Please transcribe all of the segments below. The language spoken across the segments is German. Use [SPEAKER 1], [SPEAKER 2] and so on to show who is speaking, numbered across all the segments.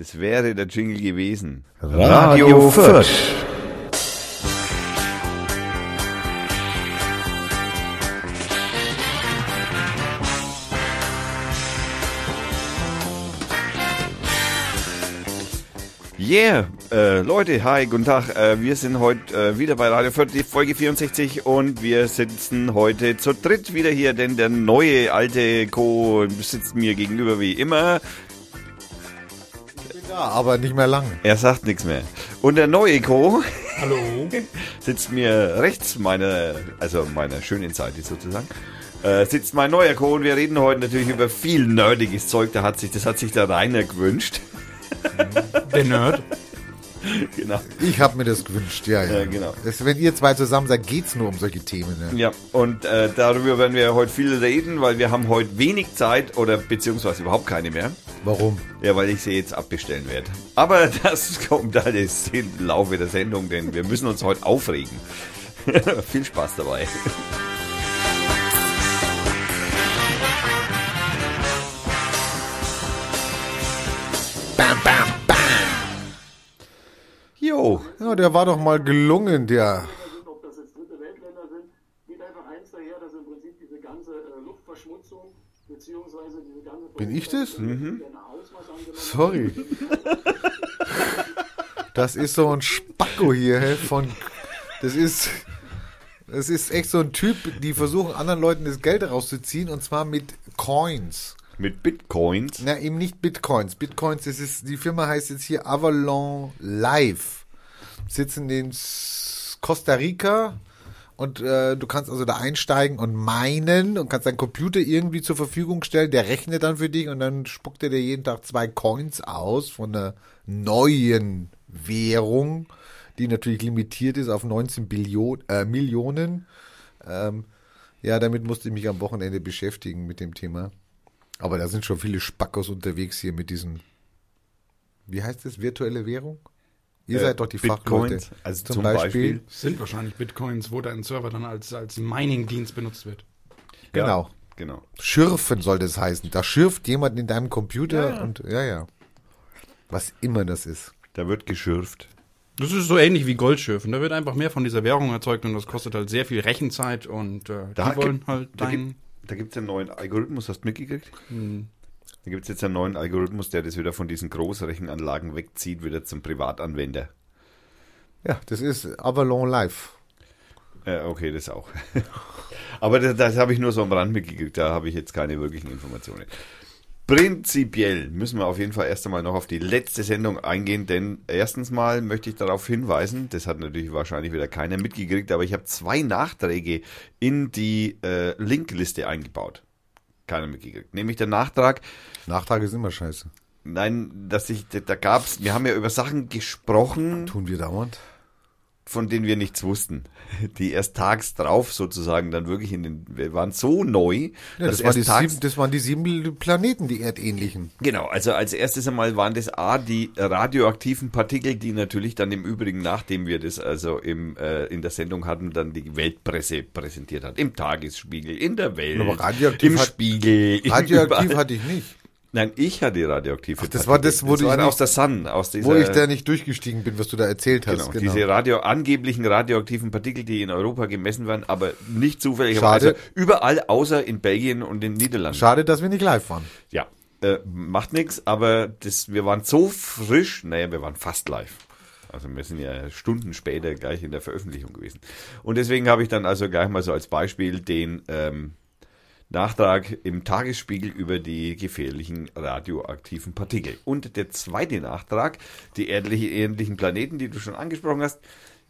[SPEAKER 1] Das wäre der Jingle gewesen.
[SPEAKER 2] Radio Fürth.
[SPEAKER 1] Yeah, äh, Leute, hi, guten Tag. Äh, wir sind heute äh, wieder bei Radio Fürth, die Folge 64 und wir sitzen heute zu dritt wieder hier, denn der neue alte Co. sitzt mir gegenüber wie immer.
[SPEAKER 2] Ja, aber nicht mehr lang.
[SPEAKER 1] Er sagt nichts mehr. Und der neue Co.
[SPEAKER 3] Hallo.
[SPEAKER 1] sitzt mir rechts meiner, also meiner schönen Seite sozusagen. Äh, sitzt mein neuer Co. und wir reden heute natürlich über viel nerdiges Zeug. Da hat sich, das hat sich der Rainer gewünscht.
[SPEAKER 3] Der Nerd.
[SPEAKER 1] genau.
[SPEAKER 2] Ich habe mir das gewünscht, ja, ja.
[SPEAKER 1] Ja, genau.
[SPEAKER 2] Das, wenn ihr zwei zusammen seid, geht's nur um solche Themen. Ne?
[SPEAKER 1] Ja, und äh, darüber werden wir heute viel reden, weil wir haben heute wenig Zeit oder beziehungsweise überhaupt keine mehr.
[SPEAKER 2] Warum?
[SPEAKER 1] Ja, weil ich sie jetzt abbestellen werde. Aber das kommt alles im Laufe der Sendung, denn wir müssen uns heute aufregen. viel Spaß dabei.
[SPEAKER 2] Ja, der war doch mal gelungen, der.
[SPEAKER 4] ob das jetzt dritte Weltländer sind, geht einfach eins daher, dass im Prinzip diese ganze äh, Luftverschmutzung beziehungsweise diese ganze
[SPEAKER 2] Bin ich das?
[SPEAKER 1] Mhm.
[SPEAKER 2] Sorry. Das ist so ein Spacko hier, hä, von. Das ist. Das ist echt so ein Typ, die versuchen anderen Leuten das Geld rauszuziehen und zwar mit Coins.
[SPEAKER 1] mit Bitcoins.
[SPEAKER 2] Na, eben nicht Bitcoins. Bitcoins, das ist, die Firma heißt jetzt hier Avalon Live. Sitzen in Costa Rica und äh, du kannst also da einsteigen und meinen und kannst deinen Computer irgendwie zur Verfügung stellen. Der rechnet dann für dich und dann spuckt er dir jeden Tag zwei Coins aus von einer neuen Währung, die natürlich limitiert ist auf 19 Billion, äh, Millionen. Ähm, ja, damit musste ich mich am Wochenende beschäftigen mit dem Thema. Aber da sind schon viele Spackos unterwegs hier mit diesen, wie heißt das, virtuelle Währung? Ihr
[SPEAKER 1] Äh,
[SPEAKER 2] seid doch die
[SPEAKER 1] Bitcoins,
[SPEAKER 2] Fachleute.
[SPEAKER 1] also zum Beispiel.
[SPEAKER 3] Sind wahrscheinlich Bitcoins, wo dein Server dann als, als Mining-Dienst benutzt wird.
[SPEAKER 2] Genau.
[SPEAKER 1] Ja, genau.
[SPEAKER 2] Schürfen soll das heißen. Da schürft jemand in deinem Computer und ja, ja. Was immer das ist.
[SPEAKER 1] Da wird geschürft.
[SPEAKER 3] Das ist so ähnlich wie Goldschürfen. Da wird einfach mehr von dieser Währung erzeugt und das kostet halt sehr viel Rechenzeit und äh,
[SPEAKER 1] Da
[SPEAKER 3] die wollen
[SPEAKER 1] gibt-
[SPEAKER 3] halt
[SPEAKER 1] Da
[SPEAKER 3] dein.
[SPEAKER 1] gibt da gibt's einen neuen Algorithmus, hast du mitgekriegt?
[SPEAKER 3] Hm.
[SPEAKER 1] Da gibt es jetzt einen neuen Algorithmus, der das wieder von diesen Großrechenanlagen wegzieht, wieder zum Privatanwender.
[SPEAKER 2] Ja, das ist Avalon Live.
[SPEAKER 1] Äh, okay, das auch. Aber das, das habe ich nur so am Rand mitgekriegt, da habe ich jetzt keine wirklichen Informationen. Prinzipiell müssen wir auf jeden Fall erst einmal noch auf die letzte Sendung eingehen, denn erstens mal möchte ich darauf hinweisen, das hat natürlich wahrscheinlich wieder keiner mitgekriegt, aber ich habe zwei Nachträge in die äh, Linkliste eingebaut. Keiner mitgekriegt. Nämlich der Nachtrag,
[SPEAKER 2] Nachtrag ist immer scheiße.
[SPEAKER 1] nein, dass ich, da gab's, wir haben ja über Sachen gesprochen,
[SPEAKER 2] Tun wir dauernd.
[SPEAKER 1] von denen wir nichts wussten, die erst tags drauf sozusagen dann wirklich in den, wir waren so neu,
[SPEAKER 2] Ja, das, waren die
[SPEAKER 1] tags,
[SPEAKER 2] sieben, das waren die sieben Planeten, die erdähnlichen.
[SPEAKER 1] genau, also als erstes einmal waren das A, die radioaktiven Partikel, die natürlich dann im Übrigen, nachdem wir das also im, äh, in der Sendung hatten, dann die Weltpresse präsentiert hat, im Tagesspiegel, in der Welt,
[SPEAKER 2] Aber radioaktiv
[SPEAKER 1] im
[SPEAKER 2] hat-
[SPEAKER 1] Spiegel,
[SPEAKER 2] Radioaktiv hatte ich nicht.
[SPEAKER 1] Nein, ich hatte radioaktive
[SPEAKER 2] Ach, das
[SPEAKER 1] Partikel.
[SPEAKER 2] war das, wo
[SPEAKER 1] das war
[SPEAKER 2] nicht-
[SPEAKER 1] aus der Sun, aus dieser,
[SPEAKER 2] Wo ich da nicht durchgestiegen bin, was du da erzählt hast.
[SPEAKER 1] Genau, diese Radio, angeblichen radioaktiven Partikel, die in Europa gemessen werden, aber nicht zufällig,
[SPEAKER 2] Schade.
[SPEAKER 1] überall außer in Belgien und in den Niederlanden.
[SPEAKER 2] Schade, dass wir nicht live waren.
[SPEAKER 1] Ja, äh, macht nichts, aber das, wir waren so frisch, naja, wir waren fast live. Also wir sind ja Stunden später gleich in der Veröffentlichung gewesen. Und deswegen habe ich dann also gleich mal so als Beispiel den ähm, Nachtrag im Tagesspiegel über die gefährlichen radioaktiven Partikel. Und der zweite Nachtrag, die ähnlichen Planeten, die du schon angesprochen hast,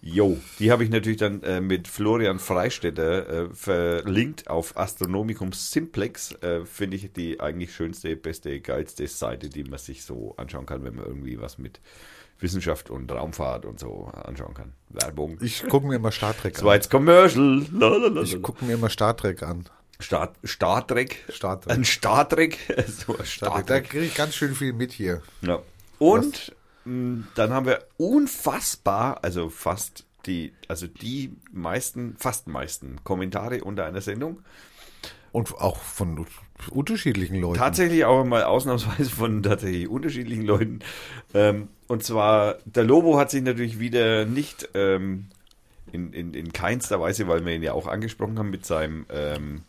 [SPEAKER 1] Jo, die habe ich natürlich dann äh, mit Florian Freistetter äh, verlinkt auf Astronomicum Simplex. Äh, Finde ich die eigentlich schönste, beste, geilste Seite, die man sich so anschauen kann, wenn man irgendwie was mit Wissenschaft und Raumfahrt und so anschauen kann. Werbung.
[SPEAKER 2] Ich gucke mir immer Star Trek
[SPEAKER 1] Das war
[SPEAKER 2] an.
[SPEAKER 1] jetzt Commercial. Lalalala.
[SPEAKER 2] Ich gucke mir immer Star Trek an.
[SPEAKER 1] Star, Star Trek.
[SPEAKER 2] Star Trek.
[SPEAKER 1] Ein Star Trek. so
[SPEAKER 2] Star
[SPEAKER 1] Star
[SPEAKER 2] Trek. Da kriege ich ganz schön viel mit hier.
[SPEAKER 1] Ja. Und mh, dann haben wir unfassbar, also fast die, also die meisten, fast meisten Kommentare unter einer Sendung.
[SPEAKER 2] Und auch von unterschiedlichen Leuten.
[SPEAKER 1] Tatsächlich auch mal ausnahmsweise von tatsächlich unterschiedlichen Leuten. Ähm, und zwar, der Lobo hat sich natürlich wieder nicht ähm, in, in, in keinster Weise, weil wir ihn ja auch angesprochen haben mit seinem ähm,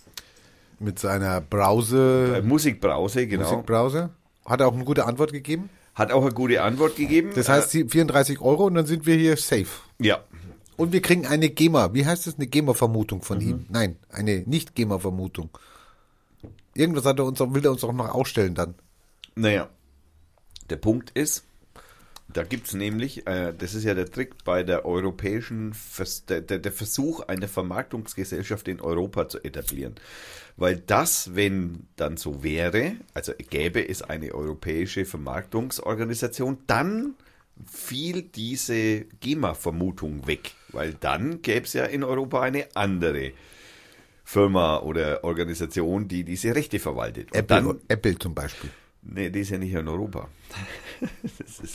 [SPEAKER 2] Mit seiner Brause,
[SPEAKER 1] äh, Musikbrause, genau.
[SPEAKER 2] Musikbrause. Hat er auch eine gute Antwort gegeben.
[SPEAKER 1] Hat auch eine gute Antwort gegeben.
[SPEAKER 2] Das heißt, die 34 Euro und dann sind wir hier safe.
[SPEAKER 1] äh, ja.
[SPEAKER 2] Und wir kriegen eine GEMA. Wie heißt das? Eine GEMA-Vermutung
[SPEAKER 1] Mhm.
[SPEAKER 2] von ihm? Nein, eine Nicht-GEMA-Vermutung. Irgendwas hat er uns, will er uns auch noch ausstellen dann.
[SPEAKER 1] Naja, der Punkt ist, da gibt's nämlich, äh, das ist ja der Trick bei der europäischen, Vers der, der, Versuch, eine Vermarktungsgesellschaft in Europa zu etablieren. Weil das, wenn dann so wäre, also gäbe es eine europäische Vermarktungsorganisation, dann fiel diese GEMA-Vermutung weg. Weil dann gäbe es ja in Europa eine andere Firma oder Organisation, die diese Rechte verwaltet.
[SPEAKER 2] Apple,
[SPEAKER 1] dann,
[SPEAKER 2] Apple zum Beispiel.
[SPEAKER 1] Nee, die ist ja nicht in Europa.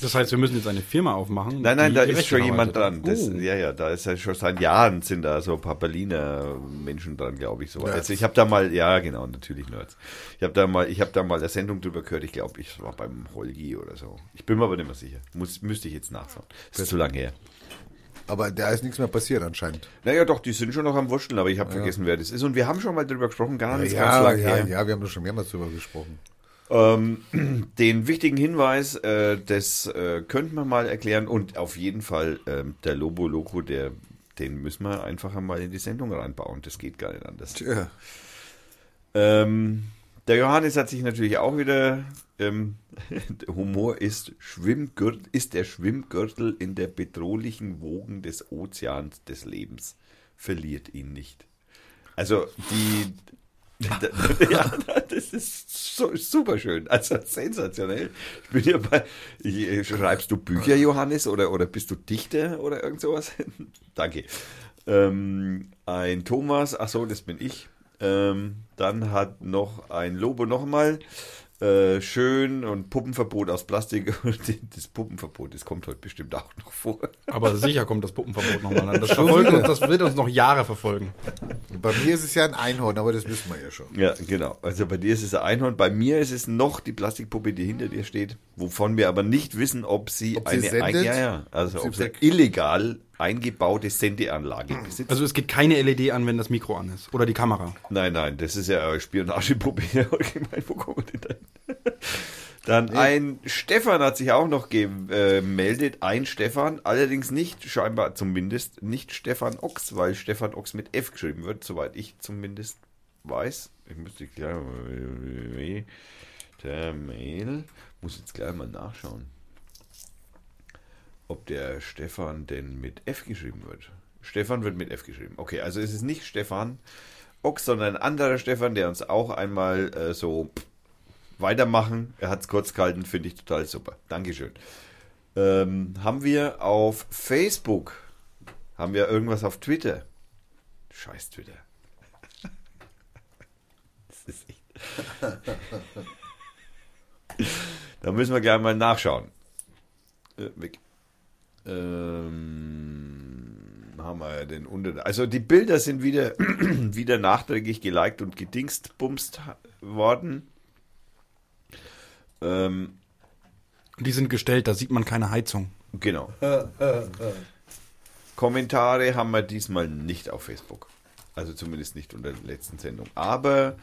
[SPEAKER 3] Das heißt, wir müssen jetzt eine Firma aufmachen.
[SPEAKER 1] Nein, nein, da ist schon jemand dran. Das,
[SPEAKER 3] Oh.
[SPEAKER 1] Ja, ja, da ist ja schon seit Jahren sind da so ein paar Berliner Menschen dran, glaube ich. So.
[SPEAKER 2] Nerds.
[SPEAKER 1] Also ich habe da mal, ja genau, natürlich Nerds. Ich habe da mal, ich habe da mal eine Sendung drüber gehört. Ich glaube, ich war beim Holgi oder so. Ich bin mir aber nicht mehr sicher. Muss, müsste ich jetzt nachschauen. Das ist zu lange her.
[SPEAKER 2] Aber da ist nichts mehr passiert anscheinend.
[SPEAKER 1] Naja, doch, die sind schon noch am Wurschteln, aber ich habe vergessen, wer das ist. Und wir haben schon mal drüber gesprochen, gar nicht ganz
[SPEAKER 2] Ja,
[SPEAKER 1] lang
[SPEAKER 2] ja,
[SPEAKER 1] her.
[SPEAKER 2] ja, wir haben da schon mehrmals drüber gesprochen.
[SPEAKER 1] Ähm, den wichtigen Hinweis, äh, das äh, könnte man mal erklären und auf jeden Fall ähm, der Lobo Loco, der, den müssen wir einfach einmal in die Sendung reinbauen. Das geht gar nicht anders.
[SPEAKER 2] Tja.
[SPEAKER 1] Ähm, der Johannes hat sich natürlich auch wieder, ähm, der Humor ist, Schwimmgürtel, ist der Schwimmgürtel in der bedrohlich Wogen des Ozeans des Lebens. Verliert ihn nicht. Also die, ja, das ist so, super schön, also sensationell. Ich bin ja bei, ich, schreibst du Bücher, Johannes, oder, oder bist du Dichter oder irgend sowas? Danke. Ähm, ein Thomas, ach so, das bin ich. Ähm, dann hat noch ein Lobo nochmal. Äh, schön und Puppenverbot aus Plastik. Und das Puppenverbot, das kommt heute bestimmt auch noch vor.
[SPEAKER 3] Aber sicher kommt das Puppenverbot nochmal an. Das, verfolgt uns, das wird uns noch Jahre verfolgen.
[SPEAKER 2] Bei mir ist es ja ein Einhorn, aber das wissen wir ja schon.
[SPEAKER 1] Ja, genau. Also bei dir ist es ein Einhorn, bei mir ist es noch die Plastikpuppe, die hinter dir steht, wovon wir aber nicht wissen, ob sie
[SPEAKER 2] Ob sie
[SPEAKER 1] eine
[SPEAKER 2] sendet?
[SPEAKER 1] ja, ja, also
[SPEAKER 2] Ob
[SPEAKER 1] ob
[SPEAKER 2] sie
[SPEAKER 1] sie
[SPEAKER 2] weg-
[SPEAKER 1] illegal eingebaute Sendeanlage besitzt.
[SPEAKER 3] Also es geht keine LED an, wenn das Mikro an ist. Oder die Kamera.
[SPEAKER 1] nein, nein, das ist ja hier allgemein. Wo kommen wir denn da? Dann ein Stefan hat sich auch noch gemeldet, ein Stefan, allerdings nicht, scheinbar zumindest, nicht Stefan Ochs, weil Stefan Ochs mit F geschrieben wird, soweit ich zumindest weiß. Ich müsste gleich mal, der Mail, muss jetzt gleich mal nachschauen, ob der Stefan denn mit F geschrieben wird. Stefan wird mit F geschrieben. Okay, also es ist nicht Stefan Ochs, sondern ein anderer Stefan, der uns auch einmal äh, so weitermachen. Er hat es kurz gehalten, finde ich total super. Dankeschön. Ähm, haben wir auf Facebook, haben wir irgendwas auf Twitter? Scheiß Twitter. Das ist echt. da müssen wir gleich mal nachschauen. Äh, weg. Ähm, haben wir den unter. Also die Bilder sind wieder, wieder nachträglich geliked und gedingst bumst worden. Ähm,
[SPEAKER 3] Die sind gestellt, da sieht man keine Heizung.
[SPEAKER 1] genau. Kommentare haben wir diesmal nicht auf Facebook. Also zumindest nicht unter der letzten Sendung. Aber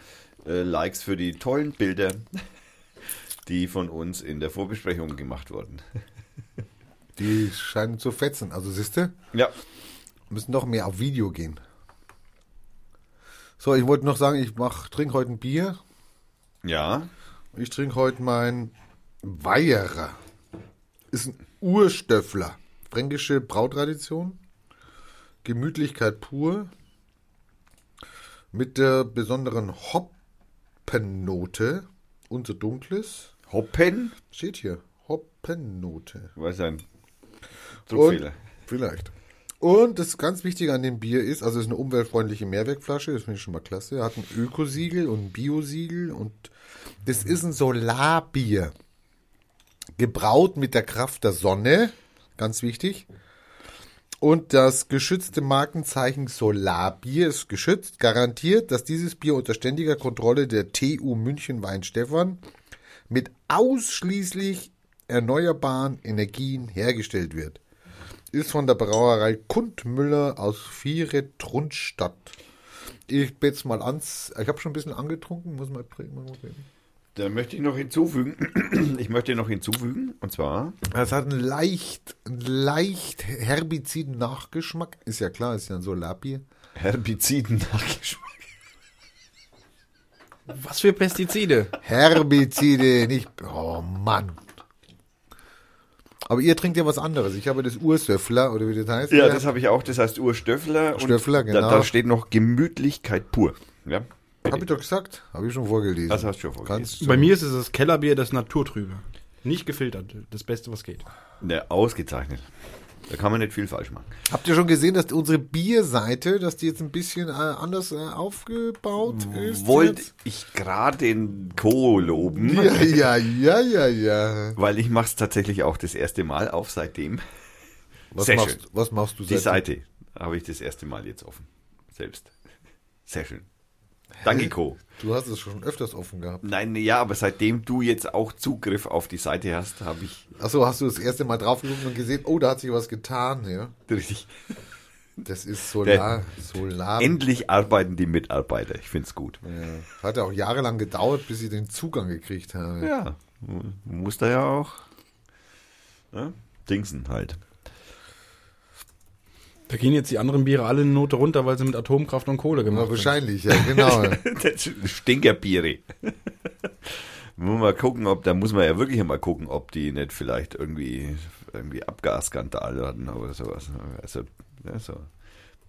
[SPEAKER 1] äh, Likes für die tollen Bilder, die von uns in der Vorbesprechung gemacht wurden.
[SPEAKER 2] Die scheinen zu fetzen. Also siehst du,
[SPEAKER 1] Ja,
[SPEAKER 2] müssen noch mehr auf Video gehen. So, ich wollte noch sagen, ich mach, trinke heute ein Bier.
[SPEAKER 1] ja.
[SPEAKER 2] Ich trinke heute mein Weierer. Ist ein Urstöffler. Fränkische Brautradition. Gemütlichkeit pur. Mit der besonderen Hoppennote. Unser dunkles.
[SPEAKER 1] Hoppen,
[SPEAKER 2] Steht hier. Hoppennote.
[SPEAKER 1] was
[SPEAKER 2] Und,
[SPEAKER 1] Druckfehler.
[SPEAKER 2] vielleicht. Und das ganz Wichtige an dem Bier ist, also es ist eine umweltfreundliche Mehrwegflasche, das finde ich schon mal klasse. Hat ein Ökosiegel und ein Biosiegel und das ist ein Solarbier. Gebraut mit der Kraft der Sonne, ganz wichtig. Und das geschützte Markenzeichen Solarbier ist geschützt, garantiert, dass dieses Bier unter ständiger Kontrolle der TU München Weinstefan mit ausschließlich erneuerbaren Energien hergestellt wird. Ist von der Brauerei Kundmüller aus Viere Trunstadt. Ich bin jetzt mal ans. Ich habe schon ein bisschen angetrunken, muss mal trinken.
[SPEAKER 1] Da möchte ich noch hinzufügen, ich möchte noch hinzufügen, und zwar,
[SPEAKER 2] Es hat einen leicht, einen leicht herbiziden Nachgeschmack. Ist ja klar, ist ja ein Solarbier.
[SPEAKER 1] Herbiziden Nachgeschmack.
[SPEAKER 3] Was für Pestizide?
[SPEAKER 2] Herbizide, nicht. Oh Mann. Aber ihr trinkt ja was anderes. Ich habe das Ursöffler, oder wie das heißt.
[SPEAKER 1] Ja, das habe ich auch, das heißt Urstöffler.
[SPEAKER 2] Stöffler,
[SPEAKER 1] und
[SPEAKER 2] genau.
[SPEAKER 1] Da, da steht noch Gemütlichkeit pur. Ja,
[SPEAKER 2] Habe ich doch gesagt. Habe ich schon vorgelesen.
[SPEAKER 1] Das hast du schon vorgelesen.
[SPEAKER 2] Kannst
[SPEAKER 3] Bei mir ist es das Kellerbier, das Naturtrübe. Nicht gefiltert. Das Beste, was geht.
[SPEAKER 1] Ne, ausgezeichnet. Da kann man nicht viel falsch machen.
[SPEAKER 2] Habt ihr schon gesehen, dass unsere Bierseite, dass die jetzt ein bisschen äh, anders äh, aufgebaut ist?
[SPEAKER 1] Wollte ich gerade den Co. loben,
[SPEAKER 2] Ja, ja, ja, ja, ja.
[SPEAKER 1] weil ich mache es tatsächlich auch das erste Mal auf seitdem.
[SPEAKER 2] Was,
[SPEAKER 1] Sehr
[SPEAKER 2] machst,
[SPEAKER 1] schön.
[SPEAKER 2] was machst du
[SPEAKER 1] Die
[SPEAKER 2] seitdem?
[SPEAKER 1] Seite habe ich das erste Mal jetzt offen. Selbst. Sehr schön. Danke, Co.
[SPEAKER 2] Du hast es schon öfters offen gehabt.
[SPEAKER 1] Nein, ja, aber seitdem du jetzt auch Zugriff auf die Seite hast, habe ich
[SPEAKER 2] Achso, hast du das erste Mal drauf geguckt und gesehen, oh, da hat sich was getan, ja.
[SPEAKER 1] richtig.
[SPEAKER 2] Das ist Solar, Solar.
[SPEAKER 1] Endlich arbeiten die Mitarbeiter. Ich finde es gut.
[SPEAKER 2] Ja. Hat ja auch jahrelang gedauert, bis ich den Zugang gekriegt habe.
[SPEAKER 1] Ja, muss da ja auch ne? Dingsen halt.
[SPEAKER 3] Da gehen jetzt die anderen Biere alle eine Note runter, weil sie mit Atomkraft und Kohle
[SPEAKER 2] Ja,
[SPEAKER 3] gemacht sind.
[SPEAKER 2] wahrscheinlich, ja, genau.
[SPEAKER 1] Das Stinkerbiere. muss mal gucken, ob, da muss man ja wirklich mal gucken, ob die nicht vielleicht irgendwie, irgendwie Abgasskandal hatten oder sowas. Also, ja, so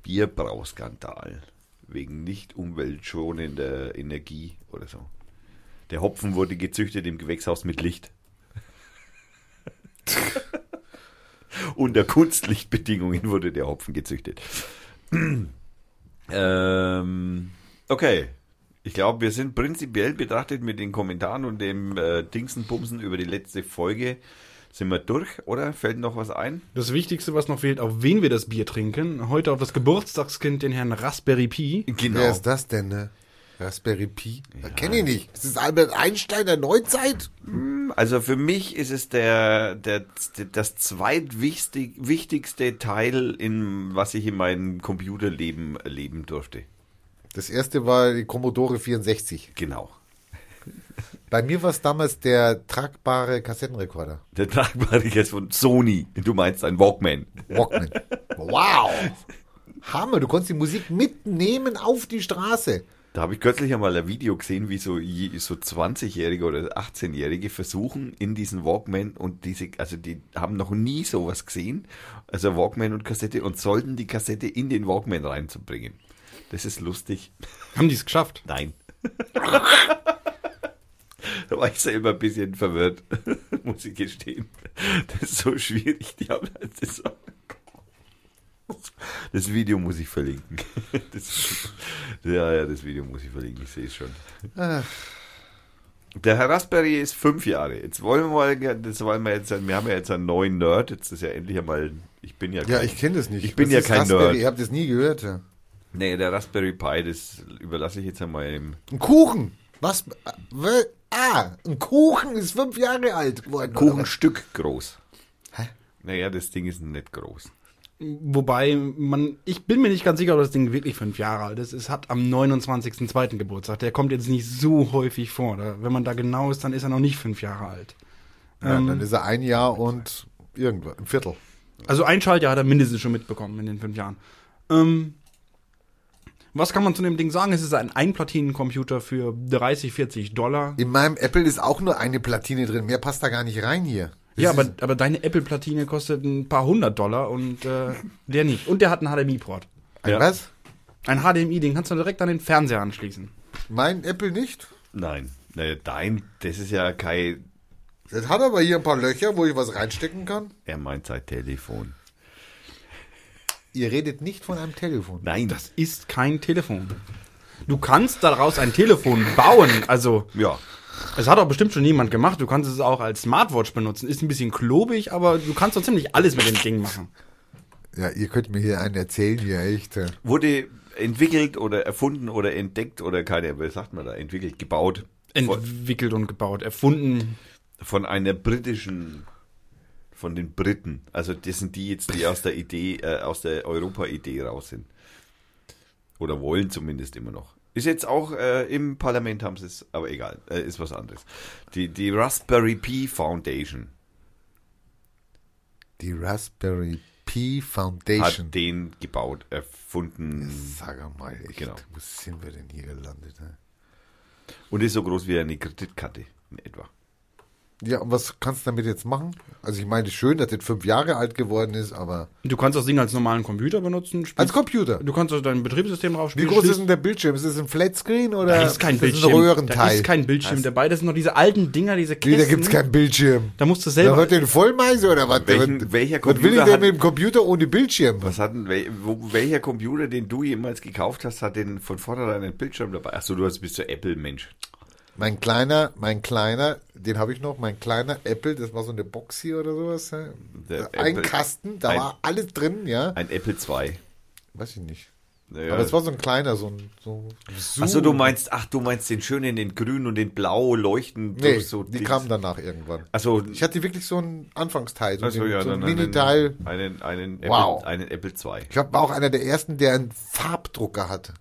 [SPEAKER 1] Bierbrauskandal. Wegen nicht umweltschonender Energie oder so. Der Hopfen wurde gezüchtet im Gewächshaus mit Licht. Unter Kunstlichtbedingungen wurde der Hopfen gezüchtet. ähm, okay. Ich glaube, wir sind prinzipiell betrachtet mit den Kommentaren und dem äh, Dingsenbumsen über die letzte Folge. Sind wir durch, oder? Fällt noch was ein?
[SPEAKER 3] Das Wichtigste, was noch fehlt, auf wen wir das Bier trinken. Heute auf das Geburtstagskind, den Herrn Raspberry Pi.
[SPEAKER 1] Genau.
[SPEAKER 2] Wer ist das denn, ne? Raspberry Pi? Ja. Kenne ich nicht. Ist das Albert Einstein der Neuzeit?
[SPEAKER 1] Also für mich ist es der, der, das zweitwichtigste wichtigste Teil, in, was ich in meinem Computerleben erleben durfte.
[SPEAKER 2] Das erste war die Commodore 64.
[SPEAKER 1] Genau.
[SPEAKER 2] Bei mir war es damals der tragbare Kassettenrekorder.
[SPEAKER 1] Der tragbare ist von Sony. Du meinst ein Walkman.
[SPEAKER 2] Walkman. wow. Hammer, du konntest die Musik mitnehmen auf die Straße.
[SPEAKER 1] Da habe ich kürzlich einmal ein Video gesehen, wie so, so 20-Jährige oder 18-Jährige versuchen in diesen Walkman und diese, also die haben noch nie sowas gesehen, also Walkman und Kassette und sollten die Kassette in den Walkman reinzubringen. Das ist lustig.
[SPEAKER 3] Haben die es geschafft?
[SPEAKER 1] Nein. da war ich selber ein bisschen verwirrt, muss ich gestehen. Das ist so schwierig, die haben halt das, das Video muss ich verlinken. Das, ja, ja, das Video muss ich verlinken, ich sehe es schon. Der Herr Raspberry ist fünf Jahre. Jetzt wollen wir mal, das wollen wir jetzt, wir haben ja jetzt einen neuen Nerd, jetzt ist ja endlich einmal, ich bin ja
[SPEAKER 2] Ja,
[SPEAKER 1] kein-
[SPEAKER 2] ich kenne das nicht.
[SPEAKER 1] Ich bin
[SPEAKER 2] Was
[SPEAKER 1] ja kein
[SPEAKER 2] Raspberry?
[SPEAKER 1] Nerd.
[SPEAKER 2] Ihr habt das nie gehört. Ja.
[SPEAKER 1] Nee, der Raspberry Pi, das überlasse ich jetzt einmal im
[SPEAKER 2] Ein Kuchen. Was? äh, Ah, ein Kuchen ist fünf Jahre alt geworden.
[SPEAKER 1] Kuchenstück groß.
[SPEAKER 2] Hä?
[SPEAKER 1] Naja, das Ding ist nicht groß.
[SPEAKER 3] Wobei, man, ich bin mir nicht ganz sicher, ob das Ding wirklich fünf Jahre alt ist. Es hat am 29.02. Geburtstag. Der kommt jetzt nicht so häufig vor. Da, wenn man da genau ist, dann ist er noch nicht fünf Jahre alt.
[SPEAKER 2] Ja, dann ist er ein Jahr und irgendwas, ein Viertel.
[SPEAKER 3] Also ein Schaltjahr hat er mindestens schon mitbekommen in den fünf Jahren. Ähm, was kann man zu dem Ding sagen? Es ist ein Einplatinencomputer für 30, 40 Dollar.
[SPEAKER 2] In meinem Apple ist auch nur eine Platine drin. Mehr passt da gar nicht rein hier. Das
[SPEAKER 3] Ja, aber, aber deine Apple-Platine kostet ein paar hundert Dollar und äh, der nicht. Und der hat einen HDMI-Port.
[SPEAKER 2] Ein
[SPEAKER 1] Ja.
[SPEAKER 2] was?
[SPEAKER 3] Ein HDMI-Ding kannst du direkt an den Fernseher anschließen.
[SPEAKER 2] Mein Apple nicht?
[SPEAKER 1] Nein. Naja, dein, das ist ja kein,
[SPEAKER 2] Das hat aber hier ein paar Löcher, wo ich was reinstecken kann.
[SPEAKER 1] er meint sein Telefon.
[SPEAKER 2] Ihr redet nicht von einem Telefon.
[SPEAKER 1] Nein.
[SPEAKER 3] Das ist kein Telefon. Du kannst daraus ein Telefon bauen. Also,
[SPEAKER 1] ja.
[SPEAKER 3] Es hat auch bestimmt schon jemand gemacht. Du kannst es auch als Smartwatch benutzen. Ist ein bisschen klobig, aber du kannst doch ziemlich alles mit dem Ding machen.
[SPEAKER 2] Ja, ihr könnt mir hier einen erzählen, hier echt. äh.
[SPEAKER 1] Wurde entwickelt oder erfunden oder entdeckt oder keine, was sagt man da, entwickelt, gebaut von,
[SPEAKER 3] Entwickelt und gebaut, erfunden.
[SPEAKER 1] von einer britischen, von den Briten. Also das sind die jetzt, die aus der Idee, äh, aus der Europa-Idee raus sind. Oder wollen zumindest immer noch. Ist jetzt auch äh, im Parlament haben sie es, aber egal, äh, ist was anderes. Die, die Raspberry Pi Foundation
[SPEAKER 2] Die Raspberry Pi Foundation.
[SPEAKER 1] hat den gebaut, erfunden
[SPEAKER 2] Sag mal, echt,
[SPEAKER 1] Genau.
[SPEAKER 2] wo sind wir denn hier gelandet? Ne?
[SPEAKER 1] und ist so groß wie eine Kreditkarte in etwa.
[SPEAKER 2] Ja, und was kannst du damit jetzt machen? Also ich meine, schön, dass das fünf Jahre alt geworden ist, aber
[SPEAKER 3] Du kannst das Ding als normalen Computer benutzen. spielst-
[SPEAKER 2] als Computer.
[SPEAKER 3] Du kannst also dein Betriebssystem
[SPEAKER 2] Wie
[SPEAKER 3] draufspielen.
[SPEAKER 2] groß ist denn der Bildschirm? Ist es ein Flatscreen oder
[SPEAKER 3] Da ist kein
[SPEAKER 2] ist das
[SPEAKER 3] Bildschirm.
[SPEAKER 2] ein
[SPEAKER 3] Da
[SPEAKER 2] Röhrenteil?
[SPEAKER 3] ist kein Bildschirm dabei. Das sind noch diese alten Dinger, diese
[SPEAKER 2] Wie,
[SPEAKER 3] Kästen.
[SPEAKER 2] da gibt's keinen Bildschirm.
[SPEAKER 3] Da musst du
[SPEAKER 2] Da
[SPEAKER 3] selber.
[SPEAKER 2] wird den Vollmeise oder was?
[SPEAKER 1] Welchen-
[SPEAKER 2] was,
[SPEAKER 1] welcher
[SPEAKER 2] was will
[SPEAKER 1] Computer
[SPEAKER 2] ich denn
[SPEAKER 1] hat-
[SPEAKER 2] mit dem Computer ohne Bildschirm?
[SPEAKER 1] Was hat denn, welcher Computer, den du jemals gekauft hast, hat den von vornherein einen Bildschirm dabei? Achso, du hast, bist so Apple-Mensch.
[SPEAKER 2] Mein kleiner, mein kleiner, den habe ich noch, mein kleiner Apple, das war so eine Box hier oder sowas. ja.
[SPEAKER 1] Der
[SPEAKER 2] Ein
[SPEAKER 1] Apple-
[SPEAKER 2] Kasten, da
[SPEAKER 1] ein-
[SPEAKER 2] war alles drin, ja.
[SPEAKER 1] Ein Apple II.
[SPEAKER 2] Weiß ich nicht.
[SPEAKER 1] Naja.
[SPEAKER 2] Aber es war so ein kleiner, so ein so
[SPEAKER 1] Achso, du meinst, ach, du meinst den schönen, den grün und den blau leuchten
[SPEAKER 2] Nee,
[SPEAKER 1] so
[SPEAKER 2] die
[SPEAKER 1] Dings.
[SPEAKER 2] kamen danach irgendwann.
[SPEAKER 1] Achso,
[SPEAKER 2] Ich hatte wirklich so ein Anfangsteil, so,
[SPEAKER 1] also,
[SPEAKER 2] den,
[SPEAKER 1] ja,
[SPEAKER 2] so
[SPEAKER 1] einen,
[SPEAKER 2] Mini-Teil.
[SPEAKER 1] einen, einen,
[SPEAKER 2] Wow.
[SPEAKER 1] Apple, einen Apple II.
[SPEAKER 2] Ich war auch einer der ersten, der einen Farbdrucker hatte.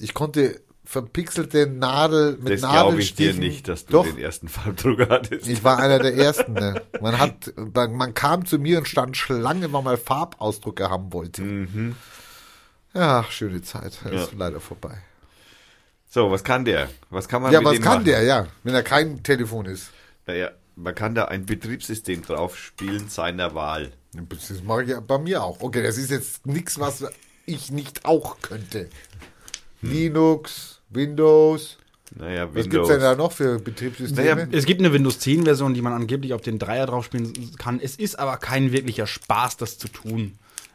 [SPEAKER 2] Ich konnte verpixelte Nadel mit
[SPEAKER 1] Das glaube ich dir
[SPEAKER 2] Nadelstichen.
[SPEAKER 1] nicht, dass du
[SPEAKER 2] Doch,
[SPEAKER 1] den ersten Farbdrucker hattest.
[SPEAKER 2] ich war einer der ersten. Ne? Man hat, man kam zu mir und stand Schlange, weil man Farbausdrucke haben wollte. Ja, schöne Zeit. Das ist
[SPEAKER 1] Ja.
[SPEAKER 2] leider vorbei.
[SPEAKER 1] So, was kann der? Was kann man
[SPEAKER 2] Ja,
[SPEAKER 1] mit
[SPEAKER 2] was
[SPEAKER 1] dem
[SPEAKER 2] kann
[SPEAKER 1] machen?
[SPEAKER 2] der, ja, wenn er kein Telefon ist?
[SPEAKER 1] Naja, man kann da ein Betriebssystem drauf spielen seiner Wahl.
[SPEAKER 2] Das mache ich ja bei mir auch. Okay, das ist jetzt nichts, was ich nicht auch könnte.
[SPEAKER 1] Hm.
[SPEAKER 2] Linux, Windows.
[SPEAKER 1] Naja,
[SPEAKER 2] Was gibt's
[SPEAKER 1] Windows.
[SPEAKER 2] denn da noch für Betriebssysteme?
[SPEAKER 1] Naja,
[SPEAKER 3] Es gibt eine Windows 10 Version, die man angeblich auf den Dreier drauf spielen kann. Es ist aber kein wirklicher Spaß, das zu tun.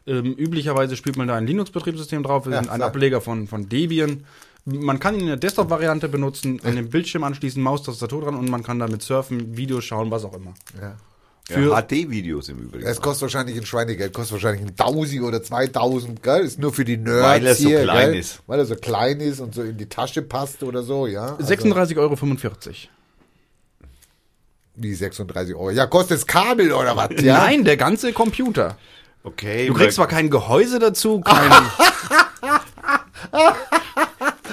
[SPEAKER 3] Ähm, üblicherweise spielt man da ein Linux-Betriebssystem drauf. Wir
[SPEAKER 2] Ja,
[SPEAKER 3] sind ein
[SPEAKER 2] klar.
[SPEAKER 3] Ableger von, von Debian. Man kann ihn in der Desktop-Variante benutzen, an den Bildschirm anschließen, Maus, Tastatur dran und man kann damit surfen, Videos schauen, was auch immer.
[SPEAKER 2] ja.
[SPEAKER 3] Für-
[SPEAKER 1] ja, HD-Videos im Übrigen.
[SPEAKER 2] Es kostet wahrscheinlich ein Schweinegeld, kostet wahrscheinlich ein Tausi oder 2000, gell? Ist nur für die Nerds
[SPEAKER 1] Weil er so
[SPEAKER 2] hier,
[SPEAKER 1] klein
[SPEAKER 2] gell?
[SPEAKER 1] ist.
[SPEAKER 2] Weil er so klein ist und so in die Tasche passt oder so, ja? Also,
[SPEAKER 3] 36,45 Euro.
[SPEAKER 2] Wie 36 Euro. Ja, kostet das Kabel oder was? Ja?
[SPEAKER 3] Nein, der ganze Computer.
[SPEAKER 1] okay.
[SPEAKER 3] Du kriegst zwar kein Gehäuse dazu, kein,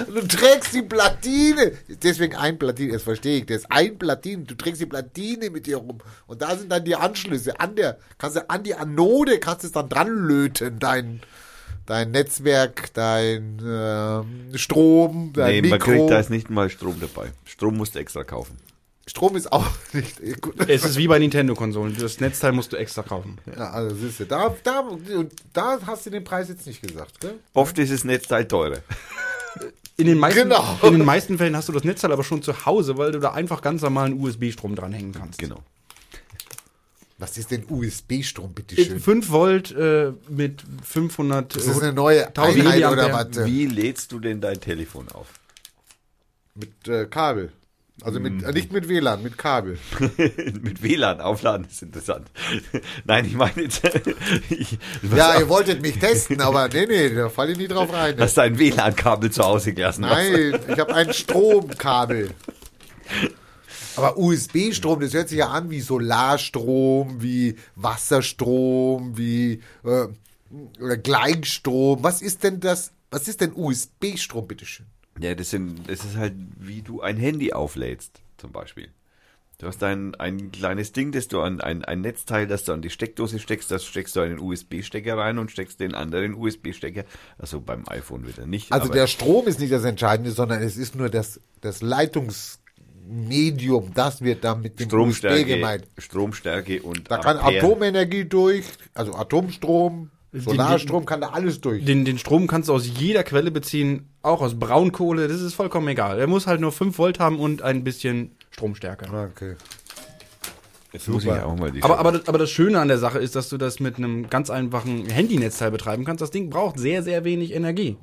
[SPEAKER 2] Du trägst die Platine. Deswegen ein Platine, das verstehe ich. Das ist ein Platine. Du trägst die Platine mit dir rum. Und da sind dann die Anschlüsse. An der, kannst du an die Anode, kannst du es dann dran löten. Dein, dein Netzwerk, dein ähm, Strom, dein
[SPEAKER 1] nee, man
[SPEAKER 2] Mikro.
[SPEAKER 1] kriegt da ist nicht mal Strom dabei. Strom musst du extra kaufen.
[SPEAKER 2] Strom ist auch nicht gut.
[SPEAKER 3] es ist wie bei Nintendo-Konsolen. Das Netzteil musst du extra kaufen.
[SPEAKER 2] Ja, also siehst du, da, da, und da hast du den Preis jetzt nicht gesagt, gell?
[SPEAKER 1] Oft ist das Netzteil teurer.
[SPEAKER 3] In den, meisten,
[SPEAKER 2] Genau.
[SPEAKER 3] in den meisten Fällen hast du das Netzteil aber schon zu Hause, weil du da einfach ganz normalen USB-Strom dranhängen kannst.
[SPEAKER 1] Genau.
[SPEAKER 2] Was ist denn USB-Strom, bitteschön?
[SPEAKER 3] 5 Volt äh, mit 500
[SPEAKER 2] Das ist eine neue
[SPEAKER 3] 1000
[SPEAKER 2] Einheit oder was?
[SPEAKER 1] Wie lädst du denn dein Telefon auf?
[SPEAKER 2] Mit äh, Kabel. Also mit,
[SPEAKER 1] Mhm.
[SPEAKER 2] nicht mit WLAN, mit Kabel.
[SPEAKER 1] Mit WLAN aufladen ist interessant. Nein, ich meine jetzt. ich, du
[SPEAKER 2] Ja, ihr wolltet mich testen, aber nee, nee, da falle ich nie drauf rein.
[SPEAKER 1] hast dein WLAN-Kabel zu Hause gelassen.
[SPEAKER 2] Nein, ich habe ein Stromkabel. Aber USB-Strom, das hört sich ja an wie Solarstrom, wie Wasserstrom, wie äh, Gleichstrom. Was ist denn das? Was ist denn USB-Strom, bitteschön?
[SPEAKER 1] Ja, das, sind, das ist halt, wie du ein Handy auflädst, zum Beispiel. Du hast ein, ein kleines Ding, das du an ein, ein Netzteil, das du an die Steckdose steckst, das steckst du einen USB-Stecker rein und steckst den anderen USB-Stecker, also beim iPhone wieder nicht.
[SPEAKER 2] Also der Strom ist nicht das Entscheidende, sondern es ist nur das, das Leitungsmedium, das wird da mit dem USB
[SPEAKER 1] Stromstärke,
[SPEAKER 2] gemeint.
[SPEAKER 1] Stromstärke und
[SPEAKER 2] Da kann
[SPEAKER 1] Ampere.
[SPEAKER 2] Atomenergie durch, also Atomstrom, Solarstrom, kann da alles durch.
[SPEAKER 3] Den, den Strom kannst du aus jeder Quelle beziehen, auch aus Braunkohle, das ist vollkommen egal. Er muss halt nur 5 Volt haben und ein bisschen Stromstärke.
[SPEAKER 2] Okay.
[SPEAKER 1] Jetzt muss ich ja auch mal die
[SPEAKER 3] Aber, aber, das, aber das Schöne an der Sache ist, dass du das mit einem ganz einfachen Handynetzteil betreiben kannst. Das Ding braucht sehr, sehr wenig Energie.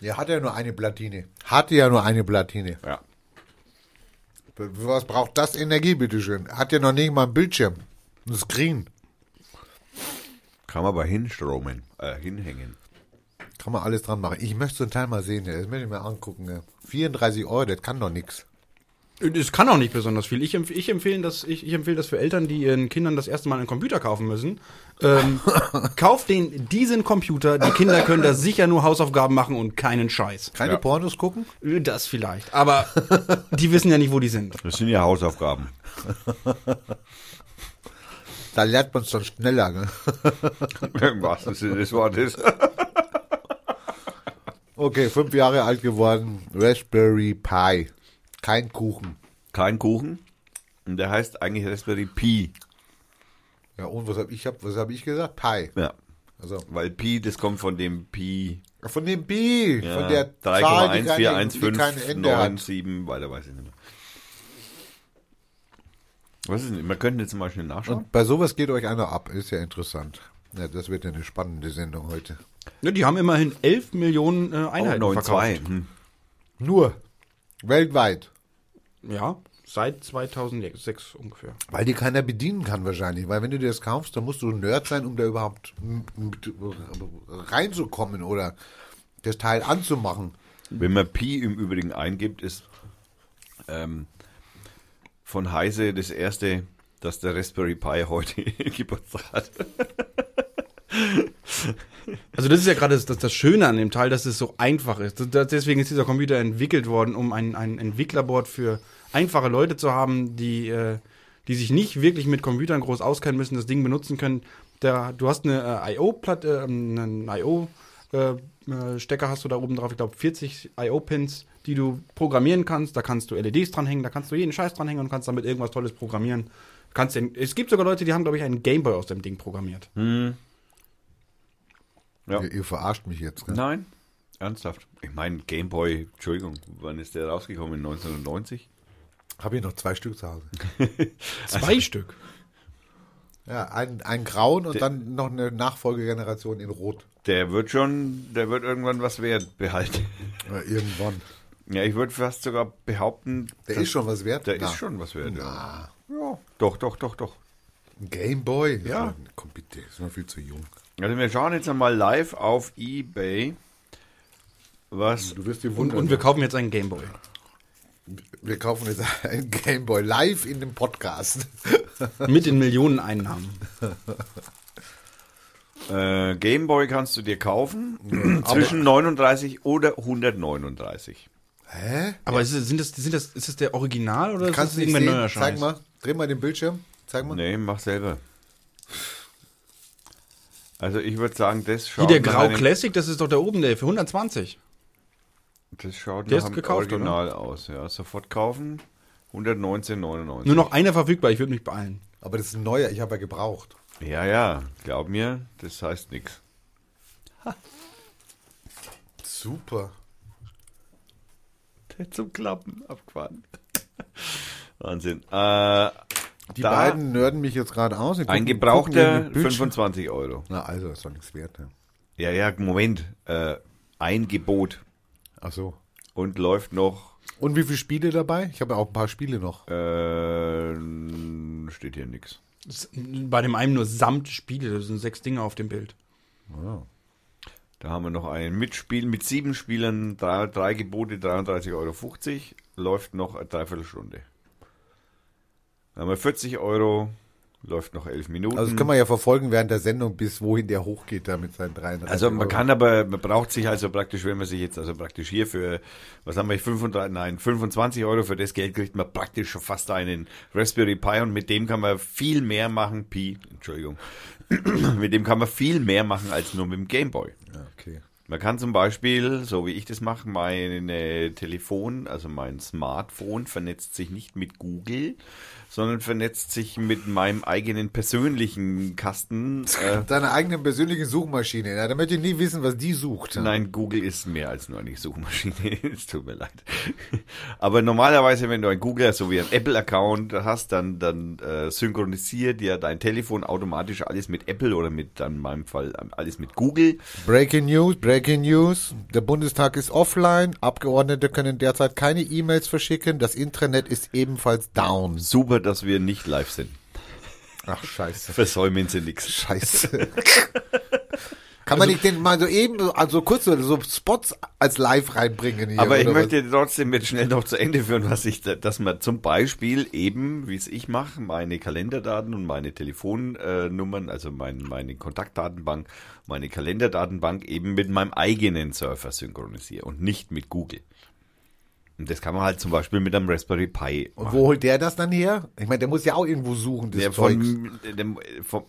[SPEAKER 2] Ja, hat ja nur eine Platine. Hatte ja nur eine Platine.
[SPEAKER 1] ja.
[SPEAKER 2] Was braucht das Energie, bitteschön? Hat ja noch nicht mal einen Bildschirm. Ein Screen.
[SPEAKER 1] Kann man aber hinstromen, äh, hinhängen.
[SPEAKER 2] Kann man alles dran machen. Ich möchte so ein Teil mal sehen. Das möchte ich mir angucken. Ja. 34 Euro, das kann doch nix.
[SPEAKER 3] Es kann auch nicht besonders viel. Ich, empf ich, empfehle das, ich, ich empfehle das für Eltern, die ihren Kindern das erste Mal einen Computer kaufen müssen. Ähm, kauft den diesen Computer. Die Kinder können da sicher nur Hausaufgaben machen und keinen Scheiß.
[SPEAKER 2] Keine
[SPEAKER 1] Ja.
[SPEAKER 2] Pornos gucken?
[SPEAKER 3] Das vielleicht. Aber die wissen ja nicht, wo die sind.
[SPEAKER 1] Das sind ja Hausaufgaben.
[SPEAKER 2] Da lernt man es dann schneller. Ne?
[SPEAKER 1] Im wahrsten Sinne des Wortes.
[SPEAKER 2] Okay, fünf Jahre alt geworden. Raspberry Pi. Kein Kuchen.
[SPEAKER 1] Kein Kuchen. Und der heißt eigentlich Raspberry Pi.
[SPEAKER 2] Ja, und was habe ich, hab, was hab ich gesagt? Pi.
[SPEAKER 1] Ja.
[SPEAKER 2] Also
[SPEAKER 1] Weil Pi, das kommt von dem Pi.
[SPEAKER 2] von dem Pi,
[SPEAKER 1] Ja,
[SPEAKER 2] von der Zahl, die keine, die kein Ende hat.
[SPEAKER 1] 3,14159, weiter weiß ich nicht mehr. Was ist denn? Wir könnten jetzt mal schnell nachschauen.
[SPEAKER 2] Und bei sowas geht euch einer ab. Ist ja interessant. Ja, das wird ja eine spannende Sendung heute.
[SPEAKER 3] Ja, die haben immerhin 11 Millionen äh, Einheiten
[SPEAKER 1] oh,
[SPEAKER 3] verkauft.
[SPEAKER 1] 9,2. Hm.
[SPEAKER 2] Nur. Weltweit.
[SPEAKER 3] Ja, seit 2006 ungefähr.
[SPEAKER 2] Weil die keiner bedienen kann wahrscheinlich. Weil wenn du dir das kaufst, dann musst du ein Nerd sein, um da überhaupt reinzukommen oder das Teil anzumachen.
[SPEAKER 1] Wenn man Pi im Übrigen eingibt, ist ähm, von Heise das erste, dass der Raspberry Pi heute Geburtstag hat.
[SPEAKER 3] Also das ist ja gerade das, das, Schöne an dem Teil, dass es so einfach ist. Deswegen ist dieser Computer entwickelt worden, um ein, ein Entwicklerboard für einfache Leute zu haben, die, äh, die sich nicht wirklich mit Computern groß auskennen müssen, das Ding benutzen können. Der, du hast eine äh, IO-Platte, äh, einen IO-Stecker hast du da oben drauf, ich glaube 40 IO-Pins, die du programmieren kannst. Da kannst du LEDs dranhängen, da kannst du jeden Scheiß dranhängen und kannst damit irgendwas Tolles programmieren. Kannst den, es gibt sogar Leute, die haben, glaube ich, einen Gameboy aus dem Ding programmiert.
[SPEAKER 1] Ja.
[SPEAKER 2] Ihr, ihr verarscht mich jetzt. Ne?
[SPEAKER 1] Nein, ernsthaft. Ich meine, Gameboy, Entschuldigung, wann ist der rausgekommen? 1990?
[SPEAKER 2] Habe ich noch zwei Stück zu Hause.
[SPEAKER 3] Zwei Stück.
[SPEAKER 2] Ja, ein, ein Grauen und dann noch eine Nachfolgegeneration in Rot.
[SPEAKER 1] Der wird schon, der wird irgendwann was wert behalten.
[SPEAKER 2] Ja, irgendwann.
[SPEAKER 1] Ja, ich würde fast sogar behaupten,
[SPEAKER 2] Der ist schon was wert.
[SPEAKER 1] der
[SPEAKER 2] Na.
[SPEAKER 1] ist schon was wert. Ja.
[SPEAKER 2] Na,
[SPEAKER 1] ja. Doch, doch, doch, doch.
[SPEAKER 2] ein Gameboy?
[SPEAKER 1] Ja.
[SPEAKER 2] Komm bitte, ist noch viel zu jung.
[SPEAKER 1] Also wir schauen jetzt einmal live auf Ebay, was
[SPEAKER 2] Du wirst dir
[SPEAKER 3] Und,
[SPEAKER 2] wundern.
[SPEAKER 3] und wir kaufen jetzt einen Gameboy.
[SPEAKER 2] wir kaufen jetzt ein Gameboy live in dem Podcast.
[SPEAKER 3] Mit den Millionen Einnahmen.
[SPEAKER 1] äh, Gameboy kannst du dir kaufen zwischen 39 oder 139.
[SPEAKER 2] Hä?
[SPEAKER 3] Aber ist, es, sind das, sind das, ist das der Original oder ist
[SPEAKER 2] Kannst
[SPEAKER 3] das
[SPEAKER 2] du nicht
[SPEAKER 3] irgendein neuer
[SPEAKER 2] Zeig
[SPEAKER 3] Scheiß?
[SPEAKER 2] mal. Dreh mal den Bildschirm. Zeig mal.
[SPEAKER 1] Nee, mach selber. Also ich würde sagen, das schaut
[SPEAKER 3] der
[SPEAKER 1] nach
[SPEAKER 3] Grau Classic, das ist doch der oben, der für 120.
[SPEAKER 1] Das schaut
[SPEAKER 3] Der
[SPEAKER 1] nach
[SPEAKER 3] ist gekauft,
[SPEAKER 1] Original aus. Ja, sofort kaufen. 119,99.
[SPEAKER 3] Nur noch einer verfügbar, ich würde mich beeilen.
[SPEAKER 2] Aber das ist ein neuer, ich habe ja gebraucht.
[SPEAKER 1] Ja, ja, glaub mir, das heißt nichts.
[SPEAKER 2] Super.
[SPEAKER 1] Der zum Klappen abgefahren. Wahnsinn. Äh,
[SPEAKER 2] Die
[SPEAKER 1] Da-
[SPEAKER 2] beiden nörden mich jetzt gerade aus. Die
[SPEAKER 1] ein
[SPEAKER 2] gucken-
[SPEAKER 1] gebrauchter
[SPEAKER 2] gucken in den Bildschirm.
[SPEAKER 1] 25 Euro.
[SPEAKER 2] Na, also, ist doch nichts wert. Ja.
[SPEAKER 1] Ja, ja, Moment. Äh, ein Gebot
[SPEAKER 2] Ach so.
[SPEAKER 1] und läuft noch.
[SPEAKER 2] Und wie viele Spiele dabei? Ich habe ja auch ein paar Spiele noch.
[SPEAKER 1] Äh, steht hier nichts.
[SPEAKER 3] Das Bei dem einen nur samt Spiele, das sind sechs Dinge auf dem Bild.
[SPEAKER 1] Da haben wir noch ein Mitspiel mit sieben Spielern, drei, drei Gebote, 33,50 Euro. Läuft noch eine Dreiviertelstunde. Dann haben wir 40 Euro, läuft noch elf Minuten.
[SPEAKER 2] Also das können wir ja verfolgen während der Sendung, bis wohin der hochgeht da mit seinen 33
[SPEAKER 1] Also man
[SPEAKER 2] Euro.
[SPEAKER 1] kann aber, man braucht sich also praktisch, wenn man sich jetzt also praktisch hier für, was haben wir, 35, nein, 25 Euro für das Geld kriegt man praktisch schon fast einen Raspberry Pi und mit dem kann man viel mehr machen, Pi, Entschuldigung, mit dem kann man viel mehr machen als nur mit dem Gameboy.
[SPEAKER 2] Ja, okay.
[SPEAKER 1] Man kann zum Beispiel, so wie ich das mache, mein Telefon, also mein Smartphone vernetzt sich nicht mit Google, sondern vernetzt sich mit meinem eigenen persönlichen Kasten. Äh,
[SPEAKER 2] Deine eigene persönliche Suchmaschine. Ja, da möchte ich nie wissen, was die sucht.
[SPEAKER 1] Nein, Google ist mehr als nur eine Suchmaschine. es tut mir leid. Aber normalerweise, wenn du ein Google, so wie ein Apple-Account hast, dann, dann äh, synchronisiert ja dein Telefon automatisch alles mit Apple oder mit, dann in meinem Fall, alles mit Google.
[SPEAKER 2] Breaking News, Breaking News. Der Bundestag ist offline. Abgeordnete können derzeit keine E-Mails verschicken. Das Intranet ist ebenfalls down.
[SPEAKER 1] Super, dass wir nicht live sind.
[SPEAKER 2] Ach, scheiße.
[SPEAKER 1] Versäumen sie nichts.
[SPEAKER 2] Scheiße. Kann man nicht den mal so eben, also kurz so, so Spots als live reinbringen hier?
[SPEAKER 1] Aber ich
[SPEAKER 2] was?
[SPEAKER 1] möchte trotzdem jetzt schnell noch zu Ende führen, was ich, da- dass man zum Beispiel eben, wie es ich mache, meine Kalenderdaten und meine Telefonnummern, also mein, meine Kontaktdatenbank, meine Kalenderdatenbank eben mit meinem eigenen Surfer synchronisiere und nicht mit Google. Und das kann man halt zum Beispiel mit einem Raspberry Pi
[SPEAKER 2] Und wo holt der das dann her? Ich meine, der muss ja auch irgendwo suchen, das
[SPEAKER 1] Der
[SPEAKER 2] Zeugs.
[SPEAKER 1] von, dem, vom,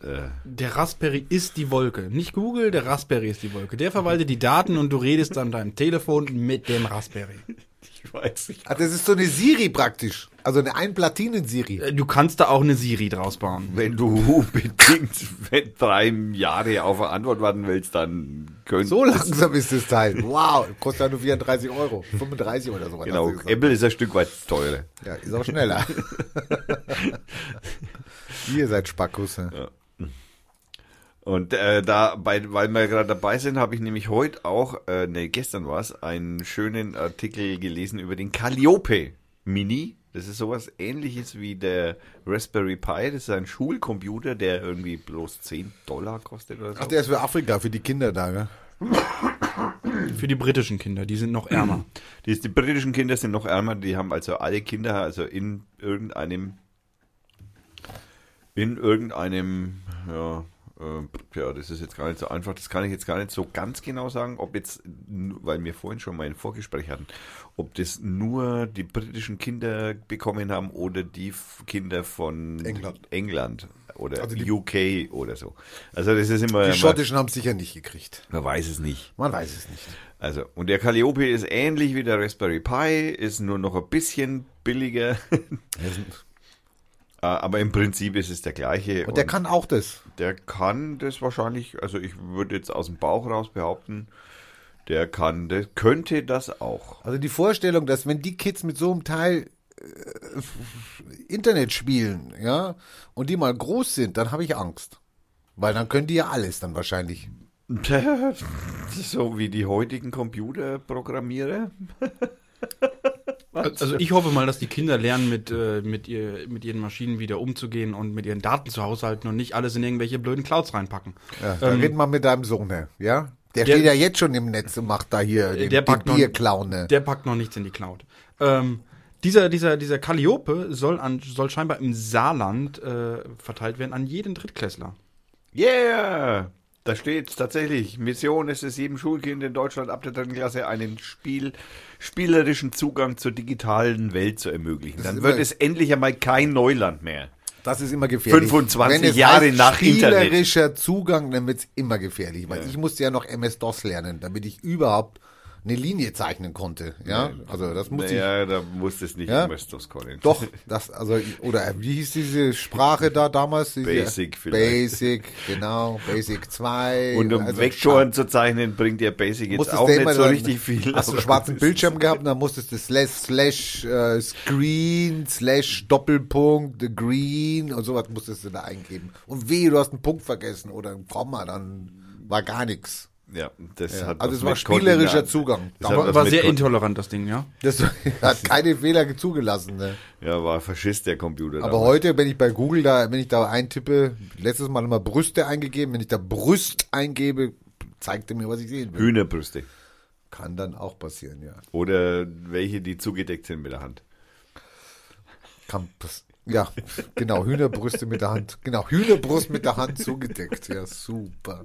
[SPEAKER 1] äh,
[SPEAKER 3] Der Raspberry ist die Wolke. Nicht Google, der Raspberry ist die Wolke. Der verwaltet die Daten und du redest an deinem Telefon mit dem Raspberry.
[SPEAKER 1] ich weiß nicht.
[SPEAKER 2] Ah, das ist so eine Siri praktisch. Also eine Einplatinen-Siri.
[SPEAKER 3] Äh, Du kannst da auch eine Siri draus bauen.
[SPEAKER 1] Wenn du unbedingt wenn drei Jahre auf eine Antwort warten willst, dann könntest
[SPEAKER 2] So langsam ist das Teil. Wow, kostet ja nur 34 Euro. 35 oder so.
[SPEAKER 1] Genau,
[SPEAKER 2] gesagt.
[SPEAKER 1] Apple ist ein Stück weit teurer.
[SPEAKER 2] Ja, ist auch schneller. Ihr seid Spackusse.
[SPEAKER 1] Und äh, da, bei, weil wir gerade dabei sind, habe ich nämlich heute auch, äh, ne, gestern war es, einen schönen Artikel gelesen über den Calliope Mini. Das ist sowas ähnliches wie der Raspberry Pi. Das ist ein Schulcomputer, der irgendwie bloß 10 Dollar kostet oder so.
[SPEAKER 2] Ach, der ist für Afrika, für die Kinder da, gell?
[SPEAKER 3] Für die britischen Kinder, die sind noch ärmer.
[SPEAKER 1] Die, die britischen Kinder sind noch ärmer, die haben also alle Kinder, also in irgendeinem, in irgendeinem, ja, äh, ja, das ist jetzt gar nicht so einfach, das kann ich jetzt gar nicht so ganz genau sagen, ob jetzt, weil wir vorhin schon mal ein Vorgespräch hatten, ob das nur die britischen Kinder bekommen haben oder die Kinder von
[SPEAKER 2] England.
[SPEAKER 1] England oder
[SPEAKER 2] Also die-
[SPEAKER 1] UK oder so. Also das ist immer,
[SPEAKER 2] Die Schottischen haben es sicher nicht gekriegt.
[SPEAKER 1] man weiß es nicht.
[SPEAKER 2] Man weiß es nicht.
[SPEAKER 1] Also, und der Calliope ist ähnlich wie der Raspberry Pi, ist nur noch ein bisschen billiger. Äh, Aber im Prinzip ist es der gleiche.
[SPEAKER 2] Und der kann auch das.
[SPEAKER 1] der kann das wahrscheinlich, also ich würde jetzt aus dem Bauch raus behaupten, der kann, der könnte das auch.
[SPEAKER 2] Also die Vorstellung, dass wenn die Kids mit so einem Teil äh, Internet spielen, ja, und die mal groß sind, dann habe ich Angst. Weil dann können die ja alles dann wahrscheinlich.
[SPEAKER 1] so wie die heutigen Computerprogrammierer.
[SPEAKER 3] Also ich hoffe mal, dass die Kinder lernen, mit, äh, mit, ihr, mit ihren Maschinen wieder umzugehen und mit ihren Daten zu haushalten und nicht alles in irgendwelche blöden Clouds reinpacken.
[SPEAKER 2] Ja, dann reden wir mit deinem Sohn, ne? ja? Der,
[SPEAKER 3] Der-
[SPEAKER 2] steht ja jetzt schon im Netz und macht da hier den,
[SPEAKER 3] der
[SPEAKER 2] den
[SPEAKER 3] packt noch-
[SPEAKER 2] Bierclown. Ne?
[SPEAKER 3] Der packt noch nichts in die Cloud. Ähm, dieser, dieser, dieser Calliope soll, an, soll scheinbar im Saarland äh, verteilt werden an jeden Drittklässler.
[SPEAKER 1] Yeah! Da steht tatsächlich, Mission ist es jedem Schulkind in Deutschland ab der dritten Klasse einen Spiel, spielerischen Zugang zur digitalen Welt zu ermöglichen. Dann wird es endlich einmal kein Neuland mehr.
[SPEAKER 2] Das ist immer gefährlich.
[SPEAKER 1] 25
[SPEAKER 2] Wenn es
[SPEAKER 1] Jahre
[SPEAKER 2] heißt
[SPEAKER 1] nach Internet.
[SPEAKER 2] spielerischer Zugang, dann wird's immer gefährlich. Weil ich musste ja noch MS-DOS lernen, damit ich überhaupt eine Linie zeichnen konnte. Ja, also das musste ich.
[SPEAKER 1] Naja, da musste es nicht
[SPEAKER 2] Ja?
[SPEAKER 1] das können.
[SPEAKER 2] Doch, das, also, oder wie hieß diese Sprache da damals? Diese,
[SPEAKER 1] Basic vielleicht.
[SPEAKER 2] Basic, genau, Basic 2.
[SPEAKER 1] Und um
[SPEAKER 2] also
[SPEAKER 1] Vektoren zu zeichnen, bringt der Basic jetzt auch nicht so
[SPEAKER 2] dann-
[SPEAKER 1] richtig viel.
[SPEAKER 2] Hast du einen schwarzen Bildschirm gehabt und dann musstest du slash, slash äh, Screen, slash Doppelpunkt, the Green und sowas musstest du da eingeben. Und weh, du hast einen Punkt vergessen oder ein Komma, dann war gar nichts.
[SPEAKER 1] Ja, das
[SPEAKER 2] Ja.
[SPEAKER 1] hat
[SPEAKER 2] Also
[SPEAKER 1] was
[SPEAKER 2] es war spielerischer Zugang.
[SPEAKER 1] Das
[SPEAKER 3] War,
[SPEAKER 1] was
[SPEAKER 3] war sehr
[SPEAKER 1] Ko-
[SPEAKER 3] intolerant, das Ding, ja.
[SPEAKER 2] Das hat keine Fehler zugelassen. Ne?
[SPEAKER 1] Ja, war Faschist der Computer.
[SPEAKER 2] Aber
[SPEAKER 1] damals.
[SPEAKER 2] heute, wenn ich bei Google da, wenn ich da eintippe, letztes Mal immer Brüste eingegeben, wenn ich da Brüst eingebe, zeigt er mir, was ich sehen will.
[SPEAKER 1] Hühnerbrüste.
[SPEAKER 2] Kann dann auch passieren, ja.
[SPEAKER 1] Oder welche, die zugedeckt sind mit der Hand.
[SPEAKER 2] Kann pass ja, genau, Hühnerbrüste mit der Hand. Genau, Hühnerbrust mit der Hand zugedeckt. Ja, super.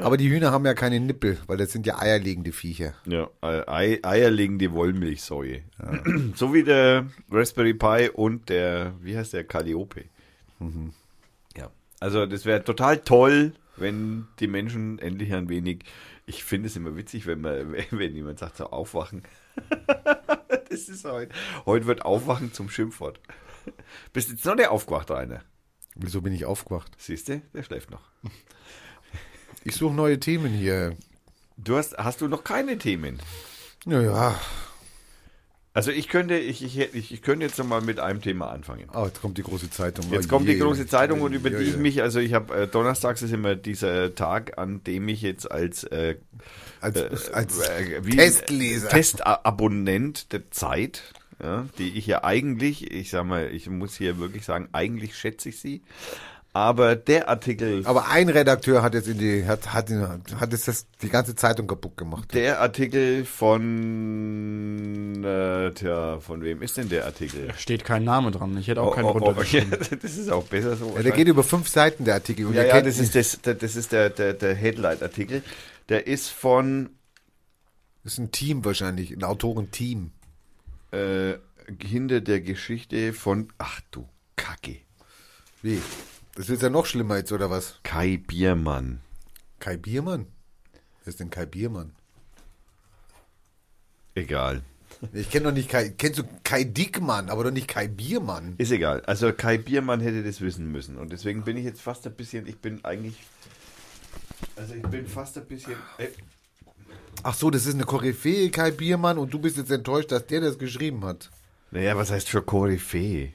[SPEAKER 2] Aber die Hühner haben ja keine Nippel, weil das sind ja eierlegende Viecher.
[SPEAKER 1] Ja, Ei, eierlegende Wollmilchsäue. So wie der Raspberry Pi und der, wie heißt der, Calliope.
[SPEAKER 2] Mhm.
[SPEAKER 1] Ja, also das wäre total toll, wenn die Menschen endlich ein wenig, ich finde es immer witzig, wenn man, wenn jemand sagt, so aufwachen. das ist heute, heute wird aufwachen zum Schimpfwort. Bist jetzt noch nicht aufgewacht, Rainer?
[SPEAKER 2] Wieso bin ich aufgewacht?
[SPEAKER 1] Siehst du, der schläft noch.
[SPEAKER 2] Ich suche neue Themen hier.
[SPEAKER 1] Du hast, hast du noch keine Themen?
[SPEAKER 2] Ja, ja.
[SPEAKER 1] Also ich könnte, ich, ich, ich, könnte jetzt noch mal mit einem Thema anfangen.
[SPEAKER 2] Oh, jetzt kommt die große Zeitung.
[SPEAKER 1] Jetzt
[SPEAKER 2] Oh
[SPEAKER 1] kommt die
[SPEAKER 2] je.
[SPEAKER 1] große Zeitung und über
[SPEAKER 2] Ja,
[SPEAKER 1] die ich mich, also ich habe, äh, donnerstags ist immer dieser Tag, an dem ich jetzt als, äh,
[SPEAKER 2] als, als
[SPEAKER 1] äh, wie-
[SPEAKER 2] Testleser.
[SPEAKER 1] Testabonnent der Zeit ja, die ich ja eigentlich, ich sag mal, ich muss hier wirklich sagen, eigentlich schätze ich sie. Aber der Artikel,
[SPEAKER 2] Aber ein Redakteur hat jetzt in die, hat, hat, hat jetzt das, die ganze Zeitung kaputt gemacht.
[SPEAKER 1] der Artikel von, äh, tja, von wem ist denn der Artikel?
[SPEAKER 3] Steht kein Name dran. Ich hätte auch keinen
[SPEAKER 1] Oh, oh, oh,
[SPEAKER 3] runtergeschrieben.
[SPEAKER 1] das ist auch besser so.
[SPEAKER 2] Ja, der geht über fünf Seiten, der Artikel. Und
[SPEAKER 1] Ja, ja,
[SPEAKER 2] kennt
[SPEAKER 1] das ist, das, das das ist der, der, der Headlight-Artikel. Der ist von
[SPEAKER 2] das ist ein Team wahrscheinlich, ein Autorenteam.
[SPEAKER 1] äh, hinter der Geschichte von, ach du Kacke,
[SPEAKER 2] Wie? Das wird ja noch schlimmer jetzt, oder was?
[SPEAKER 1] Kai Biermann.
[SPEAKER 2] Kai Biermann? Wer ist denn Kai Biermann?
[SPEAKER 1] Egal.
[SPEAKER 2] Ich kenne doch nicht Kai. Kennst du Kai Dickmann, aber doch nicht Kai Biermann?
[SPEAKER 1] Ist egal. Also Kai Biermann hätte das wissen müssen. Und deswegen bin ich jetzt fast ein bisschen, ich bin eigentlich, also ich bin fast ein bisschen, äh,
[SPEAKER 2] Ach so, das ist eine Koryphäe, Kai Biermann, und du bist jetzt enttäuscht, dass der das geschrieben hat.
[SPEAKER 1] naja, was heißt schon Koryphäe?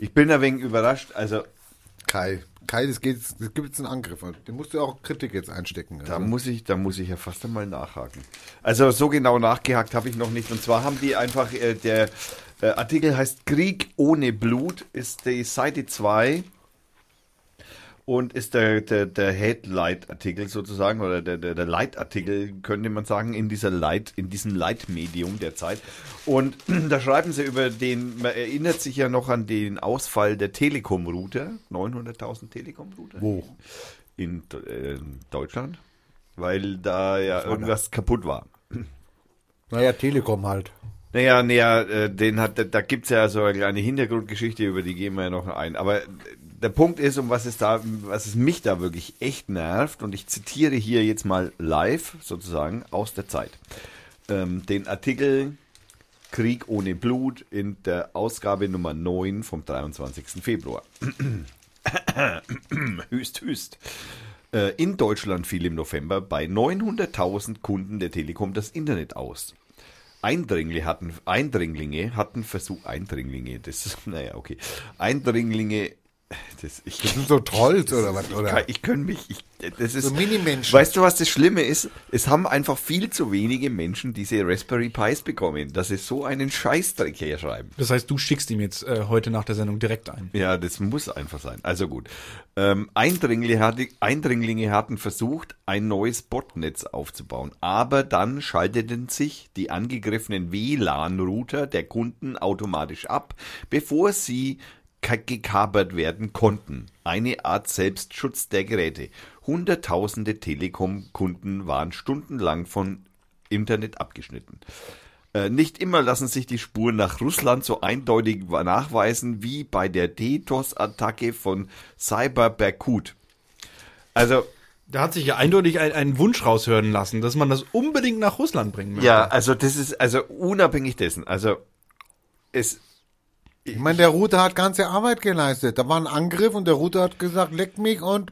[SPEAKER 1] Ich bin ein wenig überrascht, also
[SPEAKER 2] Kai. Kai, das, geht, das gibt jetzt einen Angriff. Den musst du auch Kritik jetzt einstecken.
[SPEAKER 1] Da
[SPEAKER 2] Also.
[SPEAKER 1] muss ich, da muss ich ja fast einmal nachhaken. Also so genau nachgehakt habe ich noch nicht. Und zwar haben die einfach, äh, der äh, Artikel heißt Krieg ohne Blut, ist die Seite 2 und ist der, der, der Headlight-Artikel sozusagen oder der, der, der Leitartikel, könnte man sagen, in dieser Leit, in diesem Leitmedium der Zeit. Und da schreiben sie über den, man erinnert sich ja noch an den Ausfall der Telekom-Router, 900.000 Telekom-Router.
[SPEAKER 2] Wo?
[SPEAKER 1] In äh, Deutschland, weil da ja irgendwas kaputt war.
[SPEAKER 2] Naja, Telekom halt.
[SPEAKER 1] Naja, naja, äh, den hat, da, da gibt's ja so eine kleine Hintergrundgeschichte, über die gehen wir ja noch ein. Aber der Punkt ist, um was es da, was es mich da wirklich echt nervt, und ich zitiere hier jetzt mal live sozusagen aus der Zeit. Ähm, den Artikel Krieg ohne Blut in der Ausgabe Nummer 9 vom 23. Februar. Hüst, hüst. Äh, In Deutschland fiel im November bei 900.000 Kunden der Telekom das Internet aus. Eindringlinge hatten, Eindringlinge hatten Versuch, Eindringlinge, das ist, naja, okay. Eindringlinge, das, ich,
[SPEAKER 2] Das sind so Trolls oder was?
[SPEAKER 1] ich,
[SPEAKER 2] Oder?
[SPEAKER 1] kann, ich kann mich, ich, das ist,
[SPEAKER 2] So Minimenschen.
[SPEAKER 1] weißt du, was das Schlimme ist? Es haben einfach viel zu wenige Menschen diese Raspberry Pis bekommen, dass sie so einen Scheißdreck hier schreiben.
[SPEAKER 3] Das heißt, du schickst ihm jetzt äh, heute nach der Sendung direkt ein.
[SPEAKER 1] Ja, das muss einfach sein. Also gut. Ähm, Eindringlinge, hatte, Eindringlinge hatten versucht, ein neues Botnetz aufzubauen, aber dann schalteten sich die angegriffenen WLAN-Router der Kunden automatisch ab, bevor sie gekapert werden konnten. Eine Art Selbstschutz der Geräte. Hunderttausende Telekom-Kunden waren stundenlang von Internet abgeschnitten. Äh, Nicht immer lassen sich die Spuren nach Russland so eindeutig nachweisen wie bei der DDoS-Attacke von Cyber Berkut. Also,
[SPEAKER 3] Da hat sich ja eindeutig ein, ein Wunsch raushören lassen, dass man das unbedingt nach Russland bringen möchte.
[SPEAKER 1] ja, also das ist, also unabhängig dessen, also es,
[SPEAKER 2] Ich meine, der Router hat ganze Arbeit geleistet. Da war ein Angriff und der Router hat gesagt, leck mich und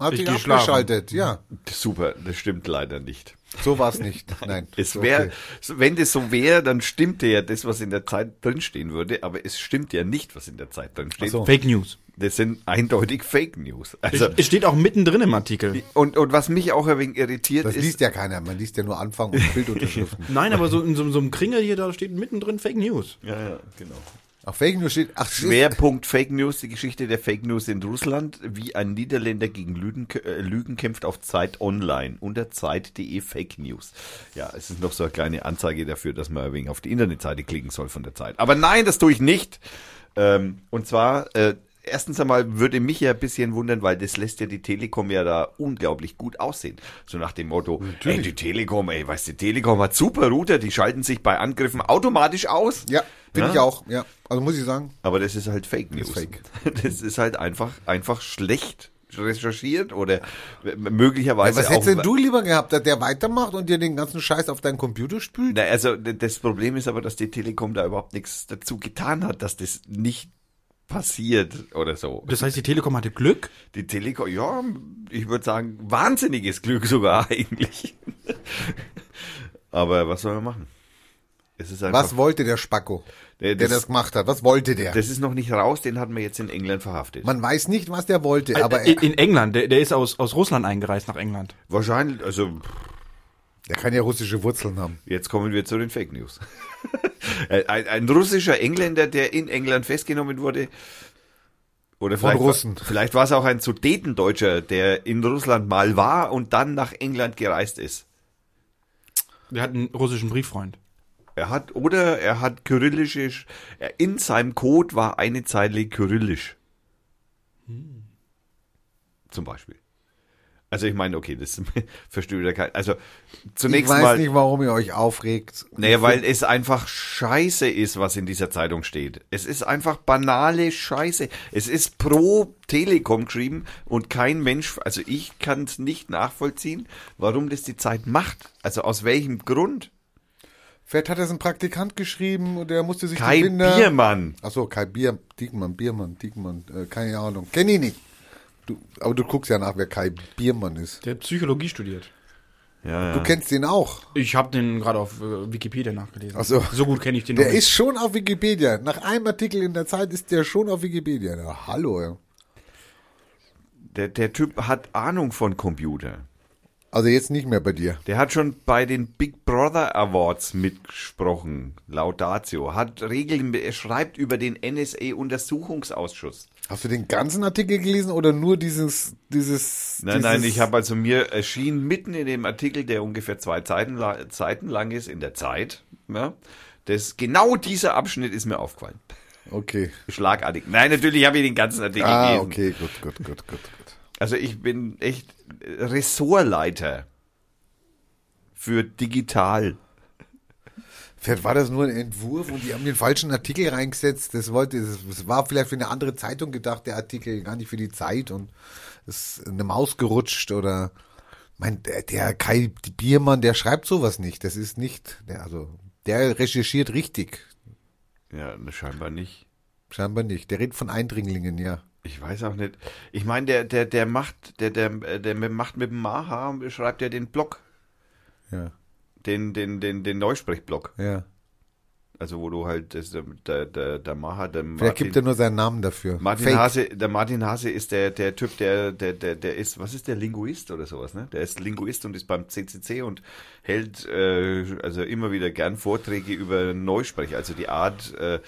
[SPEAKER 2] hat
[SPEAKER 3] Ich
[SPEAKER 2] sich abgeschaltet. Ja,
[SPEAKER 1] super, das stimmt leider nicht.
[SPEAKER 2] so war es nicht. Nein.
[SPEAKER 1] Es
[SPEAKER 2] Okay.
[SPEAKER 1] wäre, wenn das so wäre, dann stimmte ja das, was in der Zeit drinstehen würde, aber es stimmt ja nicht, was in der Zeit drinsteht.
[SPEAKER 2] So.
[SPEAKER 3] Fake News.
[SPEAKER 1] Das sind eindeutig Fake News. Also,
[SPEAKER 3] Es steht auch mittendrin im Artikel.
[SPEAKER 1] und, und was mich auch ein wenig irritiert
[SPEAKER 2] Das
[SPEAKER 1] ist,
[SPEAKER 2] liest ja keiner. Man liest ja nur Anfang und Bildunterschriften.
[SPEAKER 3] Nein, aber so in so, so einem Kringel hier, da steht mittendrin Fake News.
[SPEAKER 1] ja, ja, genau.
[SPEAKER 2] Auf Fake News steht, ach,
[SPEAKER 1] Schwerpunkt Fake News, die Geschichte der Fake News in Russland, wie ein Niederländer gegen Lügen, äh, Lügen kämpft auf Zeit Online unter Zeit.de Fake News. Ja, es ist noch so eine kleine Anzeige dafür, dass man ein wenig auf die Internetseite klicken soll von der Zeit. Aber nein, das tue ich nicht. Ähm, und zwar, äh, erstens einmal würde mich ja ein bisschen wundern, weil das lässt ja die Telekom ja da unglaublich gut aussehen. So nach dem Motto, ey, die Telekom, ey, weißt du, die Telekom hat super Router, die schalten sich bei Angriffen automatisch aus.
[SPEAKER 2] Ja, finde
[SPEAKER 1] Ja?
[SPEAKER 2] ich auch. Ja, also muss ich sagen.
[SPEAKER 1] Aber das ist halt Fake News.
[SPEAKER 2] Ist fake.
[SPEAKER 1] Das ist halt einfach, einfach schlecht recherchiert oder möglicherweise
[SPEAKER 2] Was
[SPEAKER 1] auch.
[SPEAKER 2] hättest denn du lieber gehabt, dass der weitermacht und dir den ganzen Scheiß auf deinen Computer spült?
[SPEAKER 1] Na, also das Problem ist aber, dass die Telekom da überhaupt nichts dazu getan hat, dass das nicht passiert oder so.
[SPEAKER 3] Das heißt, die Telekom hatte Glück.
[SPEAKER 1] Die Telekom, ja, ich würde sagen, wahnsinniges Glück sogar eigentlich. Aber was soll man machen? Es ist einfach,
[SPEAKER 2] Was wollte der Spacko,
[SPEAKER 1] Der-
[SPEAKER 2] der
[SPEAKER 1] das-
[SPEAKER 2] das gemacht hat? Was wollte der?
[SPEAKER 1] das ist noch nicht raus, den hatten wir jetzt in England verhaftet.
[SPEAKER 2] Man weiß nicht, was der wollte, aber
[SPEAKER 3] in, in England, der, der ist aus, aus Russland eingereist nach England.
[SPEAKER 1] Wahrscheinlich, also
[SPEAKER 2] Der kann ja russische Wurzeln haben.
[SPEAKER 1] Jetzt kommen wir zu den Fake News. Äh, ein, ein russischer Engländer, der in England festgenommen wurde. Oder
[SPEAKER 2] Von
[SPEAKER 1] vielleicht,
[SPEAKER 2] Russen.
[SPEAKER 1] War, vielleicht war es auch ein Sudetendeutscher, der in Russland mal war und dann nach England gereist ist.
[SPEAKER 3] Der hat einen russischen Brieffreund.
[SPEAKER 1] Er hat, oder er hat kyrillische, er, in seinem Code war eine Zeile kyrillisch. Zum Beispiel. Also ich meine, okay, das versteht wieder kein, also
[SPEAKER 2] Ich
[SPEAKER 1] zunächst
[SPEAKER 2] weiß
[SPEAKER 1] mal.
[SPEAKER 2] nicht, warum ihr euch aufregt.
[SPEAKER 1] Naja, weil es einfach scheiße ist, was in dieser Zeitung steht. Es ist einfach banale Scheiße. Es ist pro Telekom geschrieben und kein Mensch, also ich kann es nicht nachvollziehen, warum das die Zeit macht. Also aus welchem Grund?
[SPEAKER 2] Vielleicht hat es ein Praktikant geschrieben und der musste sich
[SPEAKER 1] Kai
[SPEAKER 2] die.
[SPEAKER 1] Biermann.
[SPEAKER 2] Achso, Kai Bier, Diekmann, Biermann, Diekmann, äh, keine Ahnung. Kenn ich nicht. Du, aber du guckst ja nach, wer Kai Biermann ist.
[SPEAKER 3] Der hat Psychologie studiert.
[SPEAKER 1] Ja,
[SPEAKER 2] Du
[SPEAKER 1] ja.
[SPEAKER 2] kennst den auch.
[SPEAKER 3] Ich habe den gerade auf äh, Wikipedia nachgelesen.
[SPEAKER 2] Ach so.
[SPEAKER 3] So gut kenne ich den
[SPEAKER 2] Der
[SPEAKER 3] noch nicht.
[SPEAKER 2] ist schon auf Wikipedia. Nach einem Artikel in der Zeit ist der schon auf Wikipedia. Na, hallo, ja.
[SPEAKER 1] Der, der Typ hat Ahnung von Computer.
[SPEAKER 2] Also jetzt nicht mehr bei dir.
[SPEAKER 1] Der hat schon bei den Big Brother Awards mitgesprochen. Laudatio. Hat Regeln, er schreibt über den NSA-Untersuchungsausschuss.
[SPEAKER 2] Hast du den ganzen Artikel gelesen oder nur dieses, dieses?
[SPEAKER 1] Nein,
[SPEAKER 2] dieses,
[SPEAKER 1] nein, ich habe also mir erschien mitten in dem Artikel, der ungefähr zwei Seiten, la- Seiten lang ist, in der Zeit, ja, das, genau dieser Abschnitt ist mir aufgefallen.
[SPEAKER 2] Okay.
[SPEAKER 1] Schlagartig. Nein, natürlich habe ich den ganzen Artikel
[SPEAKER 2] Ah,
[SPEAKER 1] gelesen.
[SPEAKER 2] okay, gut, gut, gut, gut, gut.
[SPEAKER 1] Also ich bin echt Ressortleiter für digital.
[SPEAKER 2] Vielleicht war das nur ein Entwurf und die haben den falschen Artikel reingesetzt. Das wollte, das war vielleicht für eine andere Zeitung gedacht, der Artikel, gar nicht für die Zeit und es ist eine Maus gerutscht oder, mein, der, der Kai Biermann, der schreibt sowas nicht. Das ist nicht, der, also, der recherchiert richtig.
[SPEAKER 1] Ja, scheinbar nicht.
[SPEAKER 2] Scheinbar nicht. Der redet von Eindringlingen, ja.
[SPEAKER 1] Ich weiß auch nicht. Ich meine, der, der, der macht, der, der, der macht mit dem Maha, schreibt ja den Blog,
[SPEAKER 2] Ja,
[SPEAKER 1] den, den, den, den Neusprechblog.
[SPEAKER 2] ja.
[SPEAKER 1] Also wo du halt, das, der, der, der Maha, der
[SPEAKER 2] Vielleicht
[SPEAKER 1] Martin,
[SPEAKER 2] gibt er nur seinen Namen dafür.
[SPEAKER 1] Martin
[SPEAKER 2] Fake.
[SPEAKER 1] Hase, der Martin Hase ist der, der Typ, der, der, der, der ist, was ist der Linguist oder sowas, ne? Der ist Linguist und ist beim CCC und hält, äh, also immer wieder gern Vorträge über Neusprech, also die Art, äh,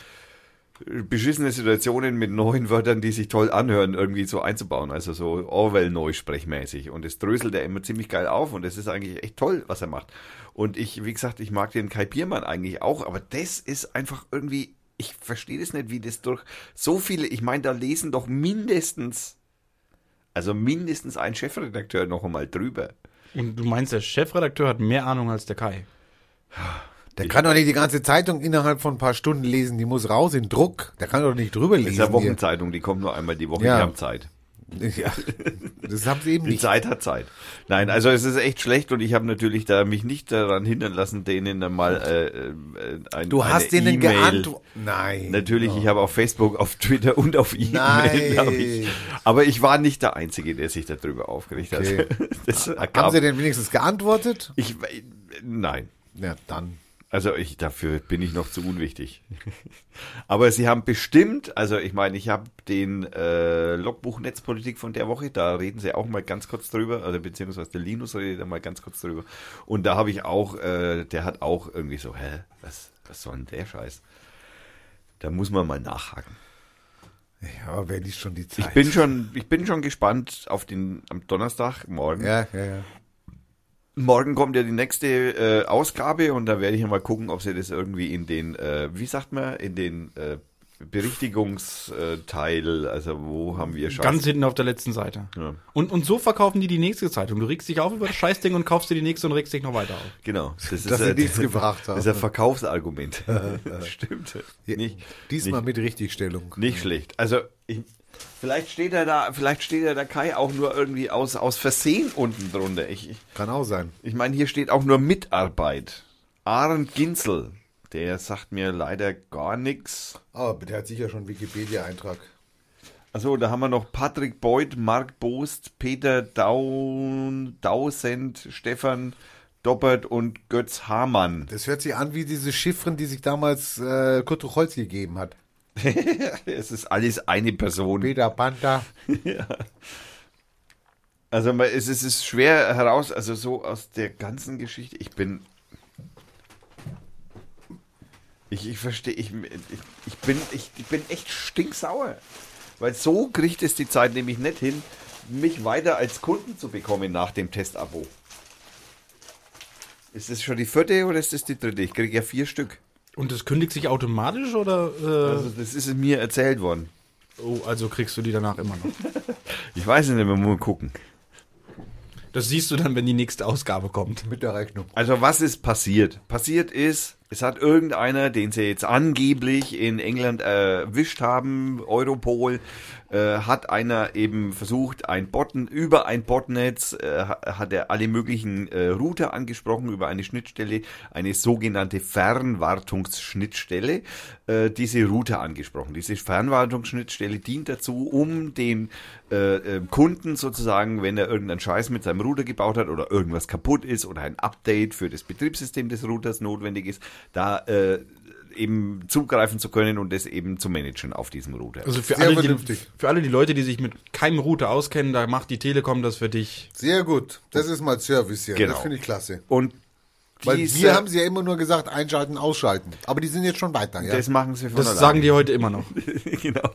[SPEAKER 1] beschissene Situationen mit neuen Wörtern, die sich toll anhören, irgendwie so einzubauen, also so Orwell-Neusprechmäßig. Und das dröselt er immer ziemlich geil auf und das ist eigentlich echt toll, was er macht. Und ich, wie gesagt, ich mag den Kai Biermann eigentlich auch, aber das ist einfach irgendwie, ich verstehe das nicht, wie das durch so viele, ich meine, da lesen doch mindestens, also mindestens ein Chefredakteur noch einmal drüber.
[SPEAKER 3] Und du meinst, der Chefredakteur hat mehr Ahnung als der Kai.
[SPEAKER 2] Der kann doch nicht die ganze Zeitung innerhalb von ein paar Stunden lesen. Die muss raus in Druck. Der kann doch nicht drüber
[SPEAKER 1] Das
[SPEAKER 2] lesen.
[SPEAKER 1] ist ja
[SPEAKER 2] hier.
[SPEAKER 1] Wochenzeitung, die kommt nur einmal die Woche,
[SPEAKER 2] Ja.
[SPEAKER 1] die haben Zeit.
[SPEAKER 2] Ja, das haben sie eben
[SPEAKER 1] Die
[SPEAKER 2] nicht.
[SPEAKER 1] Zeit hat Zeit. Nein, also es ist echt schlecht und ich habe natürlich da mich nicht daran hindern lassen, denen dann mal äh, äh, ein,
[SPEAKER 2] Du
[SPEAKER 1] eine
[SPEAKER 2] hast denen
[SPEAKER 1] E-Mail-
[SPEAKER 2] geantwortet. Nein.
[SPEAKER 1] Natürlich, ich habe auf Facebook, auf Twitter und auf E-Mail. Aber ich war nicht der Einzige, der sich darüber aufgeregt
[SPEAKER 2] Okay.
[SPEAKER 1] hat. Das
[SPEAKER 2] Haben sie denn wenigstens geantwortet?
[SPEAKER 1] ich, nein.
[SPEAKER 2] Ja, dann.
[SPEAKER 1] Also ich dafür bin ich noch zu unwichtig. Aber sie haben bestimmt, also ich meine, ich habe den äh, Logbuch Netzpolitik von der Woche, da reden sie auch mal ganz kurz drüber, also beziehungsweise der Linus redet da mal ganz kurz drüber. Und da habe ich auch, äh, der hat auch irgendwie so, hä, was, was soll denn der Scheiß? Da muss man mal nachhaken.
[SPEAKER 2] Ja, aber wer liest schon die Zeit?
[SPEAKER 1] Ich bin schon, ich bin schon gespannt auf den am Donnerstag morgen.
[SPEAKER 2] Ja, ja, ja.
[SPEAKER 1] Morgen kommt ja die nächste äh, Ausgabe und da werde ich ja mal gucken, ob sie das irgendwie in den, äh, wie sagt man, in den äh, Berichtigungsteil, also wo haben wir Scheiß?
[SPEAKER 3] Ganz hinten auf der letzten Seite.
[SPEAKER 1] Ja.
[SPEAKER 3] Und, und so verkaufen die die nächste Zeitung. Du regst dich auf über das Scheißding und kaufst dir die nächste und regst dich noch weiter auf.
[SPEAKER 1] Genau. Das ist
[SPEAKER 2] Dass sie
[SPEAKER 1] ein-
[SPEAKER 2] nichts gebracht
[SPEAKER 1] Das ist
[SPEAKER 2] haben.
[SPEAKER 1] ein Verkaufsargument. Stimmt. Nicht,
[SPEAKER 2] Diesmal
[SPEAKER 1] nicht,
[SPEAKER 2] mit Richtigstellung.
[SPEAKER 1] nicht schlecht. Also ich, vielleicht steht er da, vielleicht steht er da Kai auch nur irgendwie aus, aus Versehen unten drunter. Ich, ich,
[SPEAKER 2] Kann auch sein.
[SPEAKER 1] ich meine, hier steht auch nur Mitarbeit. Arndt Ginzel, der sagt mir leider gar nichts.
[SPEAKER 2] Aber der hat sicher schon Wikipedia-Eintrag.
[SPEAKER 1] Also, da haben wir noch Patrick Beuth, Mark Boost, Peter Daun, Dausend, Stefan Doppert und Götz Hamann.
[SPEAKER 2] Das hört sich an wie diese Chiffren, die sich damals äh, Kurt Tucholsky gegeben hat.
[SPEAKER 1] Es ist alles eine Person.
[SPEAKER 2] Peter Panther.
[SPEAKER 1] Also man- es ist, es ist schwer heraus, also so aus der ganzen Geschichte. Ich bin. Ich, ich verstehe, ich, ich, ich, bin, ich, ich bin echt stinksauer. Weil so kriegt es die Zeit nämlich nicht hin, mich weiter als Kunden zu bekommen nach dem Testabo. Ist das schon die vierte oder ist das die dritte? Ich kriege ja vier Stück.
[SPEAKER 3] Und das kündigt sich automatisch oder? Äh,
[SPEAKER 1] Also das ist mir erzählt worden.
[SPEAKER 3] oh, also kriegst du die danach immer noch.
[SPEAKER 1] Ich weiß nicht, wir müssen gucken.
[SPEAKER 3] Das siehst du dann, wenn die nächste Ausgabe kommt.
[SPEAKER 2] Mit der Rechnung.
[SPEAKER 1] Also was ist passiert? Passiert ist, es hat irgendeiner, den sie jetzt angeblich in England erwischt haben, Europol, äh, hat einer eben versucht, ein Botten über ein Botnetz äh, ha- hat er alle möglichen äh, Router angesprochen über eine Schnittstelle, eine sogenannte Fernwartungsschnittstelle, äh, diese Router angesprochen. Diese Fernwartungsschnittstelle dient dazu, um den äh, äh, Kunden sozusagen, wenn er irgendeinen Scheiß mit seinem Router gebaut hat oder irgendwas kaputt ist oder ein Update für das Betriebssystem des Routers notwendig ist, da äh, eben zugreifen zu können und das eben zu managen auf diesem Router.
[SPEAKER 3] Also für
[SPEAKER 2] Sehr
[SPEAKER 3] alle, die,
[SPEAKER 2] vernünftig.
[SPEAKER 3] für alle die Leute, die sich mit keinem Router auskennen, da macht die Telekom das für dich.
[SPEAKER 2] Sehr gut. Das ist mal Service hier.
[SPEAKER 1] Genau.
[SPEAKER 2] Das finde ich klasse.
[SPEAKER 1] und
[SPEAKER 2] Weil
[SPEAKER 1] diese-
[SPEAKER 2] wir haben sie ja immer nur gesagt, einschalten, ausschalten. Aber die sind jetzt schon weiter, ja.
[SPEAKER 1] das machen sie von
[SPEAKER 3] Das sagen die heute immer noch.
[SPEAKER 1] genau.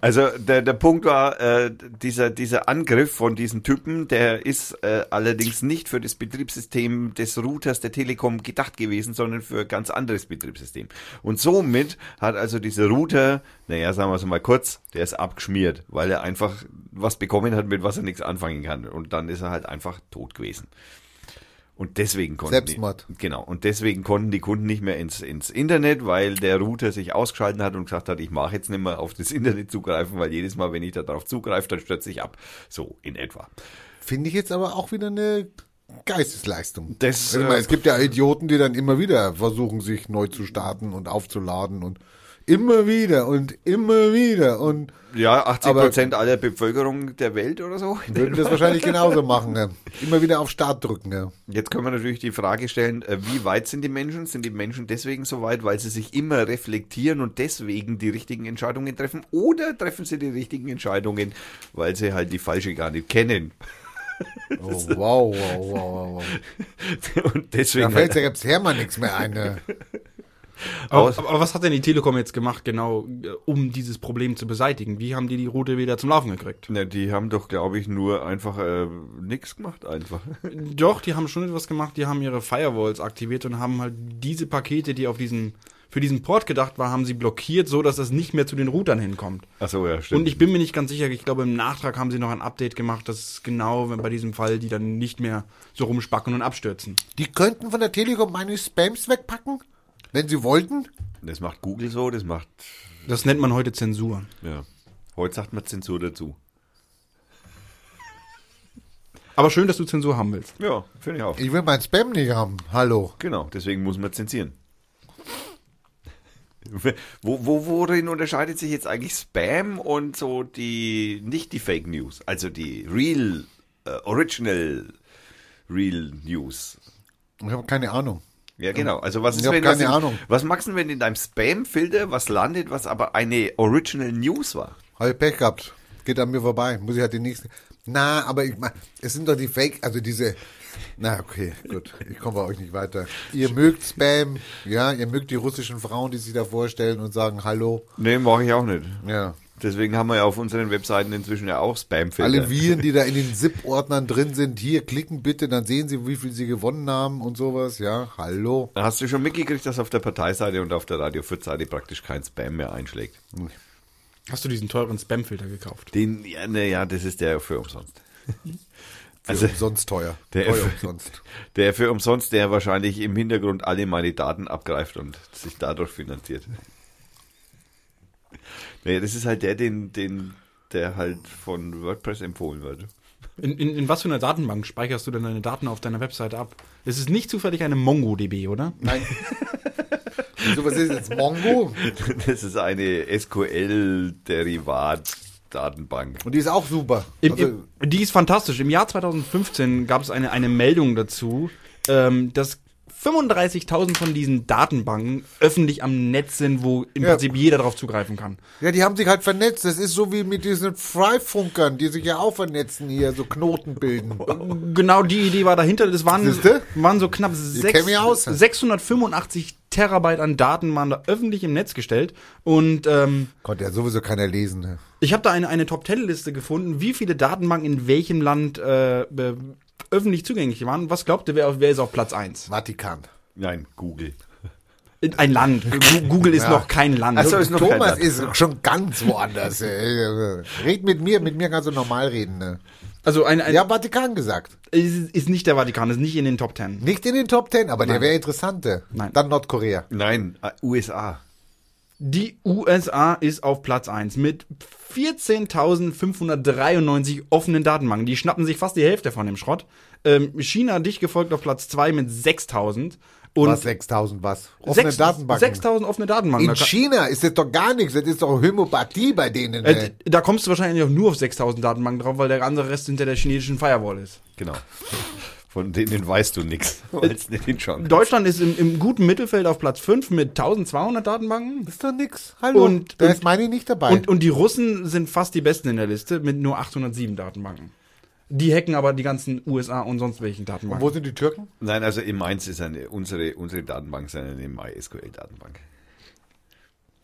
[SPEAKER 1] Also der, der Punkt war, äh, dieser, dieser Angriff von diesen Typen, der ist äh, allerdings nicht für das Betriebssystem des Routers der Telekom gedacht gewesen, sondern für ein ganz anderes Betriebssystem. Und somit hat also dieser Router, naja, sagen wir es mal kurz, der ist abgeschmiert, weil er einfach was bekommen hat, mit was er nichts anfangen kann. Und dann ist er halt einfach tot gewesen. Und deswegen konnten
[SPEAKER 2] Selbstmord.
[SPEAKER 1] Die, genau. Und deswegen konnten die Kunden nicht mehr ins, ins Internet, weil der Router sich ausgeschaltet hat und gesagt hat, ich mache jetzt nicht mehr auf das Internet zugreifen, weil jedes Mal, wenn ich da drauf zugreife, dann stürzt sich ab. So in etwa.
[SPEAKER 2] Finde ich jetzt aber auch wieder eine Geistesleistung.
[SPEAKER 1] Das,
[SPEAKER 2] meine,
[SPEAKER 1] äh,
[SPEAKER 2] es gibt ja Idioten, die dann immer wieder versuchen, sich neu zu starten und aufzuladen und immer wieder und immer wieder und
[SPEAKER 1] Ja, 80
[SPEAKER 2] Aber-
[SPEAKER 1] Prozent aller Bevölkerung der Welt oder so.
[SPEAKER 2] würden das wahrscheinlich genauso machen. Ja. Immer wieder auf Start drücken. Ja.
[SPEAKER 1] Jetzt können wir natürlich die Frage stellen, äh, wie weit sind die Menschen? Sind die Menschen deswegen so weit, weil sie sich immer reflektieren und deswegen die richtigen Entscheidungen treffen? Oder treffen sie die richtigen Entscheidungen, weil sie halt die falsche gar nicht kennen?
[SPEAKER 2] Oh, wow, wow, wow, wow.
[SPEAKER 1] Und
[SPEAKER 2] Da
[SPEAKER 1] deswegen
[SPEAKER 2] fällt ja selbst Hermann nichts mehr ein. Ja.
[SPEAKER 3] Aber, aber was hat denn die Telekom jetzt gemacht, genau, äh, um dieses Problem zu beseitigen? Wie haben die die Route wieder zum Laufen gekriegt?
[SPEAKER 1] Na, die haben doch, glaube ich, nur einfach äh, nichts gemacht, einfach.
[SPEAKER 3] Doch, die haben schon etwas gemacht, die haben ihre Firewalls aktiviert und haben halt diese Pakete, die auf diesen, für diesen Port gedacht war, haben sie blockiert, so dass das nicht mehr zu den Routern hinkommt.
[SPEAKER 1] Achso, ja, stimmt.
[SPEAKER 3] Und ich bin mir nicht ganz sicher, ich glaube im Nachtrag haben sie noch ein Update gemacht, dass genau bei diesem Fall die dann nicht mehr so rumspacken und abstürzen.
[SPEAKER 2] Die könnten von der Telekom meine Spams wegpacken, wenn sie wollten.
[SPEAKER 1] das macht Google so, das macht,
[SPEAKER 3] Das nennt man heute Zensur.
[SPEAKER 1] ja. Heute sagt man Zensur dazu.
[SPEAKER 3] Aber schön, dass du Zensur haben willst.
[SPEAKER 1] Ja, finde ich auch.
[SPEAKER 2] Ich will mein Spam nicht haben. Hallo.
[SPEAKER 1] Genau, deswegen muss man zensieren. Wo, wo, worin unterscheidet sich jetzt eigentlich Spam und so die, nicht die Fake News, also die Real, äh, Original Real News?
[SPEAKER 2] Ich habe keine Ahnung.
[SPEAKER 1] Ja, genau. Also was ist,
[SPEAKER 2] Ich
[SPEAKER 1] wenn
[SPEAKER 2] keine
[SPEAKER 1] was, in,
[SPEAKER 2] Ahnung.
[SPEAKER 1] was machst du, wenn in deinem Spam-Filter was landet, was aber eine Original News war?
[SPEAKER 2] Habe ich Pech gehabt. Geht an mir vorbei. Muss ich halt die nächste. Na, aber ich mein, es sind doch die Fake, also diese. Na, okay, gut. Ich komme bei euch nicht weiter. Ihr mögt Spam, ja, ihr mögt die russischen Frauen, die sich da vorstellen und sagen Hallo.
[SPEAKER 1] Nee, mache ich auch nicht.
[SPEAKER 2] Ja.
[SPEAKER 1] Deswegen haben wir ja auf unseren Webseiten inzwischen ja auch Spam-Filter.
[SPEAKER 2] Alle Viren, die da in den ZIP-Ordnern drin sind, hier klicken bitte, dann sehen sie, wie viel sie gewonnen haben und sowas. Ja, hallo.
[SPEAKER 1] Hast du schon mitgekriegt, dass auf der Parteiseite und auf der Radio Fürth-Seite praktisch kein Spam mehr einschlägt?
[SPEAKER 3] Hast du diesen teuren Spam-Filter gekauft?
[SPEAKER 1] Den, ja, ne, ja, das ist der für umsonst.
[SPEAKER 2] Für
[SPEAKER 1] Also-
[SPEAKER 2] umsonst teuer.
[SPEAKER 1] Der-
[SPEAKER 2] teuer umsonst.
[SPEAKER 1] Der für umsonst, der wahrscheinlich im Hintergrund alle meine Daten abgreift und sich dadurch finanziert. Naja, das ist halt der, den, den, der halt von WordPress empfohlen wird.
[SPEAKER 3] In, in, in was für einer Datenbank speicherst du denn deine Daten auf deiner Webseite ab? Es ist nicht zufällig eine MongoDB, oder?
[SPEAKER 2] Nein. Wieso, was ist jetzt Mongo?
[SPEAKER 1] Das ist eine SQL-Derivat-Datenbank.
[SPEAKER 2] Und die ist auch super.
[SPEAKER 3] Im,
[SPEAKER 2] Also,
[SPEAKER 3] im, die ist fantastisch. Im Jahr 2015 gab es eine, eine Meldung dazu, ähm, dass 35.000 von diesen Datenbanken öffentlich am Netz sind, wo im
[SPEAKER 2] Ja.
[SPEAKER 3] Prinzip jeder darauf zugreifen kann.
[SPEAKER 2] Ja, die haben sich halt vernetzt. Das ist so wie mit diesen Freifunkern, die sich ja auch vernetzen hier, so Knoten bilden.
[SPEAKER 3] Genau die Idee war dahinter. Das waren,
[SPEAKER 2] Siehste?
[SPEAKER 3] waren so knapp sechs,
[SPEAKER 2] kenn mich aus.
[SPEAKER 3] 685 Terabyte an Daten waren da öffentlich im Netz gestellt. Und ähm,
[SPEAKER 2] Konnte ja sowieso keiner lesen. ne?
[SPEAKER 3] ich habe da eine, eine Top-10-Liste gefunden, wie viele Datenbanken in welchem Land äh, öffentlich zugänglich waren. Was glaubt ihr, wer, wer ist auf Platz 1?
[SPEAKER 2] Vatikan.
[SPEAKER 1] Nein, Google.
[SPEAKER 3] Ein Land. Google ist
[SPEAKER 2] Ja.
[SPEAKER 3] noch kein Land.
[SPEAKER 1] Ach so, ist noch kein
[SPEAKER 2] Thomas
[SPEAKER 1] Land.
[SPEAKER 2] ist schon ganz woanders. Red mit mir, mit mir kannst du normal reden. Ne?
[SPEAKER 3] Also ein, ein
[SPEAKER 2] Ja, Vatikan gesagt.
[SPEAKER 3] ist, ist nicht der Vatikan, ist nicht in den Top 10.
[SPEAKER 2] Nicht in den Top Ten, aber der wäre interessanter.
[SPEAKER 3] Nein.
[SPEAKER 2] Dann Nordkorea.
[SPEAKER 1] Nein, äh, USA.
[SPEAKER 3] Die USA ist auf Platz 1 mit 14.593 offenen Datenbanken. Die schnappen sich fast die Hälfte von dem Schrott. Ähm, China dicht gefolgt auf Platz 2 mit 6.000. Und
[SPEAKER 2] was, 6000 was? Offene
[SPEAKER 3] sechs-
[SPEAKER 2] Datenbanken.
[SPEAKER 3] 6.000 offene Datenbanken.
[SPEAKER 2] In China ist das doch gar nichts. Das ist doch Homöopathie bei denen.
[SPEAKER 3] äh, da kommst du wahrscheinlich auch nur auf 6.000 Datenbanken drauf, weil der andere Rest hinter der chinesischen Firewall ist.
[SPEAKER 1] Genau. Von denen weißt du nichts.
[SPEAKER 3] Deutschland ist im, im guten Mittelfeld auf Platz 5 mit 1200 Datenbanken.
[SPEAKER 2] Ist doch nix. Hallo.
[SPEAKER 3] Und-
[SPEAKER 2] da
[SPEAKER 3] und-
[SPEAKER 2] ist meine nicht dabei.
[SPEAKER 3] Und, und die Russen sind fast die besten in der Liste mit nur 807 Datenbanken. Die hacken aber die ganzen USA und sonst welchen
[SPEAKER 2] Und
[SPEAKER 3] Datenbanken.
[SPEAKER 2] wo sind die Türken?
[SPEAKER 1] Nein, also in Mainz ist eine, unsere, unsere Datenbank ist eine MySQL-Datenbank.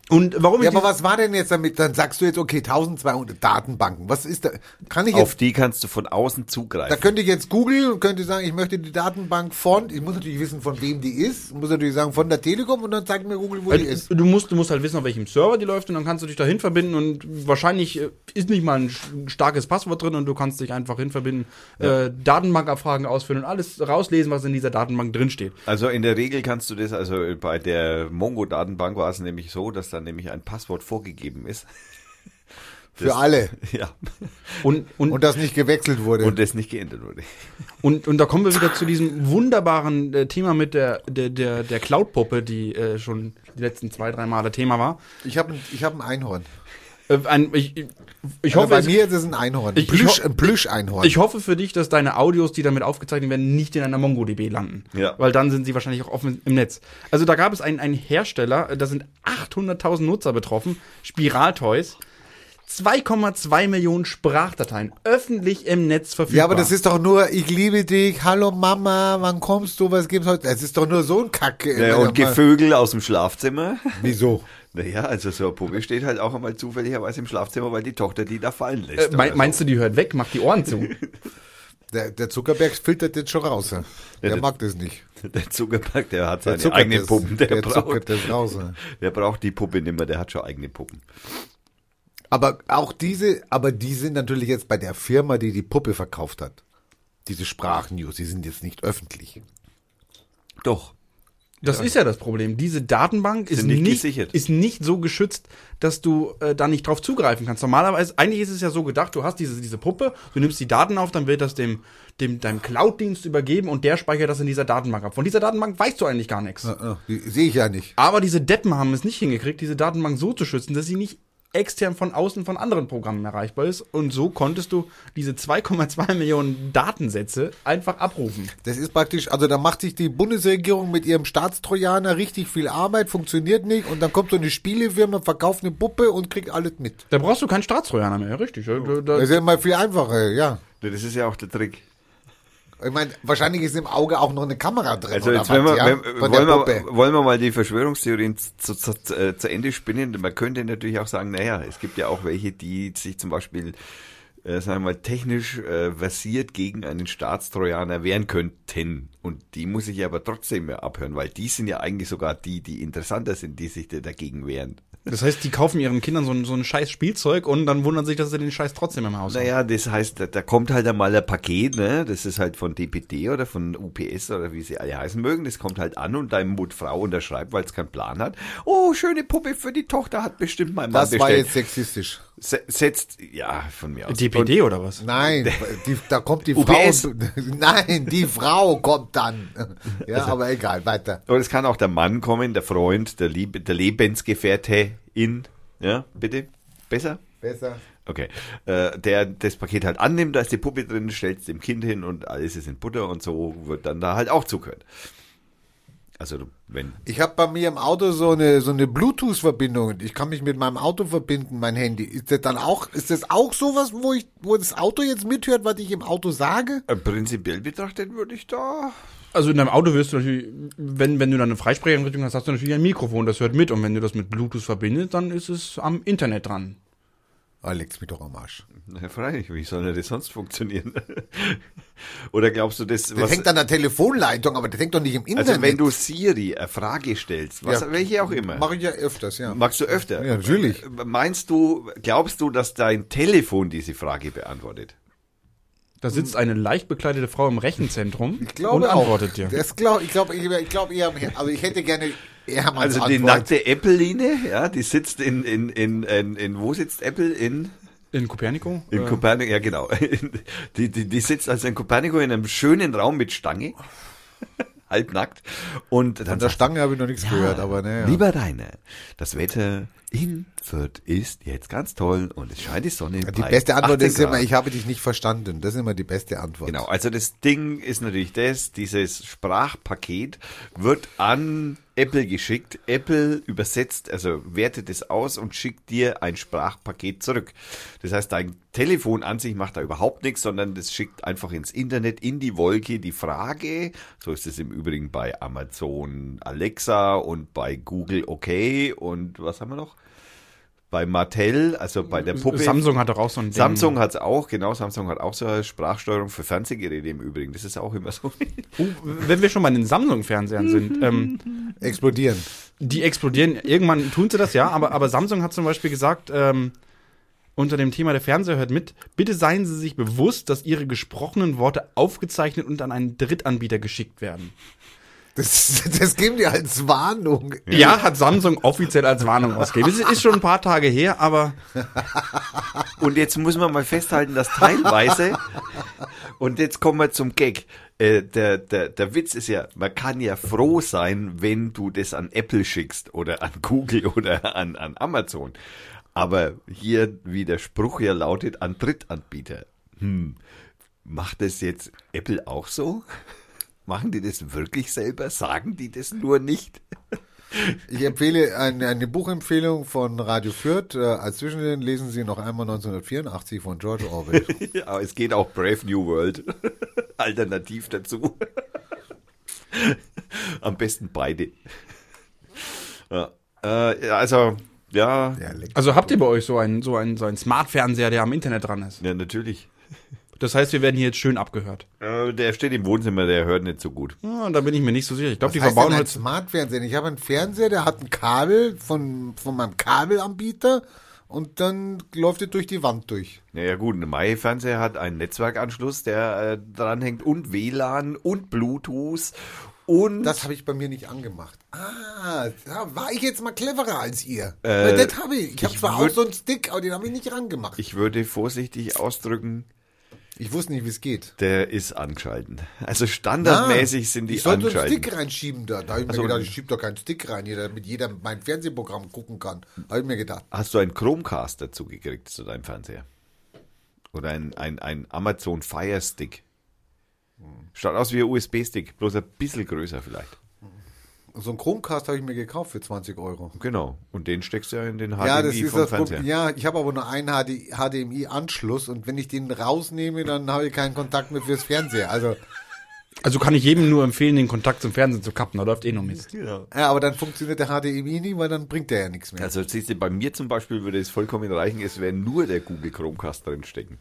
[SPEAKER 3] Und warum
[SPEAKER 2] Ja,
[SPEAKER 3] ich
[SPEAKER 2] aber was war denn jetzt damit? Dann sagst du jetzt, okay, 1200 Datenbanken. Was ist da? Kann ich
[SPEAKER 1] Auf
[SPEAKER 2] jetzt,
[SPEAKER 1] die kannst du von außen
[SPEAKER 2] da
[SPEAKER 1] zugreifen.
[SPEAKER 2] könnte ich jetzt googeln und könnte sagen, ich möchte die Datenbank von, ich muss natürlich wissen, von wem die ist. Ich muss natürlich sagen, von der Telekom und dann zeigt mir Google, wo die ist.
[SPEAKER 3] du musst, du musst halt wissen, auf welchem Server die läuft und dann kannst du dich dahin verbinden und wahrscheinlich äh, ist nicht mal ein starkes Passwort drin und du kannst dich einfach hin verbinden, äh, Datenbankabfragen ausfüllen und alles rauslesen, was in dieser Datenbank drinsteht.
[SPEAKER 1] Also in der Regel kannst du das, also bei der Mongo-Datenbank war es nämlich so, dass da nämlich ein Passwort vorgegeben ist.
[SPEAKER 2] Für alle.
[SPEAKER 1] Ja.
[SPEAKER 3] Und, und,
[SPEAKER 2] Und das nicht gewechselt wurde.
[SPEAKER 1] Und das nicht geändert wurde.
[SPEAKER 3] Und, und da kommen wir wieder zu diesem wunderbaren äh, Thema mit der, der, der, der Cloud-Puppe, die äh, schon die letzten zwei, drei Male Thema war.
[SPEAKER 2] ich habe ich hab ein Einhorn.
[SPEAKER 3] Äh, ein, ich, ich,
[SPEAKER 2] Also
[SPEAKER 3] hoffe,
[SPEAKER 2] bei
[SPEAKER 3] es,
[SPEAKER 2] mir ist es ein Einhorn.
[SPEAKER 3] Ich-
[SPEAKER 2] Plüsch, ein Plüsch-Einhorn.
[SPEAKER 3] ich hoffe für dich, dass deine Audios, die damit aufgezeichnet werden, nicht in einer MongoDB landen.
[SPEAKER 1] Ja.
[SPEAKER 3] Weil dann sind sie wahrscheinlich auch offen im Netz. Also da gab es einen, einen Hersteller, äh, da sind 800.000 Nutzer betroffen, Spiraltoys. 2,2 Millionen Sprachdateien öffentlich im Netz verfügbar.
[SPEAKER 2] Ja, aber das ist doch nur, ich liebe dich, hallo Mama, wann kommst du, was gibt's heute? Es ist doch nur so ein Kacke.
[SPEAKER 1] Ja, und Gevögel aus dem Schlafzimmer.
[SPEAKER 2] Wieso?
[SPEAKER 1] Naja, also so eine Puppe steht halt auch einmal zufälligerweise im Schlafzimmer, weil die Tochter die da fallen lässt.
[SPEAKER 3] äh, mein,
[SPEAKER 1] oder
[SPEAKER 3] meinst du, die hört weg, macht die Ohren zu?
[SPEAKER 2] Der, der Zuckerberg filtert jetzt schon raus. ja. Der
[SPEAKER 1] der-
[SPEAKER 2] mag das nicht.
[SPEAKER 1] so. Der Zuckerberg, der hat
[SPEAKER 2] Der
[SPEAKER 1] seine eigenen
[SPEAKER 2] das,
[SPEAKER 1] Puppen. Der,
[SPEAKER 2] der
[SPEAKER 1] braucht,
[SPEAKER 2] zuckert das raus. ja.
[SPEAKER 1] der braucht die Puppe nicht mehr, der hat schon eigene Puppen.
[SPEAKER 2] Aber auch diese, aber die sind natürlich jetzt bei der Firma, die die Puppe verkauft hat. Diese Sprachnews, die sind jetzt nicht öffentlich.
[SPEAKER 1] Doch.
[SPEAKER 3] Das ist ja das Problem. Diese Datenbank ist
[SPEAKER 1] nicht
[SPEAKER 3] nicht,
[SPEAKER 1] gesichert.
[SPEAKER 3] ist nicht so geschützt, dass du äh, da nicht drauf zugreifen kannst. Normalerweise, eigentlich ist es ja so gedacht, du hast diese, diese Puppe, du nimmst die Daten auf, dann wird das dem, dem deinem Cloud-Dienst übergeben und der speichert das in dieser Datenbank ab. Von dieser Datenbank weißt du eigentlich gar nichts.
[SPEAKER 2] Sehe ich ja nicht.
[SPEAKER 3] Aber diese Deppen haben es nicht hingekriegt, diese Datenbank so zu schützen, dass sie nicht extern von außen von anderen Programmen erreichbar ist. Und so konntest du diese 2,2 Millionen Datensätze einfach abrufen.
[SPEAKER 2] Das ist praktisch, also da macht sich die Bundesregierung mit ihrem Staatstrojaner richtig viel Arbeit, funktioniert nicht und dann kommt so eine Spielefirma, verkauft eine Puppe und kriegt alles mit.
[SPEAKER 3] Da brauchst du keinen Staatstrojaner mehr, richtig. Da, da,
[SPEAKER 2] Das ist ja mal viel einfacher, ja.
[SPEAKER 1] Das ist ja auch der Trick.
[SPEAKER 2] Ich meine, wahrscheinlich ist im Auge auch noch eine Kamera drin
[SPEAKER 1] Also jetzt wir,
[SPEAKER 2] was, ja?
[SPEAKER 1] wenn, wollen, wir, wollen wir mal die Verschwörungstheorien zu, zu, zu, äh, zu Ende spinnen. Man könnte natürlich auch sagen, naja, es gibt ja auch welche, die sich zum Beispiel, äh, sagen wir mal, technisch äh, versiert gegen einen Staatstrojaner wehren könnten. Und die muss ich aber trotzdem mehr abhören, weil die sind ja eigentlich sogar die, die interessanter sind, die sich da dagegen wehren.
[SPEAKER 3] Das heißt, die kaufen ihren Kindern so ein, so ein scheiß Spielzeug und dann wundern sich, dass sie den Scheiß trotzdem im Haus haben.
[SPEAKER 1] Naja, das heißt, da, da kommt halt einmal ein Paket, ne? Das ist halt von DPD oder von UPS oder wie sie alle heißen mögen. Das kommt halt an und deine Mutfrau unterschreibt, weil es keinen Plan hat. Oh, schöne Puppe für die Tochter hat bestimmt mein Mann
[SPEAKER 2] Das war
[SPEAKER 1] bestellt.
[SPEAKER 2] jetzt sexistisch.
[SPEAKER 1] Se- Setzt, ja, von mir aus.
[SPEAKER 3] DPD oder was?
[SPEAKER 2] Nein, die, da kommt die
[SPEAKER 1] UPS.
[SPEAKER 2] Frau. Nein, die Frau kommt dann. Ja,
[SPEAKER 1] Also
[SPEAKER 2] aber egal, weiter.
[SPEAKER 1] Und es kann auch der Mann kommen, der Freund, der, Lieb der Lebensgefährte in, ja, bitte? Besser?
[SPEAKER 2] Besser.
[SPEAKER 1] Okay. Äh, der das Paket halt annimmt, da ist die Puppe drin, stellt es dem Kind hin und alles ist in Butter und so wird dann da halt auch zugehört. Also wenn
[SPEAKER 2] Ich habe bei mir im Auto so eine so eine Bluetooth-Verbindung. Ich kann mich mit meinem Auto verbinden, mein Handy. Ist das dann auch, ist das auch sowas, wo ich, wo das Auto jetzt mithört, was ich im Auto sage?
[SPEAKER 1] äh, prinzipiell betrachtet würde ich da
[SPEAKER 3] Also in deinem Auto wirst du natürlich, wenn, wenn du dann eine Freisprecheinrichtung hast, hast du natürlich ein Mikrofon, das hört mit. Und wenn du das mit Bluetooth verbindest, dann ist es am Internet dran.
[SPEAKER 2] Ah, legt's mich doch am Arsch.
[SPEAKER 1] Na, freilich, wie soll denn das sonst funktionieren? Oder glaubst du, das,
[SPEAKER 2] Das
[SPEAKER 1] was,
[SPEAKER 2] hängt an der Telefonleitung, aber das hängt doch nicht im Internet.
[SPEAKER 1] also wenn du Siri eine Frage stellst, was,
[SPEAKER 2] Ja.
[SPEAKER 1] welche auch immer,
[SPEAKER 2] Mache ich ja öfters, ja.
[SPEAKER 1] magst du öfter?
[SPEAKER 2] Ja, natürlich.
[SPEAKER 1] Meinst du, glaubst du, dass dein Telefon diese Frage beantwortet?
[SPEAKER 3] Da sitzt eine leicht bekleidete Frau im Rechenzentrum
[SPEAKER 2] Ich glaube
[SPEAKER 3] und
[SPEAKER 2] auch.
[SPEAKER 3] antwortet dir.
[SPEAKER 2] Das glaub, ich glaube, ich, ich glaube eher, also ich hätte gerne
[SPEAKER 1] Also die nackte Apple-Line, ja, die sitzt in, in, in, in, in, wo sitzt Apple? In,
[SPEAKER 3] In Copernico?
[SPEAKER 1] in
[SPEAKER 3] Äh,
[SPEAKER 1] Copernico, ja genau. Die, die, die sitzt also in Copernico in einem schönen Raum mit Stange, halbnackt. Und dann
[SPEAKER 2] An der
[SPEAKER 1] sagt
[SPEAKER 2] Stange habe ich noch nichts gehört, aber ne.
[SPEAKER 1] Lieber Rainer, das Wetter in Fürth ist jetzt ganz toll und es scheint die Sonne.
[SPEAKER 2] Die beste Antwort
[SPEAKER 1] 18
[SPEAKER 2] ist immer, ich habe dich nicht verstanden. Das ist immer die beste Antwort.
[SPEAKER 1] Genau, also das Ding ist natürlich das, dieses Sprachpaket wird an Apple geschickt. Apple übersetzt, also wertet es aus und schickt dir ein Sprachpaket zurück. Das heißt, dein Telefon an sich macht da überhaupt nichts, sondern das schickt einfach ins Internet, in die Wolke die Frage. So ist es im Übrigen bei Amazon Alexa und bei Google OK und was haben wir noch? Bei Mattel, also bei der Puppe.
[SPEAKER 3] Samsung hat doch auch so ein Ding.
[SPEAKER 1] Samsung hat es auch, genau, Samsung hat auch so eine Sprachsteuerung für Fernsehgeräte im Übrigen. Das ist auch immer so.
[SPEAKER 3] Oh, wenn wir schon bei den Samsung-Fernsehern sind, ähm,
[SPEAKER 2] Explodieren.
[SPEAKER 3] die explodieren. Irgendwann tun sie das, ja, aber, aber Samsung hat zum Beispiel gesagt, ähm, unter dem Thema der Fernseher hört mit, bitte seien Sie sich bewusst, dass Ihre gesprochenen Worte aufgezeichnet und an einen Drittanbieter geschickt werden.
[SPEAKER 2] Das, das geben die als Warnung.
[SPEAKER 3] Ja, hat Samsung offiziell als Warnung ausgegeben. Es ist schon ein paar Tage her, aber
[SPEAKER 1] Und jetzt muss man mal festhalten, dass teilweise, und jetzt kommen wir zum Gag. Äh, der, der, der Witz ist ja, man kann ja froh sein, wenn du das an Apple schickst oder an Google oder an, an Amazon. Aber hier, wie der Spruch ja lautet, an Drittanbieter. Hm, macht das jetzt Apple auch so? Machen die das wirklich selber? Sagen die das nur nicht?
[SPEAKER 2] Ich empfehle eine, eine Buchempfehlung von Radio Fürth. Äh, als Zwischendrin lesen Sie noch einmal 1984 von George Orwell.
[SPEAKER 1] Aber es geht auch Brave New World. Alternativ dazu. Am besten beide. Ja, äh, also, ja,
[SPEAKER 3] also habt ihr bei euch so einen so einen so einen Smart-Fernseher, der am Internet dran ist?
[SPEAKER 1] ja, natürlich.
[SPEAKER 3] Das heißt, wir werden hier jetzt schön abgehört.
[SPEAKER 1] Äh, der steht im Wohnzimmer, der hört nicht so gut.
[SPEAKER 3] Ja, da bin ich mir nicht so sicher. Ich glaube, die verbauen halt.
[SPEAKER 2] Smart-Fernsehen? Ich habe einen Fernseher, der hat ein Kabel von, von meinem Kabelanbieter und dann läuft er durch die Wand durch.
[SPEAKER 1] Naja gut, ein Mai-Fernseher hat einen Netzwerkanschluss, der äh, dranhängt und WLAN und Bluetooth und
[SPEAKER 2] Das habe ich bei mir nicht angemacht. Ah, da war ich jetzt mal cleverer als ihr.
[SPEAKER 1] Äh,
[SPEAKER 2] Weil das habe ich. Ich habe zwar auch so einen Stick, aber den habe ich nicht rangemacht. Ich
[SPEAKER 1] würde vorsichtig ausdrücken,
[SPEAKER 2] wusste nicht, wie es geht.
[SPEAKER 1] der ist angeschalten. Also standardmäßig sind die
[SPEAKER 2] Ah, ich sollte so einen
[SPEAKER 1] angeschalten.
[SPEAKER 2] Stick reinschieben da. Da habe ich
[SPEAKER 1] Also-
[SPEAKER 2] mir gedacht, ich schiebe doch keinen Stick rein, damit jeder mein Fernsehprogramm gucken kann. Habe ich mir gedacht.
[SPEAKER 1] Hast du einen Chromecast dazu gekriegt zu deinem Fernseher? Oder ein, ein, ein Amazon Fire Stick? Schaut aus wie ein USB-Stick, bloß ein bisschen größer vielleicht.
[SPEAKER 2] So einen Chromecast habe ich mir gekauft für 20 Euro.
[SPEAKER 1] Genau. Und den steckst du ja in den HDMI
[SPEAKER 2] Ja, das ist
[SPEAKER 1] vom
[SPEAKER 2] das
[SPEAKER 1] Fernseher.
[SPEAKER 2] Problem. Ja, ich habe aber nur einen HD HDMI-Anschluss und wenn ich den rausnehme, dann habe ich keinen Kontakt mehr fürs Fernseher. Also,
[SPEAKER 3] Also kann ich jedem nur empfehlen, den Kontakt zum Fernsehen zu kappen. Da läuft eh nur Mist.
[SPEAKER 1] Ja.
[SPEAKER 2] ja, aber dann funktioniert der HDMI nie, weil dann bringt der ja nichts mehr.
[SPEAKER 1] Also siehst du, bei mir zum Beispiel würde es vollkommen reichen, es wäre nur der Google Chromecast drin stecken.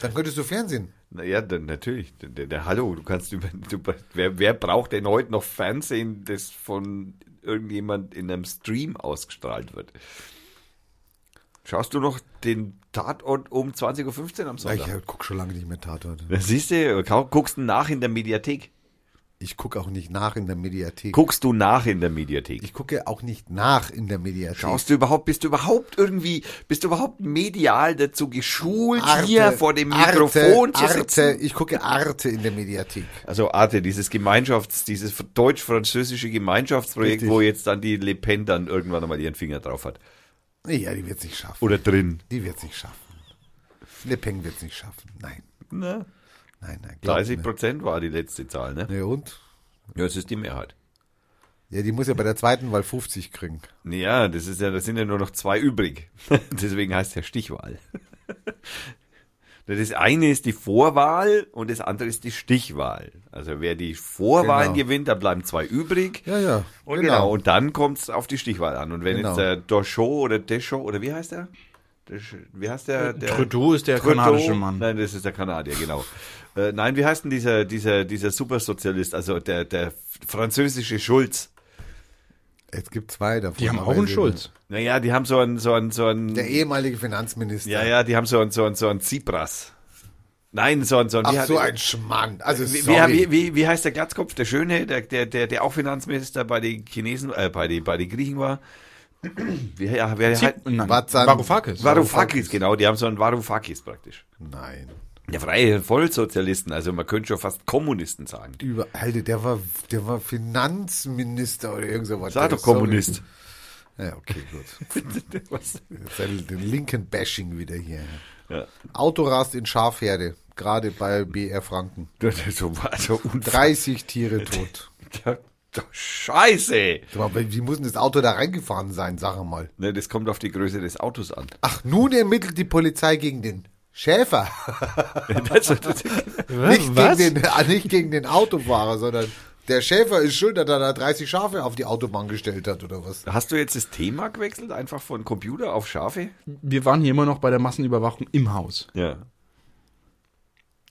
[SPEAKER 2] Dann könntest du Fernsehen.
[SPEAKER 1] Naja, dann natürlich. Der, der, Hallo, du kannst über, du, wer, wer braucht denn heute noch Fernsehen, das von irgendjemand in einem Stream ausgestrahlt wird? Schaust du noch den Tatort um 20.15 Uhr am
[SPEAKER 2] Ja, ich
[SPEAKER 1] Sonntag?
[SPEAKER 2] guck schon lange nicht mehr Tatort.
[SPEAKER 1] Ja, siehst du, guckst du nach in der Mediathek?
[SPEAKER 2] Ich gucke auch nicht nach in der Mediathek.
[SPEAKER 1] Guckst du nach in der Mediathek?
[SPEAKER 2] Ich gucke auch nicht nach in der Mediathek.
[SPEAKER 1] Schaust du überhaupt, bist du überhaupt irgendwie, bist du überhaupt medial dazu geschult,
[SPEAKER 2] Arte,
[SPEAKER 1] hier vor dem Mikrofon
[SPEAKER 2] Arte,
[SPEAKER 1] zu sitzen?
[SPEAKER 2] Arte, ich gucke Arte in der Mediathek.
[SPEAKER 1] Also Arte, dieses Gemeinschafts-, dieses deutsch-französische Gemeinschaftsprojekt,
[SPEAKER 2] Richtig.
[SPEAKER 1] wo jetzt dann die Le Pen dann irgendwann einmal ihren Finger drauf hat.
[SPEAKER 2] Ja, die wird es nicht schaffen.
[SPEAKER 1] Oder drin.
[SPEAKER 2] Die wird es nicht schaffen. Le Pen wird es nicht schaffen. Nein,
[SPEAKER 1] Na,
[SPEAKER 2] nein, nein. glaub
[SPEAKER 1] 30
[SPEAKER 2] mir.
[SPEAKER 1] Prozent war die letzte Zahl, ne?
[SPEAKER 2] Ja, und?
[SPEAKER 1] Ja, es ist die Mehrheit.
[SPEAKER 2] Ja, die muss ja bei der zweiten Wahl 50 kriegen.
[SPEAKER 1] Ja, das ist ja, da sind ja nur noch zwei übrig. Deswegen heißt der Stichwahl. Das eine ist die Vorwahl und das andere ist die Stichwahl. Also wer die Vorwahlen
[SPEAKER 2] Genau.
[SPEAKER 1] gewinnt, da bleiben zwei übrig.
[SPEAKER 2] Ja, ja.
[SPEAKER 1] Und genau. und dann kommt es auf die Stichwahl an. Und wenn
[SPEAKER 2] Genau.
[SPEAKER 1] jetzt der Dochot oder Deschot oder wie heißt der? Wie heißt der? der
[SPEAKER 3] Trudeau ist der
[SPEAKER 1] Trudeau?
[SPEAKER 3] kanadische Mann.
[SPEAKER 1] Nein, das ist der Kanadier, genau. äh, nein, wie heißt denn dieser, dieser, dieser Supersozialist, also der, der französische Schulz?
[SPEAKER 2] Es gibt zwei davon.
[SPEAKER 3] Die haben auch einen Schulz.
[SPEAKER 1] Naja, die haben so einen, so einen, so einen,
[SPEAKER 2] Der ehemalige Finanzminister.
[SPEAKER 1] ja, ja, die haben so einen, so einen, so einen Tsipras. Nein, so einen, so einen,
[SPEAKER 2] Ach,
[SPEAKER 1] wie,
[SPEAKER 2] so ein Schmann. Also,
[SPEAKER 1] wie,
[SPEAKER 2] sorry.
[SPEAKER 1] wie, wie, wie heißt der Glatzkopf, der Schöne, der, der, der, der auch Finanzminister bei den Chinesen, äh, bei den, bei den Griechen war? Wie, ja, wer,
[SPEAKER 3] nein,
[SPEAKER 2] Vatzan-
[SPEAKER 3] Varoufakis.
[SPEAKER 1] Varoufakis, genau, die haben so einen Varoufakis praktisch.
[SPEAKER 2] Nein.
[SPEAKER 1] Ja, freie Vollsozialisten, also man könnte schon fast Kommunisten sagen.
[SPEAKER 2] Über, Alter, der war, der war Finanzminister oder irgend sowas.
[SPEAKER 1] Sag doch
[SPEAKER 2] ist sorry.
[SPEAKER 1] Kommunist.
[SPEAKER 2] Ja, okay, gut. Den linken Bashing wieder hier.
[SPEAKER 1] Ja.
[SPEAKER 2] Autorast in Schafherde, gerade bei BR Franken.
[SPEAKER 1] Das ist so, also unfassbar.
[SPEAKER 2] 30 Tiere tot.
[SPEAKER 1] Scheiße!
[SPEAKER 2] Wie muss denn das Auto da reingefahren sein, sag mal.
[SPEAKER 1] Ne, das kommt auf die Größe des Autos an.
[SPEAKER 2] Ach, nun ermittelt die Polizei gegen den Schäfer.
[SPEAKER 1] Das, das,
[SPEAKER 2] Nicht
[SPEAKER 3] Was?
[SPEAKER 2] gegen, den, äh, nicht gegen den Autofahrer, sondern der Schäfer ist schuld, dass er da 30 Schafe auf die Autobahn gestellt hat oder was.
[SPEAKER 1] hast du jetzt das Thema gewechselt, einfach von Computer auf Schafe?
[SPEAKER 3] Wir waren hier immer noch bei der Massenüberwachung im Haus.
[SPEAKER 1] Ja.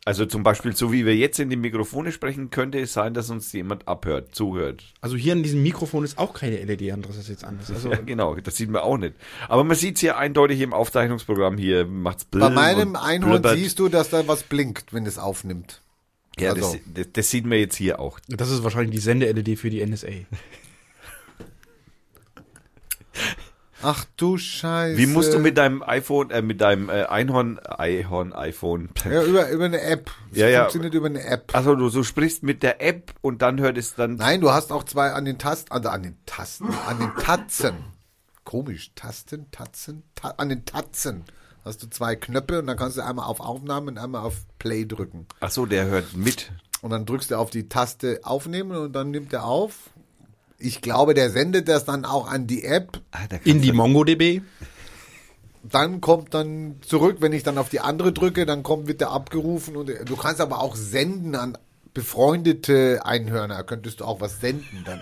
[SPEAKER 1] Also zum Beispiel, so wie wir jetzt in die Mikrofone sprechen, könnte es sein, dass uns jemand abhört, zuhört.
[SPEAKER 3] Also hier an diesem Mikrofon ist auch keine LED an, das ist jetzt anders. Also
[SPEAKER 1] Ja, genau, das sieht man auch nicht. Aber man sieht es hier eindeutig im Aufzeichnungsprogramm hier, macht's
[SPEAKER 2] Bei meinem Einhorn
[SPEAKER 1] blubbert.
[SPEAKER 2] siehst du, dass da was blinkt, wenn es aufnimmt.
[SPEAKER 1] Ja,
[SPEAKER 2] also-
[SPEAKER 1] das, das, das sieht man jetzt hier auch.
[SPEAKER 3] das ist wahrscheinlich die Sende-LED für die NSA.
[SPEAKER 2] Ach du Scheiße.
[SPEAKER 1] Wie musst du mit deinem iPhone, äh, mit deinem äh, Einhorn, Einhorn, iPhone,
[SPEAKER 2] Ja, über, über eine App. Es
[SPEAKER 1] Ja, ja.
[SPEAKER 2] funktioniert über eine App.
[SPEAKER 1] also du so sprichst mit der App und dann hört es dann,
[SPEAKER 2] Nein, du hast auch zwei an den Tasten, also an den Tasten, an den Tatzen. Komisch, Tasten, Tatzen, ta an den Tatzen hast du zwei Knöpfe und dann kannst du einmal auf Aufnahme und einmal auf Play drücken.
[SPEAKER 1] ach so, der hört mit.
[SPEAKER 2] Und dann drückst du auf die Taste Aufnehmen und dann nimmt er auf. Ich glaube, der sendet das dann auch an die App.
[SPEAKER 1] Ah,
[SPEAKER 3] In die MongoDB.
[SPEAKER 2] Dann kommt dann zurück, wenn ich dann auf die andere drücke, dann kommt, wird der abgerufen und du kannst aber auch senden an befreundete Einhörner. Könntest du auch was senden dann.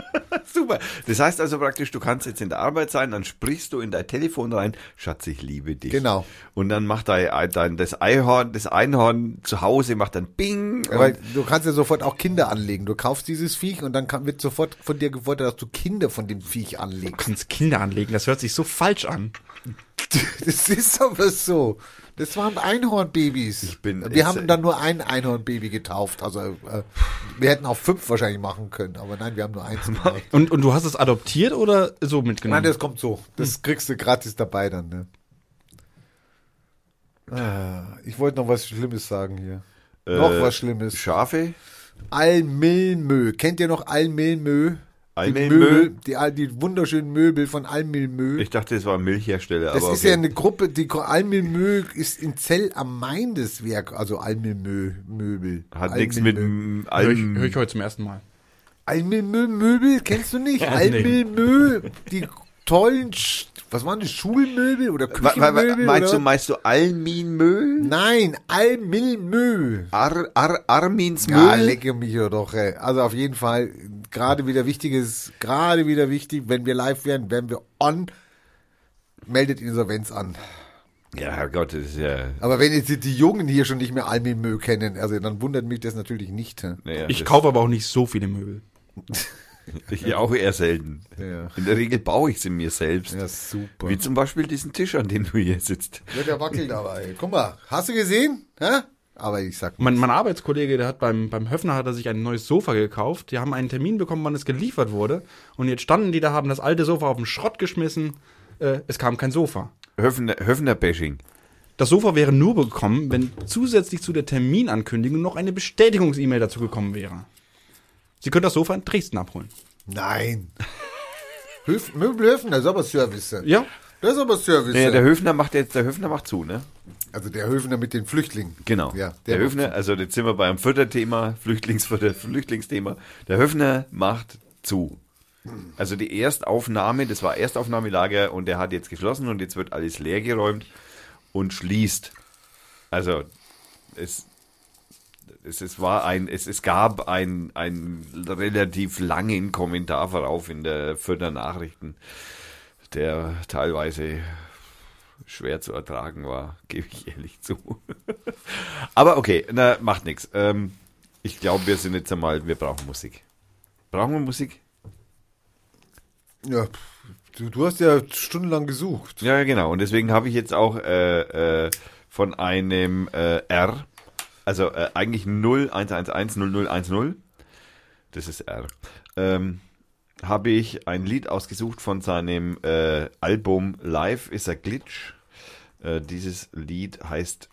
[SPEAKER 1] Super. Das heißt also praktisch, du kannst jetzt in der Arbeit sein, dann sprichst du in dein Telefon rein, Schatz, ich liebe dich.
[SPEAKER 2] Genau.
[SPEAKER 1] Und dann macht dein, dein das Einhorn, das Einhorn zu Hause macht dann Bing.
[SPEAKER 2] Weil du kannst ja sofort auch Kinder anlegen. Du kaufst dieses Viech und dann kann, wird sofort von dir gefordert, dass du Kinder von dem Viech
[SPEAKER 3] Du
[SPEAKER 2] anlegst.
[SPEAKER 3] kannst Kinder anlegen, das hört sich so falsch an.
[SPEAKER 2] Das ist aber so. Das waren Einhornbabys.
[SPEAKER 1] Ich bin-
[SPEAKER 2] wir haben dann nur ein Einhornbaby getauft. Also äh, wir hätten auch fünf wahrscheinlich machen können, aber nein, wir haben nur eins gemacht.
[SPEAKER 3] Und, und du hast es adoptiert oder so
[SPEAKER 2] Nein,
[SPEAKER 3] mitgenommen?
[SPEAKER 2] das kommt so. Das kriegst du gratis dabei dann. Ne? Ah, ich wollte noch was Schlimmes sagen hier. noch was Schlimmes.
[SPEAKER 1] Schafe?
[SPEAKER 2] Almilmö. Kennt ihr noch Almilmö? Die
[SPEAKER 1] Almilmö?
[SPEAKER 2] Möbel, die, all- die wunderschönen Möbel von Almilmö.
[SPEAKER 1] Ich dachte, das war ein Milchhersteller.
[SPEAKER 2] Das
[SPEAKER 1] aber
[SPEAKER 2] ist
[SPEAKER 1] okay.
[SPEAKER 2] ja eine Gruppe, die Almilmö ist in Zell am Main das Werk, also Almilmö Möbel.
[SPEAKER 1] Hat nichts mit
[SPEAKER 2] Almilmö.
[SPEAKER 1] dem
[SPEAKER 3] Hör ich,
[SPEAKER 1] Alm.
[SPEAKER 3] hör ich heute zum ersten Mal.
[SPEAKER 2] Almilmö Möbel, kennst du nicht? Almilmö, die tollen, Sch was waren das, Schulmöbel oder Küchenmöbel?
[SPEAKER 1] Meinst du, meinst du Alminmö?
[SPEAKER 2] Nein, Almilmö.
[SPEAKER 1] Ar, Ar, Armins
[SPEAKER 2] Ja,
[SPEAKER 1] Müll?
[SPEAKER 2] lecke mich ja doch. Ey. Also auf jeden Fall, gerade wieder wichtiges, gerade wieder wichtig, wenn wir live werden, werden wir on, meldet Insolvenz an.
[SPEAKER 1] Ja, Herrgott, das ist ja.
[SPEAKER 2] Aber wenn jetzt die Jungen hier schon nicht mehr Almimö kennen, also dann wundert mich das natürlich nicht.
[SPEAKER 1] Naja,
[SPEAKER 3] Ich kaufe aber auch nicht so viele Möbel.
[SPEAKER 1] Ich auch eher selten.
[SPEAKER 2] Ja.
[SPEAKER 1] In der Regel baue ich sie mir selbst.
[SPEAKER 2] Ja, super.
[SPEAKER 1] Wie zum Beispiel diesen Tisch, an dem du hier sitzt.
[SPEAKER 2] Ja, der wackelt aber, ey. Guck mal, hast du gesehen? Hä? Aber ich sag mal.
[SPEAKER 3] Mein, mein Arbeitskollege, der hat beim, beim Höfner hat er sich ein neues Sofa gekauft. Die haben einen Termin bekommen, wann es geliefert wurde. Und jetzt standen die da, haben das alte Sofa auf den Schrott geschmissen. Äh, es kam kein Sofa.
[SPEAKER 1] Höfner, Höfner-Bashing.
[SPEAKER 3] Das Sofa wäre nur bekommen, wenn zusätzlich zu der Terminankündigung noch eine Bestätigungs-E-Mail dazu gekommen wäre. Sie können das Sofa in Dresden abholen.
[SPEAKER 2] Nein. Höf, Möbelhöfen, das ist aber Service.
[SPEAKER 3] Ja.
[SPEAKER 2] Das ist aber Service.
[SPEAKER 1] Naja, der Höfner macht jetzt, der Höfner macht zu, ne?
[SPEAKER 2] also der Höfner mit den Flüchtlingen.
[SPEAKER 1] Genau.
[SPEAKER 2] Ja,
[SPEAKER 1] der,
[SPEAKER 2] der
[SPEAKER 1] Höfner, also jetzt sind wir beim Förderthema, Flüchtlingsförder, Flüchtlingsthema. Der Höfner macht zu. Also die Erstaufnahme, das war Erstaufnahmelager und der hat jetzt geschlossen und jetzt wird alles leergeräumt und schließt. Also es, es, es war ein, es, es gab ein, ein relativ langen Kommentar vorauf in der Fürther Nachrichten, der teilweise schwer zu ertragen war, gebe ich ehrlich zu. Aber okay, na, macht nichts. Ähm, ich glaube, wir sind jetzt einmal, wir brauchen Musik. Brauchen wir Musik?
[SPEAKER 2] Ja, du, du hast ja stundenlang gesucht.
[SPEAKER 1] Ja, genau. Und deswegen habe ich jetzt auch äh, äh, von einem äh, R, also äh, eigentlich 0111 0010, das ist R, ähm, habe ich ein Lied ausgesucht von seinem äh, Album Live is a Glitch. Äh, dieses Lied heißt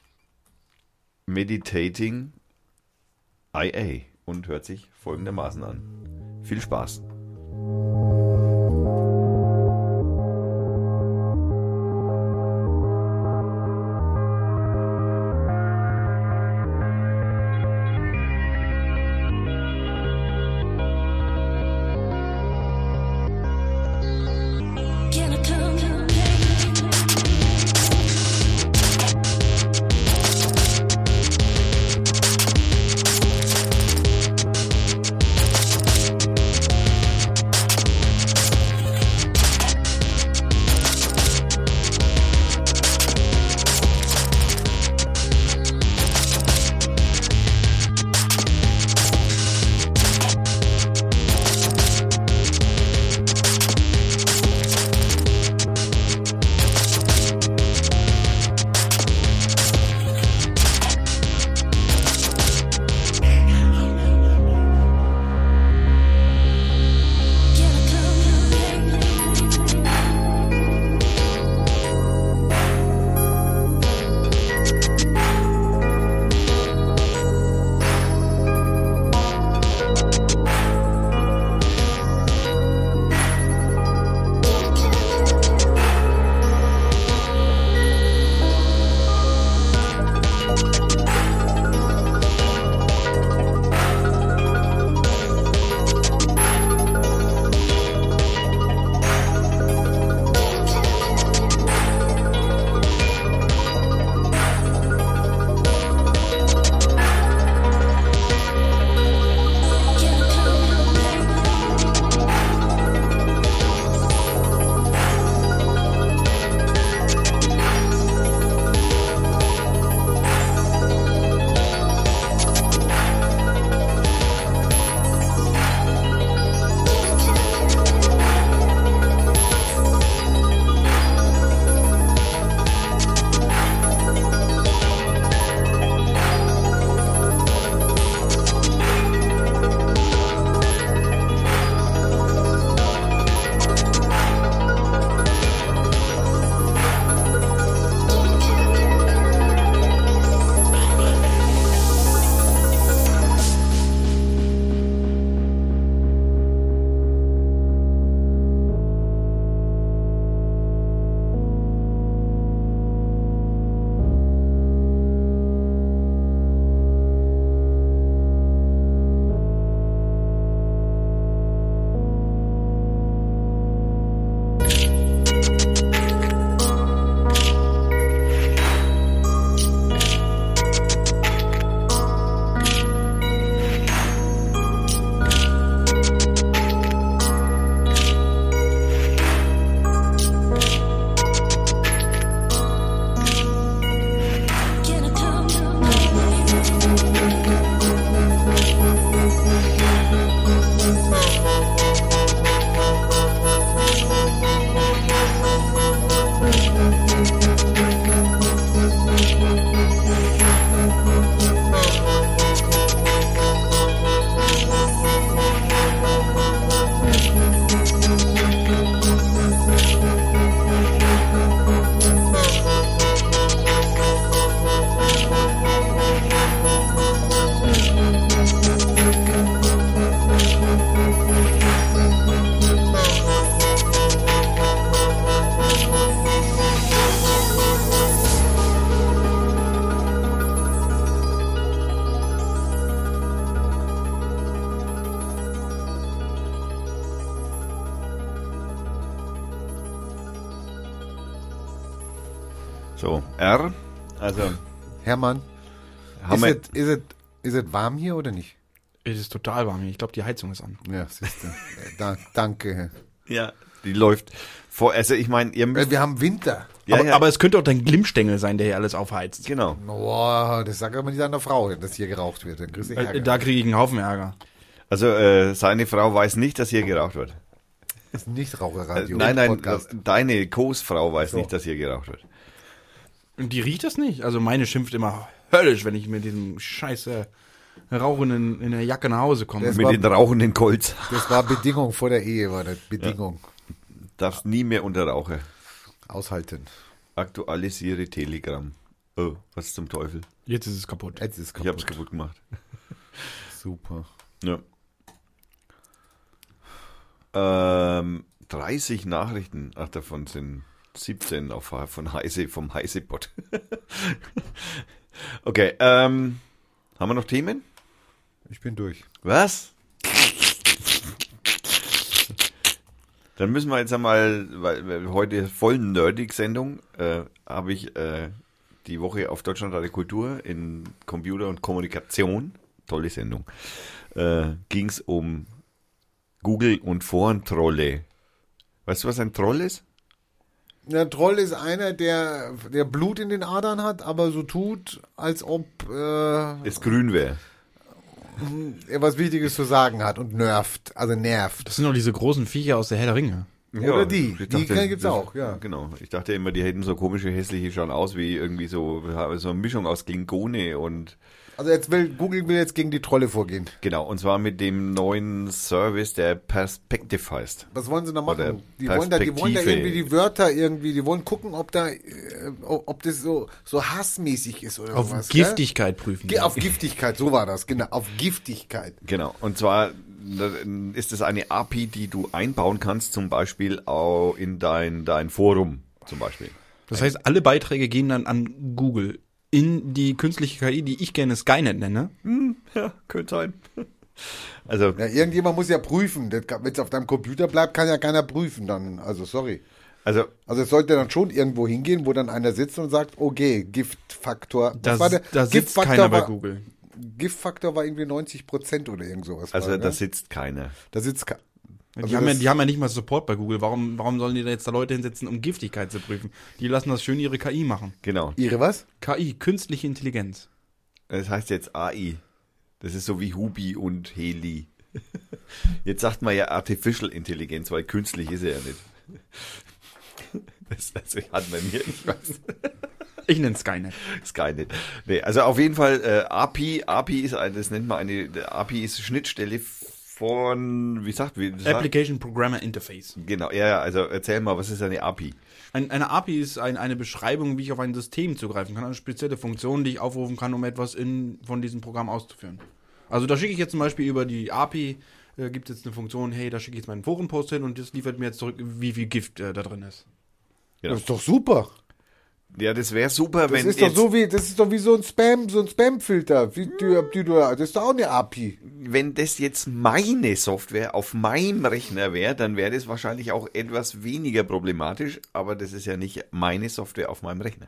[SPEAKER 1] Meditating IA und hört sich folgendermaßen an. Viel Spaß. So, R. Also,
[SPEAKER 2] Hermann, ist es, ist, es, ist es warm hier oder nicht?
[SPEAKER 3] Es ist total warm hier. Ich glaube, die Heizung ist an.
[SPEAKER 2] Ja, siehst du. Äh, da, danke.
[SPEAKER 1] Ja, die läuft vor. Also, ich meine, ihr müsst.
[SPEAKER 2] Äh, Wir haben Winter.
[SPEAKER 1] Ja,
[SPEAKER 3] aber,
[SPEAKER 1] ja,
[SPEAKER 3] aber es könnte auch dein Glimmstängel sein, der hier alles aufheizt.
[SPEAKER 1] genau.
[SPEAKER 2] Boah, das sagt aber nicht deiner Frau, dass hier geraucht wird. Dann kriegst du
[SPEAKER 3] Äh,
[SPEAKER 2] Ärger.
[SPEAKER 3] Da kriege ich einen Haufen Ärger.
[SPEAKER 1] Also, äh, seine Frau weiß nicht, dass hier geraucht wird.
[SPEAKER 2] Das ist nicht
[SPEAKER 1] Äh,
[SPEAKER 2] Raucherradio.
[SPEAKER 1] nein, nein,
[SPEAKER 2] Podcast.
[SPEAKER 1] äh, deine Co-Frau weiß
[SPEAKER 2] So.
[SPEAKER 1] nicht, dass hier geraucht wird.
[SPEAKER 3] Und die riecht das nicht. Also meine schimpft immer höllisch, wenn ich mit diesem scheiße rauchenden in der Jacke nach Hause komme.
[SPEAKER 2] Das
[SPEAKER 1] Mit
[SPEAKER 2] war-
[SPEAKER 1] den rauchenden Colts.
[SPEAKER 2] Das war Bedingung vor der Ehe, war das. Bedingung.
[SPEAKER 1] Darfst nie mehr unter Rauche.
[SPEAKER 2] Aushalten.
[SPEAKER 1] Aktualisiere Telegram. Oh, was zum Teufel?
[SPEAKER 3] Jetzt ist es kaputt.
[SPEAKER 2] Jetzt ist
[SPEAKER 1] Ich hab's
[SPEAKER 2] kaputt.
[SPEAKER 1] kaputt gemacht.
[SPEAKER 2] Super.
[SPEAKER 1] Ja. Ähm, 30 Nachrichten. Ach, davon sind 17 auf, von Heise, vom Heisebot. okay, ähm, haben wir noch Themen?
[SPEAKER 2] Ich bin durch.
[SPEAKER 1] Was? Dann müssen wir jetzt einmal, weil heute voll nerdig Sendung, äh, habe ich äh, die Woche auf Deutschland Kultur in Computer und Kommunikation, tolle Sendung, äh, ging es um Google und Forentrolle. Weißt du, was ein Troll ist?
[SPEAKER 2] Der Troll ist einer, der, der Blut in den Adern hat, aber so tut, als ob äh,
[SPEAKER 1] Es grün wäre.
[SPEAKER 2] er was Wichtiges zu sagen hat und nervt. Also nervt.
[SPEAKER 3] Das sind doch diese großen Viecher aus der Herr der Ringe.
[SPEAKER 2] Oder die.
[SPEAKER 1] ich
[SPEAKER 2] Die gibt's auch, ja.
[SPEAKER 1] Genau. Ich dachte immer, die hätten so komische, hässliche, schauen aus wie irgendwie so, so eine Mischung aus Klingone und
[SPEAKER 2] Also jetzt will, Google will jetzt gegen die Trolle vorgehen.
[SPEAKER 1] Genau, und zwar mit dem neuen Service, der Perspective heißt.
[SPEAKER 2] Was wollen sie da machen? Die wollen da, die wollen da irgendwie die Wörter irgendwie, die wollen gucken, ob da, äh, ob das so, so hassmäßig ist oder
[SPEAKER 3] Auf
[SPEAKER 2] sowas.
[SPEAKER 3] Giftigkeit prüfen.
[SPEAKER 2] Gell? Ge- Auf Giftigkeit, so war das, genau, auf Giftigkeit.
[SPEAKER 1] Genau, und zwar ist es eine API, die du einbauen kannst, zum Beispiel auch in dein, dein Forum, zum Beispiel.
[SPEAKER 3] Das heißt, alle Beiträge gehen dann an Google in die künstliche KI, die ich gerne Skynet nenne.
[SPEAKER 1] Ja, könnte sein. Also,
[SPEAKER 2] Ja, irgendjemand muss ja prüfen. Wenn es auf deinem Computer bleibt, kann ja keiner prüfen dann. Also sorry.
[SPEAKER 1] also
[SPEAKER 2] Also es sollte dann schon irgendwo hingehen, wo dann einer sitzt und sagt, okay, Giftfaktor. Was
[SPEAKER 3] Da,
[SPEAKER 2] war der?
[SPEAKER 3] da sitzt
[SPEAKER 2] Giftfaktor
[SPEAKER 3] keiner bei
[SPEAKER 2] war,
[SPEAKER 3] Google.
[SPEAKER 2] Giftfaktor war irgendwie 90 Prozent oder irgend sowas.
[SPEAKER 1] also
[SPEAKER 2] war,
[SPEAKER 1] da
[SPEAKER 2] ne?
[SPEAKER 1] sitzt keiner.
[SPEAKER 2] da sitzt
[SPEAKER 3] Die,
[SPEAKER 2] also
[SPEAKER 3] haben ja, die haben ja nicht mal Support bei Google. Warum, warum sollen die da jetzt da Leute hinsetzen, um Giftigkeit zu prüfen? Die lassen das schön ihre KI machen.
[SPEAKER 1] Genau.
[SPEAKER 2] Ihre was?
[SPEAKER 3] KI, künstliche Intelligenz.
[SPEAKER 1] Das heißt jetzt AI. Das ist so wie Hubi und Heli. Jetzt sagt man ja Artificial Intelligenz, weil künstlich ist er ja nicht. Das, das hat man mir, ich weiß.
[SPEAKER 3] Ich nenne Skynet.
[SPEAKER 1] Skynet. Nee, also auf jeden Fall äh, API, API ist ein, das nennt man eine API ist Schnittstelle von wie sagt wie sagt-
[SPEAKER 3] Application Programmer Interface.
[SPEAKER 1] Genau, ja, ja, also erzähl mal, was ist eine API?
[SPEAKER 3] Ein, eine API ist ein, eine Beschreibung, wie ich auf ein System zugreifen kann, eine spezielle Funktion, die ich aufrufen kann, um etwas in, von diesem Programm auszuführen. Also da schicke ich jetzt zum Beispiel über die API, äh, gibt es jetzt eine Funktion, hey, da schicke ich jetzt meinen Forenpost hin und das liefert mir jetzt zurück, wie viel Gift äh, da drin ist.
[SPEAKER 1] Genau.
[SPEAKER 2] Das ist doch super.
[SPEAKER 1] Ja, das wäre super,
[SPEAKER 2] Das
[SPEAKER 1] wenn
[SPEAKER 2] ist doch so wie, das ist doch wie so ein Spam, so ein Spam-Filter. Wie die, die du, das ist doch auch eine API.
[SPEAKER 1] wenn das jetzt meine Software auf meinem Rechner wäre, dann wäre das wahrscheinlich auch etwas weniger problematisch, aber das ist ja nicht meine Software auf meinem Rechner.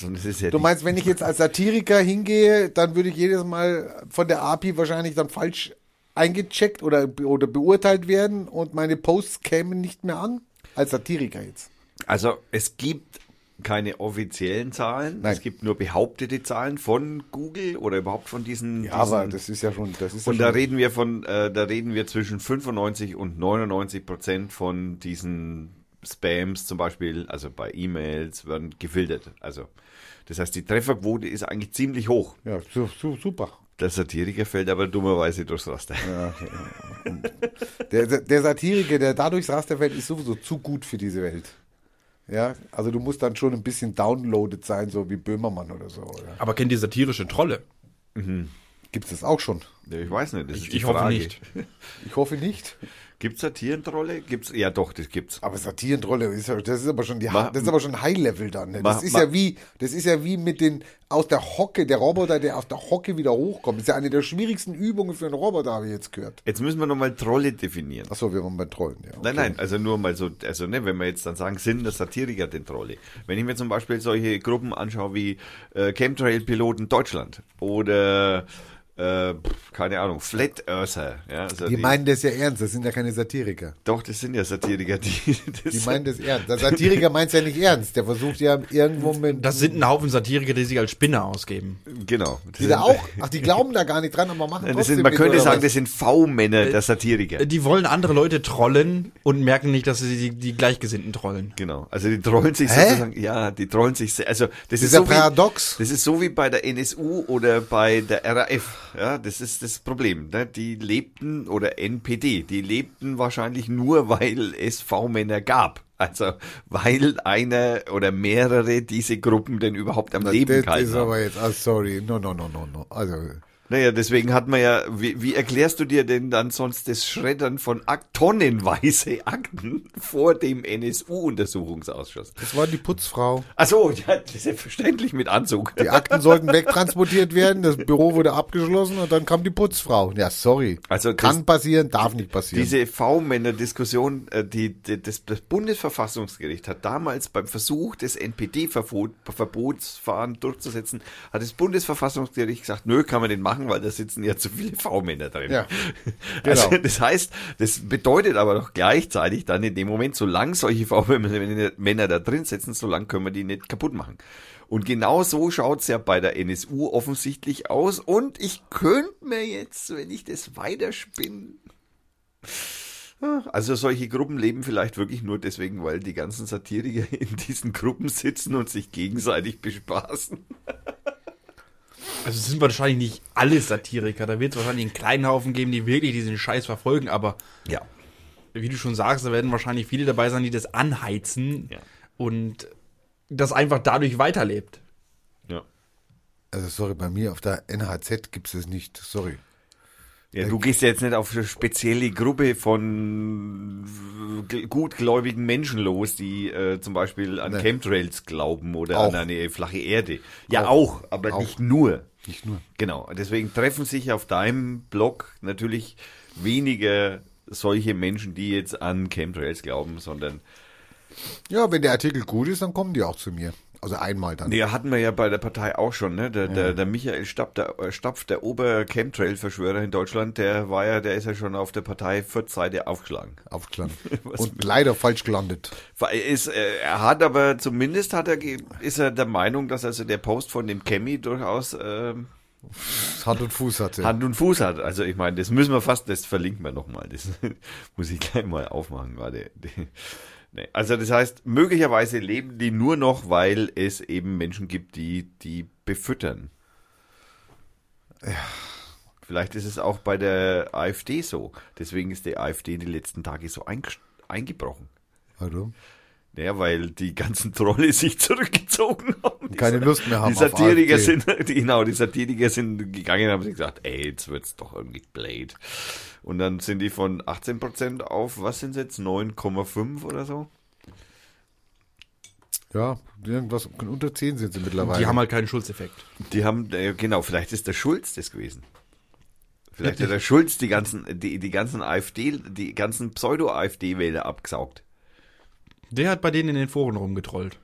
[SPEAKER 1] Ja
[SPEAKER 2] Du meinst, wenn ich jetzt als Satiriker hingehe, dann würde ich jedes Mal von der API wahrscheinlich dann falsch eingecheckt oder, oder beurteilt werden und meine Posts kämen nicht mehr an? Als Satiriker jetzt.
[SPEAKER 1] Also es gibt keine offiziellen Zahlen,
[SPEAKER 2] Nein.
[SPEAKER 1] es gibt nur behauptete Zahlen von Google oder überhaupt von diesen.
[SPEAKER 2] Ja,
[SPEAKER 1] diesen
[SPEAKER 2] aber das ist ja schon, das ist ja
[SPEAKER 1] und da
[SPEAKER 2] schon,
[SPEAKER 1] reden wir von, äh, da reden wir zwischen 95 und 99 Prozent von diesen Spams zum Beispiel, also bei E-Mails, werden gefiltert. Also das heißt, die Trefferquote ist eigentlich ziemlich hoch.
[SPEAKER 2] ja, so, so, super.
[SPEAKER 1] Der Satiriker fällt aber dummerweise durchs Raster.
[SPEAKER 2] Der, der Satiriker, der dadurch Raster fällt, ist sowieso zu gut für diese Welt. Ja, also du musst dann schon ein bisschen downloaded sein, so wie Böhmermann oder so. Oder?
[SPEAKER 3] Aber kennt ihr satirische Trolle?
[SPEAKER 2] Gibt es das auch schon?
[SPEAKER 1] Ja, ich weiß nicht.
[SPEAKER 3] Ich, ich hoffe nicht.
[SPEAKER 2] Ich hoffe nicht.
[SPEAKER 1] Gibt's Satirentrolle? Gibt's, ja doch, das gibt's.
[SPEAKER 2] Aber Satirentrolle ist ja, das ist aber schon die,
[SPEAKER 1] Mach-
[SPEAKER 2] das ist aber schon High Level dann. Ne? Das ist
[SPEAKER 1] mach-
[SPEAKER 2] ja wie, das ist ja wie mit den aus der Hocke, der Roboter, der aus der Hocke wieder hochkommt. Das ist ja eine der schwierigsten Übungen für einen Roboter, habe ich jetzt gehört.
[SPEAKER 1] Jetzt müssen wir nochmal Trolle definieren.
[SPEAKER 2] Achso, wir waren bei Trollen, ja. okay.
[SPEAKER 1] Nein, nein, also nur mal so, also ne, wenn wir jetzt dann sagen, sind das Satiriker denn Trolle? Wenn ich mir zum Beispiel solche Gruppen anschaue wie äh, Chemtrail-Piloten Deutschland oder äh, keine Ahnung, Flat Earther, ja, also
[SPEAKER 2] Die meinen das ja ernst, das sind ja keine Satiriker.
[SPEAKER 1] doch, das sind ja Satiriker, die, das
[SPEAKER 2] Die meinen das ernst. Der Satiriker meint es ja nicht ernst. Der versucht ja irgendwo mit.
[SPEAKER 3] Das sind ein Haufen Satiriker, die sich als Spinner ausgeben.
[SPEAKER 1] genau. Das
[SPEAKER 2] die
[SPEAKER 1] sind,
[SPEAKER 2] da auch. Ach, die glauben da gar nicht dran, aber machen
[SPEAKER 1] das sind, man
[SPEAKER 2] mit,
[SPEAKER 1] könnte sagen,
[SPEAKER 2] was?
[SPEAKER 1] das sind V-Männer der Satiriker.
[SPEAKER 3] Die wollen andere Leute trollen und merken nicht, dass sie die, die Gleichgesinnten trollen.
[SPEAKER 1] Genau, also die trollen sich
[SPEAKER 2] Hä?
[SPEAKER 1] sozusagen, ja, die trollen sich, also das ist
[SPEAKER 2] Dieser
[SPEAKER 1] so wie,
[SPEAKER 2] Paradox.
[SPEAKER 1] das ist so wie bei der NSU oder bei der RAF, ja, das ist das Problem, ne? die lebten, oder NPD, die lebten wahrscheinlich nur, weil es V-Männer gab, also weil einer oder mehrere diese Gruppen denn überhaupt am Leben
[SPEAKER 2] das
[SPEAKER 1] gehalten
[SPEAKER 2] ist
[SPEAKER 1] haben.
[SPEAKER 2] aber jetzt, ah, sorry, no, no, no, no, no. Also,
[SPEAKER 1] Naja, deswegen hat man ja, wie, wie erklärst du dir denn dann sonst das Schreddern von Ak tonnenweise Akten vor dem NSU-Untersuchungsausschuss?
[SPEAKER 2] das war die Putzfrau.
[SPEAKER 1] Ach so, ja, selbstverständlich mit Anzug.
[SPEAKER 2] Die Akten sollten wegtransportiert werden, das Büro wurde abgeschlossen und dann kam die Putzfrau. Ja, sorry.
[SPEAKER 1] Also
[SPEAKER 2] Kann passieren, darf nicht passieren.
[SPEAKER 1] Diese V-Männer-Diskussion, äh, die, die, das, das Bundesverfassungsgericht hat damals beim Versuch des NPD-Verbotsfahren durchzusetzen, hat das Bundesverfassungsgericht gesagt, nö, kann man den machen, weil da sitzen ja zu viele V-Männer drin.
[SPEAKER 2] Ja,
[SPEAKER 1] Also
[SPEAKER 2] genau.
[SPEAKER 1] das heißt, das bedeutet aber doch gleichzeitig dann in dem Moment, solange solche V-Männer Männer da drin sitzen, solange können wir die nicht kaputt machen. Und genau so schaut's ja bei der NSU offensichtlich aus. Und ich könnte mir jetzt, wenn ich das weiterspinne, also solche Gruppen leben vielleicht wirklich nur deswegen, weil die ganzen Satiriker in diesen Gruppen sitzen und sich gegenseitig bespaßen.
[SPEAKER 3] Also es sind wahrscheinlich nicht alle Satiriker. Da wird es wahrscheinlich einen kleinen Haufen geben, die wirklich diesen Scheiß verfolgen. Aber
[SPEAKER 1] Ja.
[SPEAKER 3] wie du schon sagst, da werden wahrscheinlich viele dabei sein, die das anheizen
[SPEAKER 1] Ja.
[SPEAKER 3] und das einfach dadurch weiterlebt.
[SPEAKER 1] Ja.
[SPEAKER 2] Also, sorry, bei mir auf der NHZ gibt es es nicht. Sorry.
[SPEAKER 1] Ja, du gehst ja jetzt nicht auf eine spezielle Gruppe von g- gutgläubigen Menschen los, die äh, zum Beispiel an
[SPEAKER 2] Nee.
[SPEAKER 1] Chemtrails glauben oder
[SPEAKER 2] Auch.
[SPEAKER 1] an eine flache Erde. Ja, auch, aber
[SPEAKER 2] Auch.
[SPEAKER 1] nicht nur.
[SPEAKER 2] Nicht nur.
[SPEAKER 1] Genau, deswegen treffen sich auf deinem Blog natürlich weniger solche Menschen, die jetzt an Chemtrails glauben, sondern
[SPEAKER 2] Ja, wenn der Artikel gut ist, dann kommen die auch zu mir. Also einmal dann.
[SPEAKER 1] Nee, hatten wir ja bei der Partei auch schon, ne? Der, der, der Michael Stapf, der, äh, Stapf, der Ober-Chemtrail-Verschwörer in Deutschland, der war ja, der ist ja schon auf der Partei Seite aufgeschlagen.
[SPEAKER 2] Aufgeschlagen. Und leider falsch gelandet.
[SPEAKER 1] Ist, äh, er hat aber zumindest hat er, ist er der Meinung, dass also der Post von dem Chemie durchaus ähm,
[SPEAKER 2] Hand und Fuß hatte.
[SPEAKER 1] Hand und Fuß hat. Also ich meine, das müssen wir fast, das verlinken wir nochmal. Das muss ich gleich mal aufmachen. Warte. Nee. Also das heißt, möglicherweise leben die nur noch, weil es eben Menschen gibt, die die befüttern. Vielleicht ist es auch bei der AfD so. Deswegen ist die AfD in den letzten Tagen so eingebrochen.
[SPEAKER 2] Also,
[SPEAKER 1] Naja, weil die ganzen Trolle sich zurückgezogen haben.
[SPEAKER 2] Keine
[SPEAKER 1] Die-
[SPEAKER 2] Lust mehr haben
[SPEAKER 1] Die Satiriker sind, die, genau, die Satiriker sind gegangen und haben sich gesagt, ey, jetzt wird's doch irgendwie blöd. Und dann sind die von 18% auf, was sind jetzt, 9,5 oder so?
[SPEAKER 2] ja, irgendwas unter 10 sind sie mittlerweile.
[SPEAKER 3] Die haben halt keinen Schutzeffekt.
[SPEAKER 1] Die haben, äh, genau, vielleicht ist der Schulz das gewesen. Vielleicht hat der Schulz die ganzen, die, die ganzen AfD, die ganzen Pseudo-AfD-Wähler abgesaugt.
[SPEAKER 3] Der hat bei denen in den Foren rumgetrollt.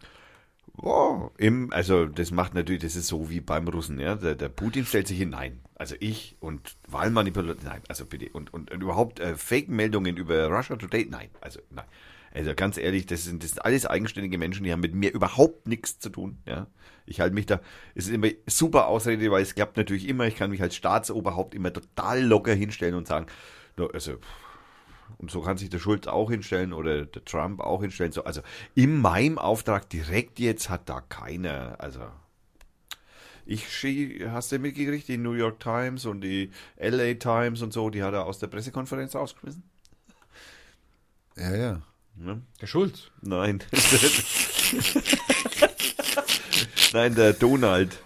[SPEAKER 1] Wow. Im, also das macht natürlich, das ist so wie beim Russen, ja. Der, der Putin stellt sich hin, nein. Also ich und Wahlmanipulation, nein, also bitte. Und, und, und überhaupt äh, Fake-Meldungen über Russia Today, nein. Also nein. Also ganz ehrlich, das sind, das sind alles eigenständige Menschen, die haben mit mir überhaupt nichts zu tun, ja. Ich halte mich da, es ist immer super Ausrede, weil es klappt natürlich immer, ich kann mich als Staatsoberhaupt immer total locker hinstellen und sagen, also und so kann sich der Schulz auch hinstellen oder der Trump auch hinstellen. So, also in meinem Auftrag direkt jetzt hat da keiner, also ich schie- hast du mitgekriegt, die New York Times und die LA Times und so, die hat er aus der Pressekonferenz rausgeschmissen?
[SPEAKER 2] ja, ja.
[SPEAKER 1] Ne?
[SPEAKER 3] Der Schulz.
[SPEAKER 1] Nein. Nein, der Donald.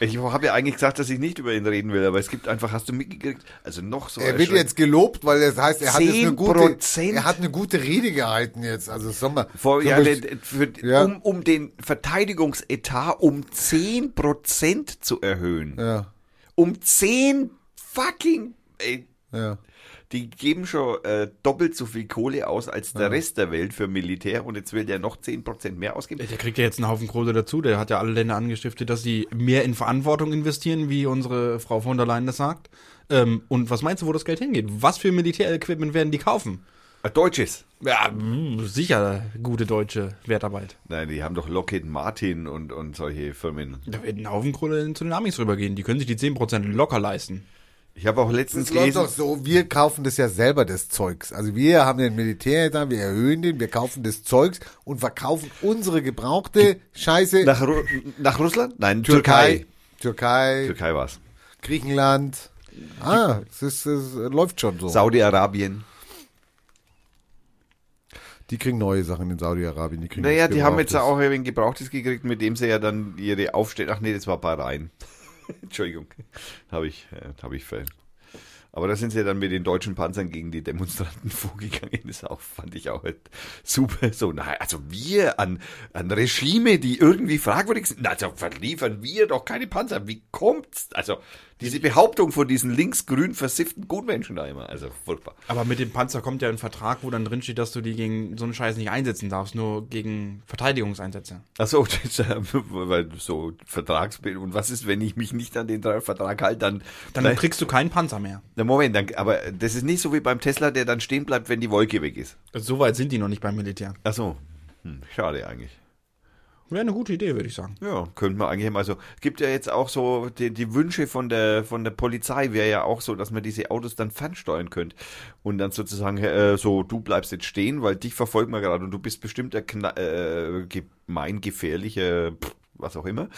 [SPEAKER 1] Ich habe ja eigentlich gesagt, dass ich nicht über ihn reden will, aber es gibt einfach, hast du mitgekriegt, also noch so.
[SPEAKER 2] Er wird jetzt gelobt, weil das heißt, er hat jetzt eine gute,
[SPEAKER 1] 10%?
[SPEAKER 2] er hat eine gute Rede gehalten jetzt. Also Sommer.
[SPEAKER 1] Vor, ja, für,
[SPEAKER 2] Ja.
[SPEAKER 1] um, um den Verteidigungsetat um 10% zu erhöhen.
[SPEAKER 2] ja,
[SPEAKER 1] Um 10 fucking. Ey,
[SPEAKER 2] ja.
[SPEAKER 1] Die geben schon äh, doppelt so viel Kohle aus als der Rest der Welt für Militär und jetzt will der noch 10% mehr ausgeben.
[SPEAKER 3] Der kriegt ja jetzt einen Haufen Kohle dazu. Der hat ja alle Länder angestiftet, dass sie mehr in Verantwortung investieren, wie unsere Frau von der Leyen das sagt. Ähm, und was meinst du, wo das Geld hingeht? Was für Militärequipment werden die kaufen?
[SPEAKER 1] Ein Deutsches.
[SPEAKER 3] Ja, mh, sicher gute deutsche Wertarbeit.
[SPEAKER 1] Nein, die haben doch Lockheed Martin und, und solche Firmen.
[SPEAKER 3] Da wird ein Haufen Kohle zu den Amis rübergehen. Die können sich die 10% locker leisten.
[SPEAKER 1] Ich habe auch letztens
[SPEAKER 2] Es läuft
[SPEAKER 1] gelesen.
[SPEAKER 2] doch so, wir kaufen das ja selber, das Zeugs. Also wir haben den Militär da, wir erhöhen den, wir kaufen das Zeugs und verkaufen unsere gebrauchte Scheiße.
[SPEAKER 1] Nach, Ru nach Russland? Nein, Türkei.
[SPEAKER 2] Türkei,
[SPEAKER 1] Türkei war's.
[SPEAKER 2] Griechenland. Ah, es, ist, es läuft schon so.
[SPEAKER 1] Saudi-Arabien.
[SPEAKER 2] Die kriegen neue Sachen in Saudi-Arabien. Die kriegen
[SPEAKER 1] Naja, die haben jetzt auch ein Gebrauchtes gekriegt, mit dem sie ja dann ihre Aufstände. Ach nee, das war Bahrain. Entschuldigung. Habe ich, äh, habe ich ver. Aber da sind sie dann mit den deutschen Panzern gegen die Demonstranten vorgegangen. Das auch, fand ich auch halt super. So, na, also wir an, an Regime, die irgendwie fragwürdig sind. Also verliefern wir doch keine Panzer. Wie kommt's? Also diese Behauptung von diesen linksgrün versifften Gutmenschen da immer. Also furchtbar.
[SPEAKER 3] Aber mit dem Panzer kommt ja ein Vertrag, wo dann drin steht, dass du die gegen so einen Scheiß nicht einsetzen darfst, nur gegen Verteidigungseinsätze.
[SPEAKER 1] Ach so, das, äh, weil so Vertragsbild. Und was ist, wenn ich mich nicht an den Vertrag halte, dann,
[SPEAKER 3] Dann kriegst du keinen Panzer mehr.
[SPEAKER 1] na Moment, dann, aber das ist nicht so wie beim Tesla, der dann stehen bleibt, wenn die Wolke weg ist.
[SPEAKER 3] So weit sind die noch nicht beim Militär.
[SPEAKER 1] Ach so, hm, schade eigentlich.
[SPEAKER 3] Wäre eine gute Idee, würde ich sagen.
[SPEAKER 1] Ja, könnte man eigentlich mal so. Gibt ja jetzt auch so die, die Wünsche von der von der Polizei. Wäre ja auch so, dass man diese Autos dann fernsteuern könnte und dann sozusagen äh, so du bleibst jetzt stehen, weil dich verfolgen wir gerade. Und du bist bestimmt der kna äh, gemeingefährliche was auch immer.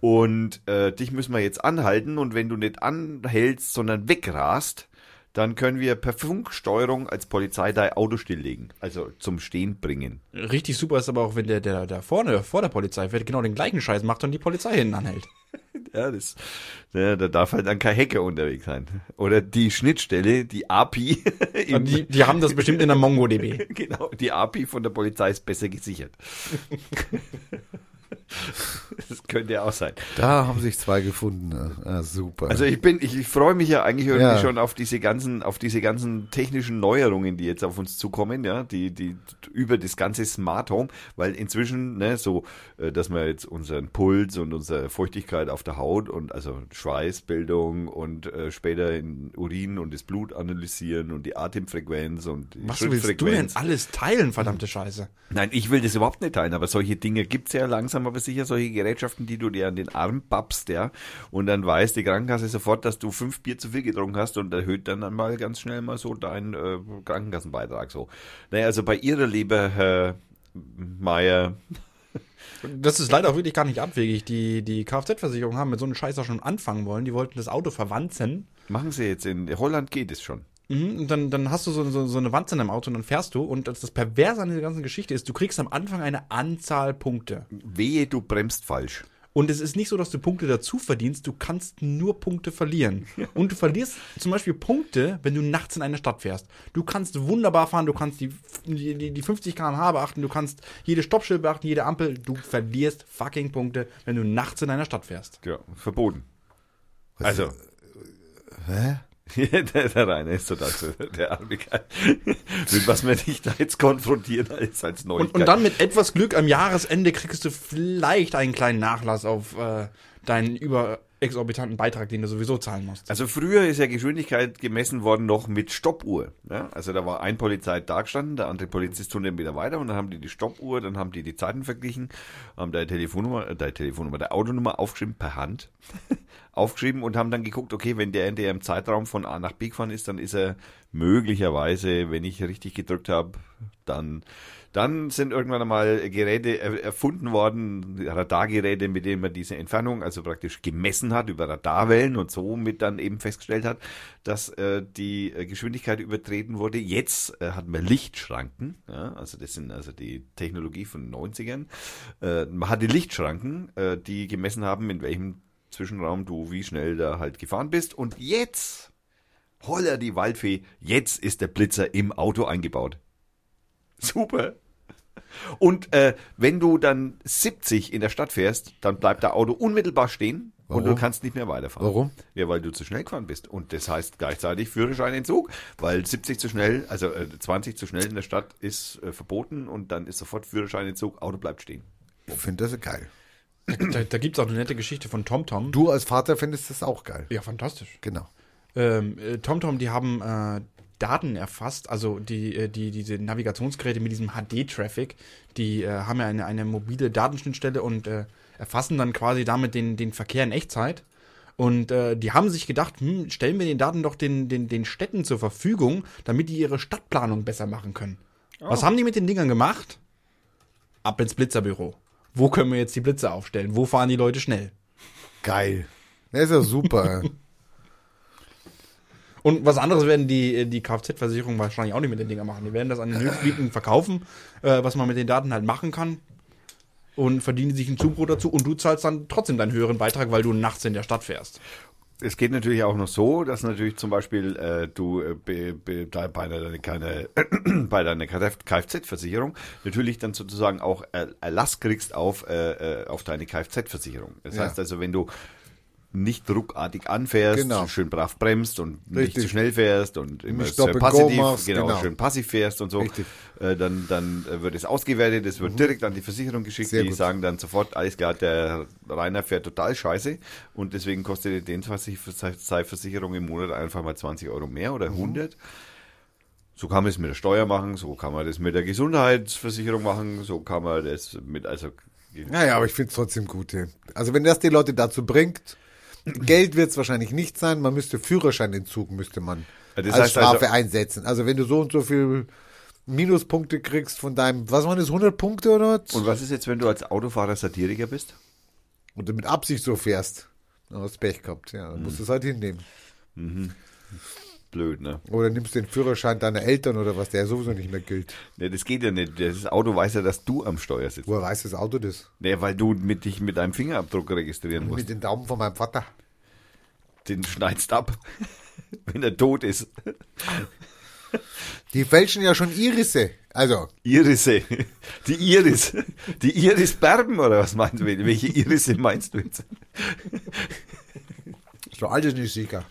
[SPEAKER 1] Und äh, dich müssen wir jetzt anhalten. Und wenn du nicht anhältst, sondern wegrast, dann können wir per Funksteuerung als Polizei dein Auto stilllegen, also zum Stehen bringen.
[SPEAKER 3] Richtig super ist aber auch, wenn der, der, der vorne, vor der Polizei fährt, genau den gleichen Scheiß macht und die Polizei hinten anhält.
[SPEAKER 1] Ja, das, ja, da darf halt dann kein Hacker unterwegs sein. Oder die Schnittstelle, die API.
[SPEAKER 3] die, die haben das bestimmt in der MongoDB.
[SPEAKER 1] genau, die API von der Polizei ist besser gesichert. das könnte ja auch sein.
[SPEAKER 2] Da haben sich zwei gefunden. Ah, super.
[SPEAKER 1] Also ich bin, ich, ich freue mich ja eigentlich irgendwie
[SPEAKER 2] Ja.
[SPEAKER 1] schon auf diese ganzen, auf diese ganzen technischen Neuerungen, die jetzt auf uns zukommen, ja, die, die über das ganze Smart Home, weil inzwischen, ne, so, äh, dass wir jetzt unseren Puls und unsere Feuchtigkeit auf der Haut und also Schweißbildung und äh, später in Urin und das Blut analysieren und die Atemfrequenz und die
[SPEAKER 3] Was willst du denn alles teilen, verdammte Scheiße?
[SPEAKER 1] Nein, ich will das überhaupt nicht teilen, aber solche Dinge gibt's ja langsam, aber sicher solche Gerätschaften, die du dir an den Arm pappst, ja, und dann weiß die Krankenkasse sofort, dass du fünf Bier zu viel getrunken hast und erhöht dann einmal ganz schnell mal so deinen äh, Krankenkassenbeitrag so. Naja, also bei Ihrer Liebe, Herr Meier,
[SPEAKER 3] Das ist leider auch wirklich gar nicht abwegig. Die, die Kfz-Versicherungen haben mit so einem Scheiß auch schon anfangen wollen. Die wollten das Auto verwanzen.
[SPEAKER 1] machen Sie jetzt in Holland geht es schon.
[SPEAKER 3] Mhm, und dann, dann hast du so, so, so eine Wanze in deinem Auto und dann fährst du. Und das, das Perverse an dieser ganzen Geschichte ist, du kriegst am Anfang eine Anzahl Punkte.
[SPEAKER 1] Wehe, du bremst falsch.
[SPEAKER 3] Und es ist nicht so, dass du Punkte dazu verdienst, du kannst nur Punkte verlieren. Und du verlierst zum Beispiel Punkte, wenn du nachts in eine Stadt fährst. Du kannst wunderbar fahren, du kannst die, die, die- die 50 km/h beachten, du kannst jede Stoppschild beachten, jede Ampel. Du verlierst fucking Punkte, wenn du nachts in einer Stadt fährst.
[SPEAKER 1] Ja, verboten. Also.
[SPEAKER 2] Hä?
[SPEAKER 1] der, der Rainer ist total so, der arme Kerl. Mit was wir dich da jetzt konfrontieren als, als Neuigkeit.
[SPEAKER 3] Und, und dann mit etwas Glück am Jahresende kriegst du vielleicht einen kleinen Nachlass auf äh, deinen überexorbitanten Beitrag, den du sowieso zahlen musst.
[SPEAKER 1] Also früher ist ja Geschwindigkeit gemessen worden noch mit Stoppuhr. Ja? Also da war ein Polizei da gestanden, der andere Polizist 100 Meter weiter und dann haben die die Stoppuhr, dann haben die die Zeiten verglichen, haben da Telefonnummer, äh, der Telefonnummer, der Autonummer aufgeschrieben per Hand, aufgeschrieben und haben dann geguckt, okay, wenn der in der im Zeitraum von A nach B gefahren ist, dann ist er möglicherweise, wenn ich richtig gedrückt habe, dann dann sind irgendwann einmal Geräte er- erfunden worden, Radargeräte, mit denen man diese Entfernung also praktisch gemessen hat über Radarwellen und somit dann eben festgestellt hat, dass äh, die äh, Geschwindigkeit übertreten wurde. Jetzt äh, hat man Lichtschranken, ja, also das sind also die Technologie von den 90ern. Äh, man hatte Lichtschranken, äh, die gemessen haben, in welchem Zwischenraum, du wie schnell da halt gefahren bist. Und jetzt, holla die Waldfee, jetzt ist der Blitzer im Auto eingebaut. Super. Und äh, wenn du dann 70 in der Stadt fährst, dann bleibt der Auto unmittelbar stehen und du
[SPEAKER 2] Warum?
[SPEAKER 1] kannst nicht mehr weiterfahren.
[SPEAKER 2] Warum?
[SPEAKER 1] Ja, weil du zu schnell gefahren bist. Und das heißt gleichzeitig Führerscheinentzug, weil 70 zu schnell, also äh, 20 zu schnell in der Stadt ist äh, verboten und dann ist sofort Führerscheinentzug, Auto bleibt stehen.
[SPEAKER 2] Ich finde das geil.
[SPEAKER 3] Da, da gibt es auch eine nette Geschichte von TomTom.
[SPEAKER 2] Du als Vater findest das auch geil.
[SPEAKER 3] Ja, fantastisch.
[SPEAKER 2] Genau.
[SPEAKER 3] Ähm, äh, TomTom, die haben äh, Daten erfasst, also die, äh, die, diese Navigationsgeräte mit diesem HD-Traffic, die äh, haben ja eine, eine mobile Datenschnittstelle und äh, erfassen dann quasi damit den, den Verkehr in Echtzeit. Und äh, die haben sich gedacht, hm, stellen wir den Daten doch den, den, den Städten zur Verfügung, damit die ihre Stadtplanung besser machen können. Was haben die mit den Dingern gemacht? Ab ins Blitzerbüro. Wo können wir jetzt die Blitze aufstellen? Wo fahren die Leute schnell?
[SPEAKER 2] Geil. Das ist ja super.
[SPEAKER 3] Und was anderes werden die, die Kfz-Versicherungen wahrscheinlich auch nicht mit den Dingern machen. Die werden das an den Höchstbieten verkaufen, äh, was man mit den Daten halt machen kann. Und verdienen sich ein Zubrot dazu und du zahlst dann trotzdem deinen höheren Beitrag, weil du nachts in der Stadt fährst.
[SPEAKER 1] Es geht natürlich auch noch so, dass natürlich zum Beispiel äh, du äh, be, bei deiner, keine, bei deiner Kfz-Versicherung natürlich dann sozusagen auch Er- Erlass kriegst auf, äh, äh, auf deine Kfz-Versicherung. Das
[SPEAKER 2] Ja.
[SPEAKER 1] heißt also, wenn du nicht ruckartig anfährst,
[SPEAKER 2] Genau.
[SPEAKER 1] schön brav bremst und nicht
[SPEAKER 2] Richtig.
[SPEAKER 1] zu schnell fährst und immer
[SPEAKER 2] Nicht
[SPEAKER 1] passiv,
[SPEAKER 2] machst,
[SPEAKER 1] genau,
[SPEAKER 2] genau.
[SPEAKER 1] schön passiv fährst und so, äh, dann, dann äh, wird es ausgewertet, es wird direkt an die Versicherung geschickt,
[SPEAKER 2] Sehr
[SPEAKER 1] die
[SPEAKER 2] gut.
[SPEAKER 1] sagen dann sofort, alles klar, der Rainer fährt total scheiße und deswegen kostet die Versicherung im Monat einfach mal 20 Euro mehr oder 100. So kann man es mit der Steuer machen, so kann man das mit der Gesundheitsversicherung machen, so kann man das mit, also
[SPEAKER 2] Naja, aber ich finde es trotzdem gut. Also wenn das die Leute dazu bringt, Geld wird es wahrscheinlich nicht sein, man müsste Führerscheinentzug müsste man
[SPEAKER 1] das
[SPEAKER 2] als
[SPEAKER 1] heißt
[SPEAKER 2] Strafe
[SPEAKER 1] also-
[SPEAKER 2] einsetzen. Also wenn du so und so viel Minuspunkte kriegst von deinem, was waren das, 100 Punkte oder? was?
[SPEAKER 1] Und was ist jetzt, wenn du als Autofahrer Satiriker bist?
[SPEAKER 2] Und du mit Absicht so fährst. Dann hast du Pech gehabt, ja, dann musst du es halt hinnehmen.
[SPEAKER 1] Blöd, ne?
[SPEAKER 2] Oder nimmst den Führerschein deiner Eltern oder was, der sowieso nicht mehr gilt.
[SPEAKER 1] ne? Das geht ja nicht. Das Auto weiß ja, dass du am Steuer sitzt.
[SPEAKER 2] Woher weiß das Auto das?
[SPEAKER 1] Ne, weil du mit dich mit deinem Fingerabdruck registrieren musst.
[SPEAKER 2] Mit den Daumen von meinem Vater.
[SPEAKER 1] Den schneidest ab, wenn er tot ist.
[SPEAKER 2] Die fälschen ja schon Irisse. Also,
[SPEAKER 1] Irisse. Die Iris. Die Iris Berben, oder was meinst du? Welche Irisse meinst du jetzt?
[SPEAKER 2] so alt ist nicht sicher.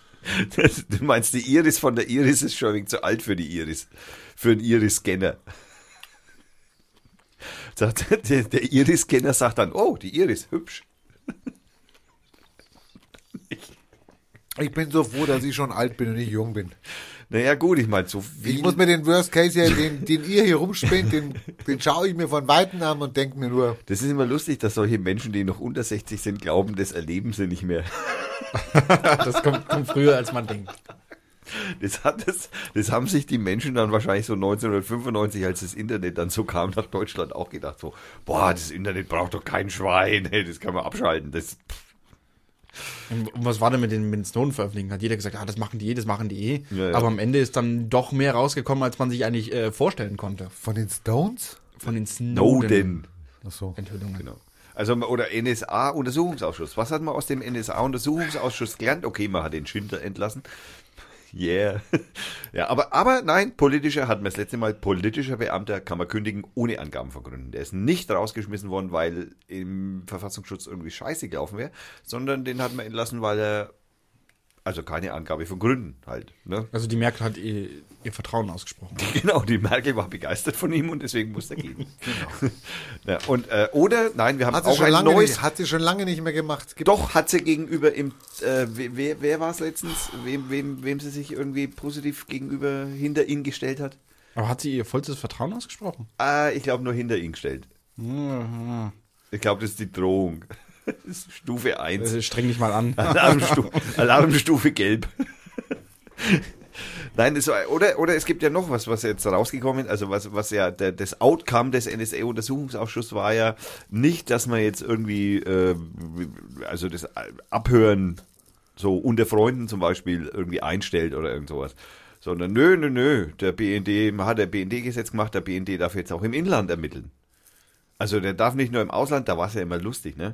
[SPEAKER 1] Das, du meinst, die Iris von der Iris ist schon ein wenig zu alt für die Iris. Für einen Iris-Scanner. Der, der Iris-Scanner sagt dann, oh, die Iris, hübsch.
[SPEAKER 2] Ich bin so froh, dass ich schon alt bin und nicht jung bin.
[SPEAKER 1] Naja, gut, ich meine, so viel.
[SPEAKER 2] Ich muss mir den Worst Case hier, den, den ihr hier rumspinnt, den, den schaue ich mir von Weitem an und denke mir nur,
[SPEAKER 1] das ist immer lustig, dass solche Menschen, die noch unter 60 sind, glauben, das erleben sie nicht mehr.
[SPEAKER 3] Das kommt, kommt früher, als man denkt.
[SPEAKER 1] Das, hat das, das haben sich die Menschen dann wahrscheinlich so 1995, als das Internet dann so kam nach Deutschland, auch gedacht so, boah, das Internet braucht doch kein Schwein, hey, das kann man abschalten. Das,
[SPEAKER 3] Und was war denn mit den, mit den Snowden-Veröffentlichungen? Hat jeder gesagt, ah, das machen die eh, das machen die eh.
[SPEAKER 1] Ja, ja.
[SPEAKER 3] Aber am Ende ist dann doch mehr rausgekommen, als man sich eigentlich äh, vorstellen konnte.
[SPEAKER 2] von den Stones?
[SPEAKER 3] Von den
[SPEAKER 1] Snowden.
[SPEAKER 2] Achso.
[SPEAKER 3] Enthüllungen.
[SPEAKER 1] Genau. Also, oder NSA-Untersuchungsausschuss. Was hat man aus dem NSA-Untersuchungsausschuss gelernt? Okay, man hat den Schindler entlassen. Yeah. Ja, aber, aber nein, politischer, hatten wir das letzte Mal, politischer Beamter kann man kündigen ohne Angaben von Gründen. Der ist nicht rausgeschmissen worden, weil im Verfassungsschutz irgendwie scheiße gelaufen wäre, sondern den hat man entlassen, weil er, also keine Angabe von Gründen halt. Ne?
[SPEAKER 3] Also die Merkel hat ihr, ihr Vertrauen ausgesprochen.
[SPEAKER 1] Genau, die Merkel war begeistert von ihm und deswegen musste er gehen. ja, und, äh, oder, nein, wir haben
[SPEAKER 2] Hat
[SPEAKER 1] auch
[SPEAKER 2] schon
[SPEAKER 1] ein
[SPEAKER 2] lange
[SPEAKER 1] neues
[SPEAKER 2] nicht, hat sie schon lange nicht mehr gemacht. Gibt
[SPEAKER 1] Doch, hat sie gegenüber im, äh, wer, wer, war es letztens, wem, wem, wem sie sich irgendwie positiv gegenüber hinter ihn gestellt hat?
[SPEAKER 3] Aber hat sie ihr vollstes Vertrauen ausgesprochen?
[SPEAKER 1] Ah, ich glaube nur hinter ihn gestellt. Ich glaube, das ist die Drohung. Das ist Stufe 1.
[SPEAKER 3] Also streng dich mal an.
[SPEAKER 1] Alarmstufe, Alarmstufe gelb. Nein, es war, oder, oder es gibt ja noch was, was jetzt rausgekommen, also was, was ja der, das Outcome des NSA-Untersuchungsausschusses war ja nicht, dass man jetzt irgendwie, äh, also das Abhören so unter Freunden zum Beispiel irgendwie einstellt oder irgend sowas. Sondern nö, nö, nö, der BND, man hat der BND-Gesetz gemacht, der BND darf jetzt auch im Inland ermitteln. Also der darf nicht nur im Ausland, da war es ja immer lustig, ne?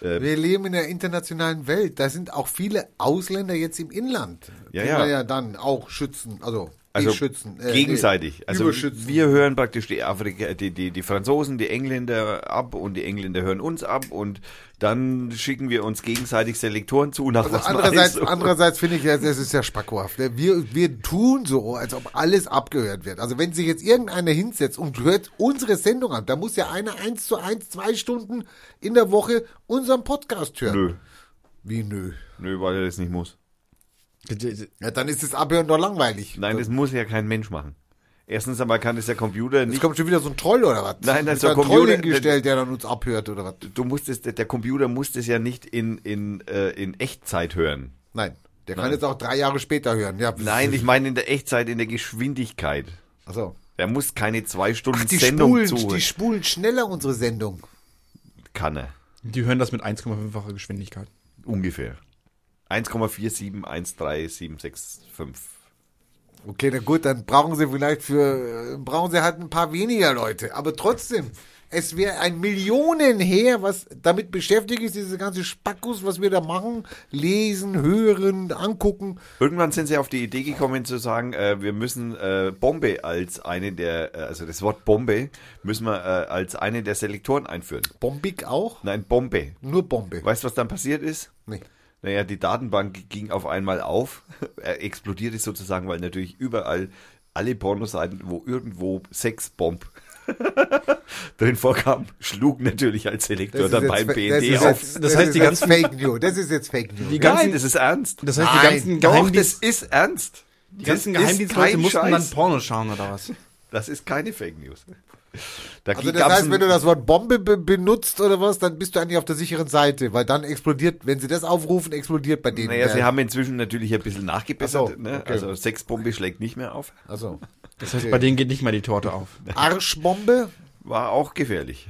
[SPEAKER 2] Wir leben in einer internationalen Welt. Da sind auch viele Ausländer jetzt im Inland.
[SPEAKER 1] Ja,
[SPEAKER 2] die
[SPEAKER 1] ja.
[SPEAKER 2] wir ja dann auch schützen. Also,
[SPEAKER 1] Also
[SPEAKER 2] schützen. äh,
[SPEAKER 1] gegenseitig.
[SPEAKER 2] nee,
[SPEAKER 1] also
[SPEAKER 2] überschützen.
[SPEAKER 1] wir hören praktisch die Afrika, die, die, die Franzosen, die Engländer ab und die Engländer hören uns ab und dann schicken wir uns gegenseitig Selektoren zu nach
[SPEAKER 2] Also
[SPEAKER 1] was
[SPEAKER 2] andererseits, andererseits finde ich, das das ist ja spackohaft. ne? Wir, wir tun so, als ob alles abgehört wird. Also wenn sich jetzt irgendeiner hinsetzt und hört unsere Sendung an, da muss ja einer eins zu eins, zwei Stunden in der Woche unseren Podcast hören.
[SPEAKER 1] Nö,
[SPEAKER 2] Wie nö?
[SPEAKER 1] nö, weil er das nicht muss.
[SPEAKER 2] Ja, dann ist das Abhören doch langweilig.
[SPEAKER 1] Nein, das muss ja kein Mensch machen. Erstens einmal kann es der Computer
[SPEAKER 2] Jetzt
[SPEAKER 1] nicht.
[SPEAKER 2] kommt schon wieder so ein Troll oder was?
[SPEAKER 1] Nein, das
[SPEAKER 2] ist
[SPEAKER 1] der
[SPEAKER 2] ein Troll
[SPEAKER 1] Computer-
[SPEAKER 2] hingestellt, der dann uns abhört oder was?
[SPEAKER 1] Du musst es, der Computer muss das ja nicht in, in, äh, in Echtzeit hören.
[SPEAKER 2] Nein, der kann
[SPEAKER 1] Nein.
[SPEAKER 2] jetzt auch drei Jahre später hören. Ja,
[SPEAKER 1] Nein, ich meine in der Echtzeit, in der Geschwindigkeit.
[SPEAKER 2] Achso.
[SPEAKER 1] Er muss keine zwei Stunden
[SPEAKER 2] Ach, die
[SPEAKER 1] Sendung
[SPEAKER 2] spulen,
[SPEAKER 1] zu.
[SPEAKER 2] die spulen schneller unsere Sendung.
[SPEAKER 1] Kann er.
[SPEAKER 3] Die hören das mit 1,5-facher Geschwindigkeit.
[SPEAKER 1] Ungefähr. 1,4713765.
[SPEAKER 2] Okay, na gut, dann brauchen sie vielleicht für, brauchen sie halt ein paar weniger Leute. Aber trotzdem, es wäre ein Millionenheer, was damit beschäftigt ist, diese ganze Spackus, was wir da machen, lesen, hören, angucken.
[SPEAKER 1] Irgendwann sind sie auf die Idee gekommen zu sagen, äh, wir müssen äh, Bombe als eine der, äh, also das Wort Bombe müssen wir äh, als eine der Selektoren einführen.
[SPEAKER 2] Bombig auch?
[SPEAKER 1] Nein, Bombe.
[SPEAKER 2] Nur Bombe.
[SPEAKER 1] Weißt du, was dann passiert ist?
[SPEAKER 2] Nee.
[SPEAKER 1] Naja, die Datenbank ging auf einmal auf, er explodierte sozusagen, weil natürlich überall alle Pornoseiten, wo irgendwo Sexbomb drin vorkam, schlugen natürlich als Selektor dann beim
[SPEAKER 2] das
[SPEAKER 1] BND
[SPEAKER 2] ist
[SPEAKER 1] auf.
[SPEAKER 2] jetzt,
[SPEAKER 3] Das heißt, die ganzen-
[SPEAKER 2] Fake News. Das ist jetzt Fake News.
[SPEAKER 3] Die
[SPEAKER 1] Nein,
[SPEAKER 3] ganzen,
[SPEAKER 1] das ist ernst.
[SPEAKER 3] das heißt, die
[SPEAKER 2] Nein,
[SPEAKER 3] ganzen
[SPEAKER 1] Doch,
[SPEAKER 3] Geheimdienst,
[SPEAKER 1] das ist ernst.
[SPEAKER 3] die ganzen
[SPEAKER 1] das ist
[SPEAKER 3] Geheimdienstleute mussten dann
[SPEAKER 1] Scheiß.
[SPEAKER 3] Porno schauen oder was?
[SPEAKER 1] Das ist keine Fake News. Da
[SPEAKER 2] Also das heißt, wenn du das Wort Bombe be benutzt oder was, dann bist du eigentlich auf der sicheren Seite, weil dann explodiert, wenn sie das aufrufen, explodiert bei denen.
[SPEAKER 1] Naja,
[SPEAKER 2] der-
[SPEAKER 1] sie haben inzwischen natürlich ein bisschen nachgebessert.
[SPEAKER 2] Ach so,
[SPEAKER 1] ne?
[SPEAKER 2] okay.
[SPEAKER 1] Also Sexbombe schlägt nicht mehr auf.
[SPEAKER 2] Also,
[SPEAKER 3] Das heißt, bei denen geht nicht mal die Torte auf.
[SPEAKER 2] Arschbombe,
[SPEAKER 1] War auch gefährlich.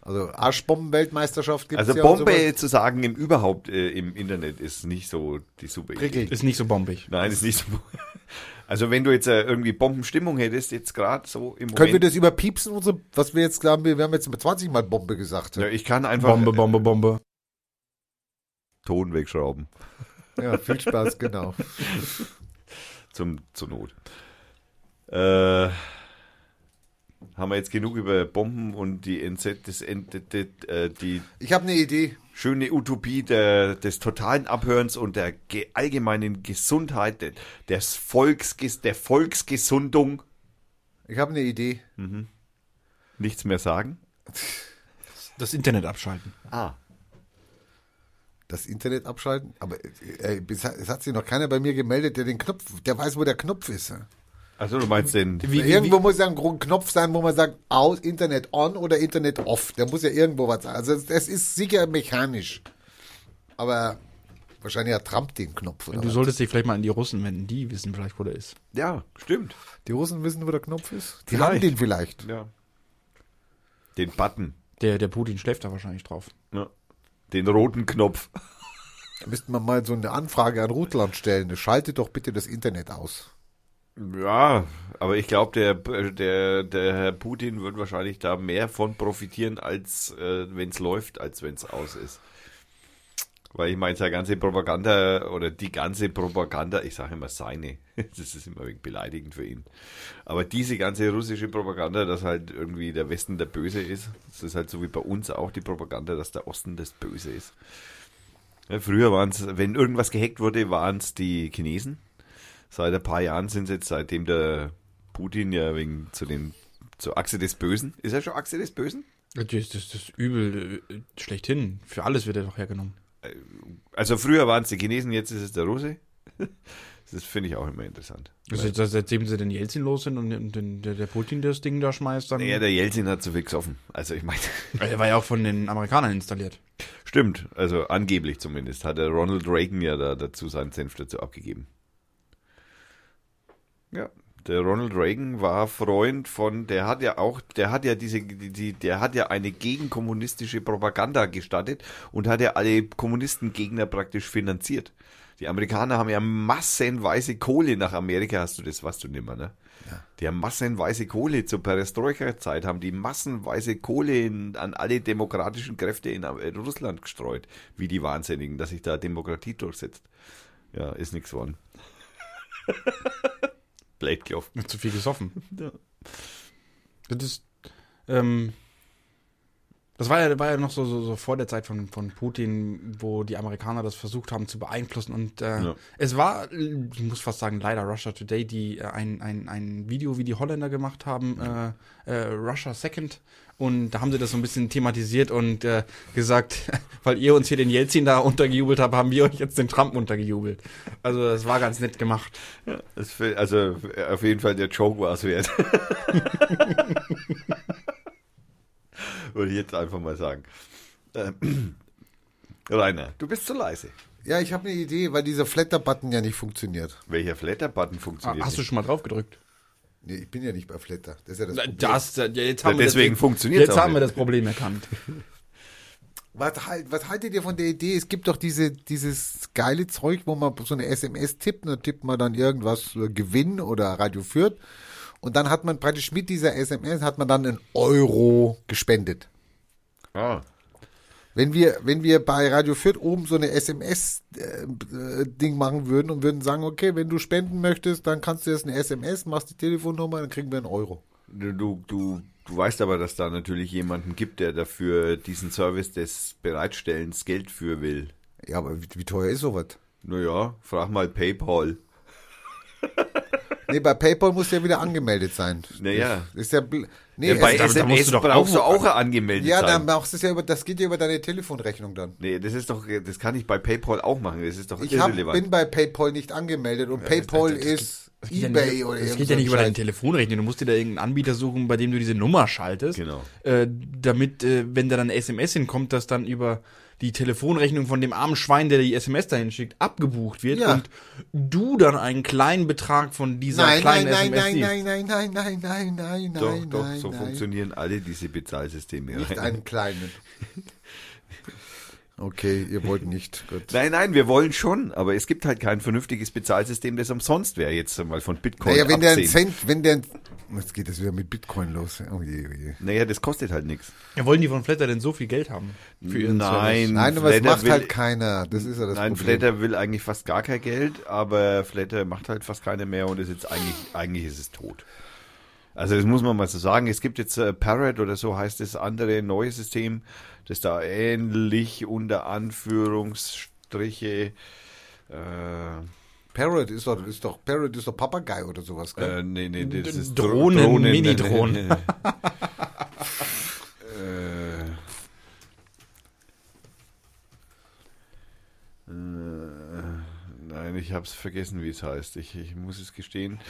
[SPEAKER 2] also Arschbomben-Weltmeisterschaft gibt
[SPEAKER 1] Also
[SPEAKER 2] ja und
[SPEAKER 1] Bombe
[SPEAKER 2] sowas.
[SPEAKER 1] zu sagen im überhaupt äh, im Internet ist nicht so die super Idee.
[SPEAKER 3] Ist nicht so bombig.
[SPEAKER 1] Nein, ist nicht so. Also wenn du jetzt äh, irgendwie Bombenstimmung hättest, jetzt gerade so im Moment.
[SPEAKER 2] Können wir das überpiepsen, unsere, was wir jetzt glauben, wir wir haben jetzt 20 Mal Bombe gesagt.
[SPEAKER 1] ja, ich kann einfach
[SPEAKER 3] Bombe, Bombe, Bombe.
[SPEAKER 1] Ton wegschrauben
[SPEAKER 2] Ja, viel Spaß, genau.
[SPEAKER 1] zum zur Not. Äh, haben wir jetzt genug über Bomben und die NZ, das, die, äh, die
[SPEAKER 2] Ich habe eine Idee.
[SPEAKER 1] Schöne Utopie der, des totalen Abhörens und der ge allgemeinen Gesundheit, der, des Volksges der Volksgesundung.
[SPEAKER 2] Ich habe eine Idee.
[SPEAKER 1] Nichts mehr sagen.
[SPEAKER 3] Das Internet abschalten.
[SPEAKER 1] Ah.
[SPEAKER 2] Das Internet abschalten. Aber äh, bis- es hat sich noch keiner bei mir gemeldet, der den Knopf, der weiß, wo der Knopf ist.
[SPEAKER 1] Also du meinst den.
[SPEAKER 3] Wie,
[SPEAKER 2] irgendwo
[SPEAKER 3] wie,
[SPEAKER 2] muss ja ein Knopf sein, wo man sagt, aus, Internet on oder Internet off. Der muss ja irgendwo was sein. Also das ist sicher mechanisch. Aber wahrscheinlich hat Trump den Knopf. Oder
[SPEAKER 3] du
[SPEAKER 2] was?
[SPEAKER 3] solltest dich vielleicht mal an die Russen wenden. Die wissen vielleicht, wo der ist.
[SPEAKER 1] Ja, stimmt.
[SPEAKER 2] Die Russen wissen, wo der Knopf ist. Die
[SPEAKER 1] Vielleicht.
[SPEAKER 2] haben den vielleicht.
[SPEAKER 1] Ja. Den Button.
[SPEAKER 3] Der, der Putin schläft da wahrscheinlich drauf.
[SPEAKER 1] Ja. Den roten Knopf.
[SPEAKER 2] Da müsste man mal so eine Anfrage an Russland stellen. Schaltet doch bitte das Internet aus.
[SPEAKER 1] Ja, aber ich glaube, der, der, der Herr Putin wird wahrscheinlich da mehr von profitieren, als äh, wenn es läuft, als wenn es aus ist. Weil ich meine, seine ganze Propaganda oder die ganze Propaganda, ich sage immer seine, das ist immer wenig beleidigend für ihn. Aber diese ganze russische Propaganda, dass halt irgendwie der Westen der Böse ist, das ist halt so wie bei uns auch die Propaganda, dass der Osten das Böse ist. Ja, früher waren es, wenn irgendwas gehackt wurde, waren es die Chinesen. Seit ein paar Jahren sind es jetzt, seitdem der Putin ja wegen zu den zur Achse des Bösen. Ist er schon Achse des Bösen?
[SPEAKER 3] Das ist das, das Übel äh, schlechthin. Für alles wird er doch hergenommen.
[SPEAKER 1] Also früher waren es die Chinesen, jetzt ist es der Russe. Das finde ich auch immer interessant.
[SPEAKER 3] Also jetzt, seitdem sie den Jelzin los sind und, den, der, der Putin das Ding da schmeißt, dann.
[SPEAKER 1] Naja, der Jelzin hat zu viel gesoffen. Also ich meine,
[SPEAKER 3] der war ja auch von den Amerikanern installiert.
[SPEAKER 1] stimmt. Also angeblich zumindest hat der Ronald Reagan ja da dazu seinen Senf dazu abgegeben. Ja, Der Ronald Reagan war Freund von, der hat ja auch, der hat ja diese, die, der hat ja eine gegenkommunistische Propaganda gestattet und hat ja alle Kommunistengegner praktisch finanziert. Die Amerikaner haben ja massenweise Kohle nach Amerika, hast du das, was du nimmer, ne? Die haben massenweise Kohle zur Perestroika-Zeit, haben die massenweise Kohle in, an alle demokratischen Kräfte in, in Russland gestreut, wie die Wahnsinnigen, dass sich da Demokratie durchsetzt. Ja, ist nichts geworden. Blade gelaufen.
[SPEAKER 3] Zu viel gesoffen.
[SPEAKER 1] Ja.
[SPEAKER 3] Das ist, ähm, das war ja, war ja noch so, so, so vor der Zeit von, von Putin, wo die Amerikaner das versucht haben zu beeinflussen. Und äh,
[SPEAKER 1] Ja.
[SPEAKER 3] es war, ich muss fast sagen, leider Russia Today, die äh, ein, ein, ein Video, wie die Holländer gemacht haben, äh, äh, Russia Second. Und da haben sie das so ein bisschen thematisiert und äh, gesagt, weil ihr uns hier den Jelzin da untergejubelt habt, haben wir euch jetzt den Trump untergejubelt. Also das war ganz nett gemacht.
[SPEAKER 1] Fällt- also auf jeden Fall der Joke war es wert. Würde ich jetzt einfach mal sagen. Ähm, Rainer, du bist zu leise.
[SPEAKER 2] Ja, ich habe eine Idee, weil dieser Flatter-Button ja nicht funktioniert.
[SPEAKER 1] Welcher Flatter-Button
[SPEAKER 3] Ah,
[SPEAKER 1] funktioniert
[SPEAKER 3] Hast du schon mal drauf gedrückt?
[SPEAKER 2] Nee, ich bin ja nicht bei Flatter. Das ist ja das Problem.
[SPEAKER 3] Das, ja, jetzt
[SPEAKER 1] Ja,
[SPEAKER 3] haben wir
[SPEAKER 1] deswegen
[SPEAKER 3] das,
[SPEAKER 1] funktioniert's
[SPEAKER 3] Jetzt
[SPEAKER 1] auch
[SPEAKER 3] haben wir
[SPEAKER 1] nicht.
[SPEAKER 3] das Problem erkannt.
[SPEAKER 2] Was, halt, was haltet ihr von der Idee? Es gibt doch diese, dieses geile Zeug, wo man so eine SMS tippt, und dann tippt man dann irgendwas äh, Gewinn oder Radio führt. Und dann hat man praktisch mit dieser SMS hat man dann einen Euro gespendet.
[SPEAKER 1] Ah,
[SPEAKER 2] Wenn wir, wenn wir bei Radio Fürth oben so eine SMS-Ding machen würden und würden sagen, okay, wenn du spenden möchtest, dann kannst du jetzt eine SMS, machst die Telefonnummer, dann kriegen wir einen Euro.
[SPEAKER 1] du, du, du, du weißt aber, dass da natürlich jemanden gibt, der dafür diesen Service des Bereitstellens Geld für will.
[SPEAKER 2] Ja, aber wie, wie teuer ist sowas?
[SPEAKER 1] Naja, frag mal PayPal.
[SPEAKER 2] Nee, bei PayPal muss der wieder angemeldet sein.
[SPEAKER 1] Naja.
[SPEAKER 2] Das ist ja, nee,
[SPEAKER 1] Ja, bei
[SPEAKER 2] es-
[SPEAKER 3] da- da musst
[SPEAKER 1] SMS
[SPEAKER 3] du doch
[SPEAKER 1] brauchst du
[SPEAKER 3] auch-
[SPEAKER 1] auch angemeldet
[SPEAKER 2] ja,
[SPEAKER 1] sein.
[SPEAKER 2] dann machst du es ja über, das geht ja über deine Telefonrechnung dann.
[SPEAKER 1] Nee, das ist doch, das kann ich bei PayPal auch machen. Das ist doch
[SPEAKER 2] Ich hab,
[SPEAKER 1] irrelevant.
[SPEAKER 2] bin bei PayPal nicht angemeldet und PayPal ist
[SPEAKER 3] Das geht ja
[SPEAKER 2] eBay
[SPEAKER 3] nicht,
[SPEAKER 2] oder
[SPEAKER 3] Das geht ja nicht über deine. Telefonrechnung. Du musst dir da irgendeinen Anbieter suchen, bei dem du diese Nummer schaltest.
[SPEAKER 1] Genau.
[SPEAKER 3] Äh, damit, äh, wenn da dann eine SMS hinkommt, dass dann über die Telefonrechnung von dem armen Schwein, der die SMS dahin schickt, abgebucht wird
[SPEAKER 2] Ja.
[SPEAKER 3] und du dann einen kleinen Betrag von dieser
[SPEAKER 2] Nein, nein,
[SPEAKER 3] kleinen
[SPEAKER 2] nein,
[SPEAKER 3] SMS
[SPEAKER 2] nein,
[SPEAKER 3] siehst.
[SPEAKER 2] nein, nein, nein, nein, nein, nein,
[SPEAKER 1] Doch,
[SPEAKER 2] nein,
[SPEAKER 1] doch,
[SPEAKER 2] nein,
[SPEAKER 1] so
[SPEAKER 2] nein.
[SPEAKER 1] funktionieren alle diese Bezahlsysteme.
[SPEAKER 2] Nicht einen kleinen. Okay, ihr wollt nicht. Gut.
[SPEAKER 1] Nein, nein, wir wollen schon, aber es gibt halt kein vernünftiges Bezahlsystem, das umsonst wäre, jetzt mal von Bitcoin
[SPEAKER 2] Naja, wenn der einen
[SPEAKER 1] absehen.
[SPEAKER 2] Cent, wenn der, jetzt geht das wieder mit Bitcoin los. Oh je, oh je.
[SPEAKER 1] Naja, das kostet halt nichts.
[SPEAKER 3] Ja, wollen die von Flatter denn so viel Geld haben? Für ihren
[SPEAKER 1] Nein,
[SPEAKER 3] Service?
[SPEAKER 2] Nein, aber es
[SPEAKER 1] Flatter
[SPEAKER 2] macht
[SPEAKER 1] will-
[SPEAKER 2] halt keiner. Das ist ja das
[SPEAKER 1] Nein,
[SPEAKER 2] Problem.
[SPEAKER 1] Flatter will eigentlich fast gar kein Geld, aber Flatter macht halt fast keine mehr und ist jetzt eigentlich, eigentlich ist es tot. Also das muss man mal so sagen. Es gibt jetzt äh, Parrot oder so heißt das andere neue System, das da ähnlich unter Anführungsstriche äh,
[SPEAKER 2] Parrot ist doch, ist doch, Parrot ist doch Papagei oder sowas, gell?
[SPEAKER 1] äh, nee, nee, das ist
[SPEAKER 3] Drohnen,
[SPEAKER 1] Dro-
[SPEAKER 3] Mini-Drohnen.
[SPEAKER 1] äh, äh, nein, ich habe es vergessen, wie es heißt. Ich, ich muss es gestehen.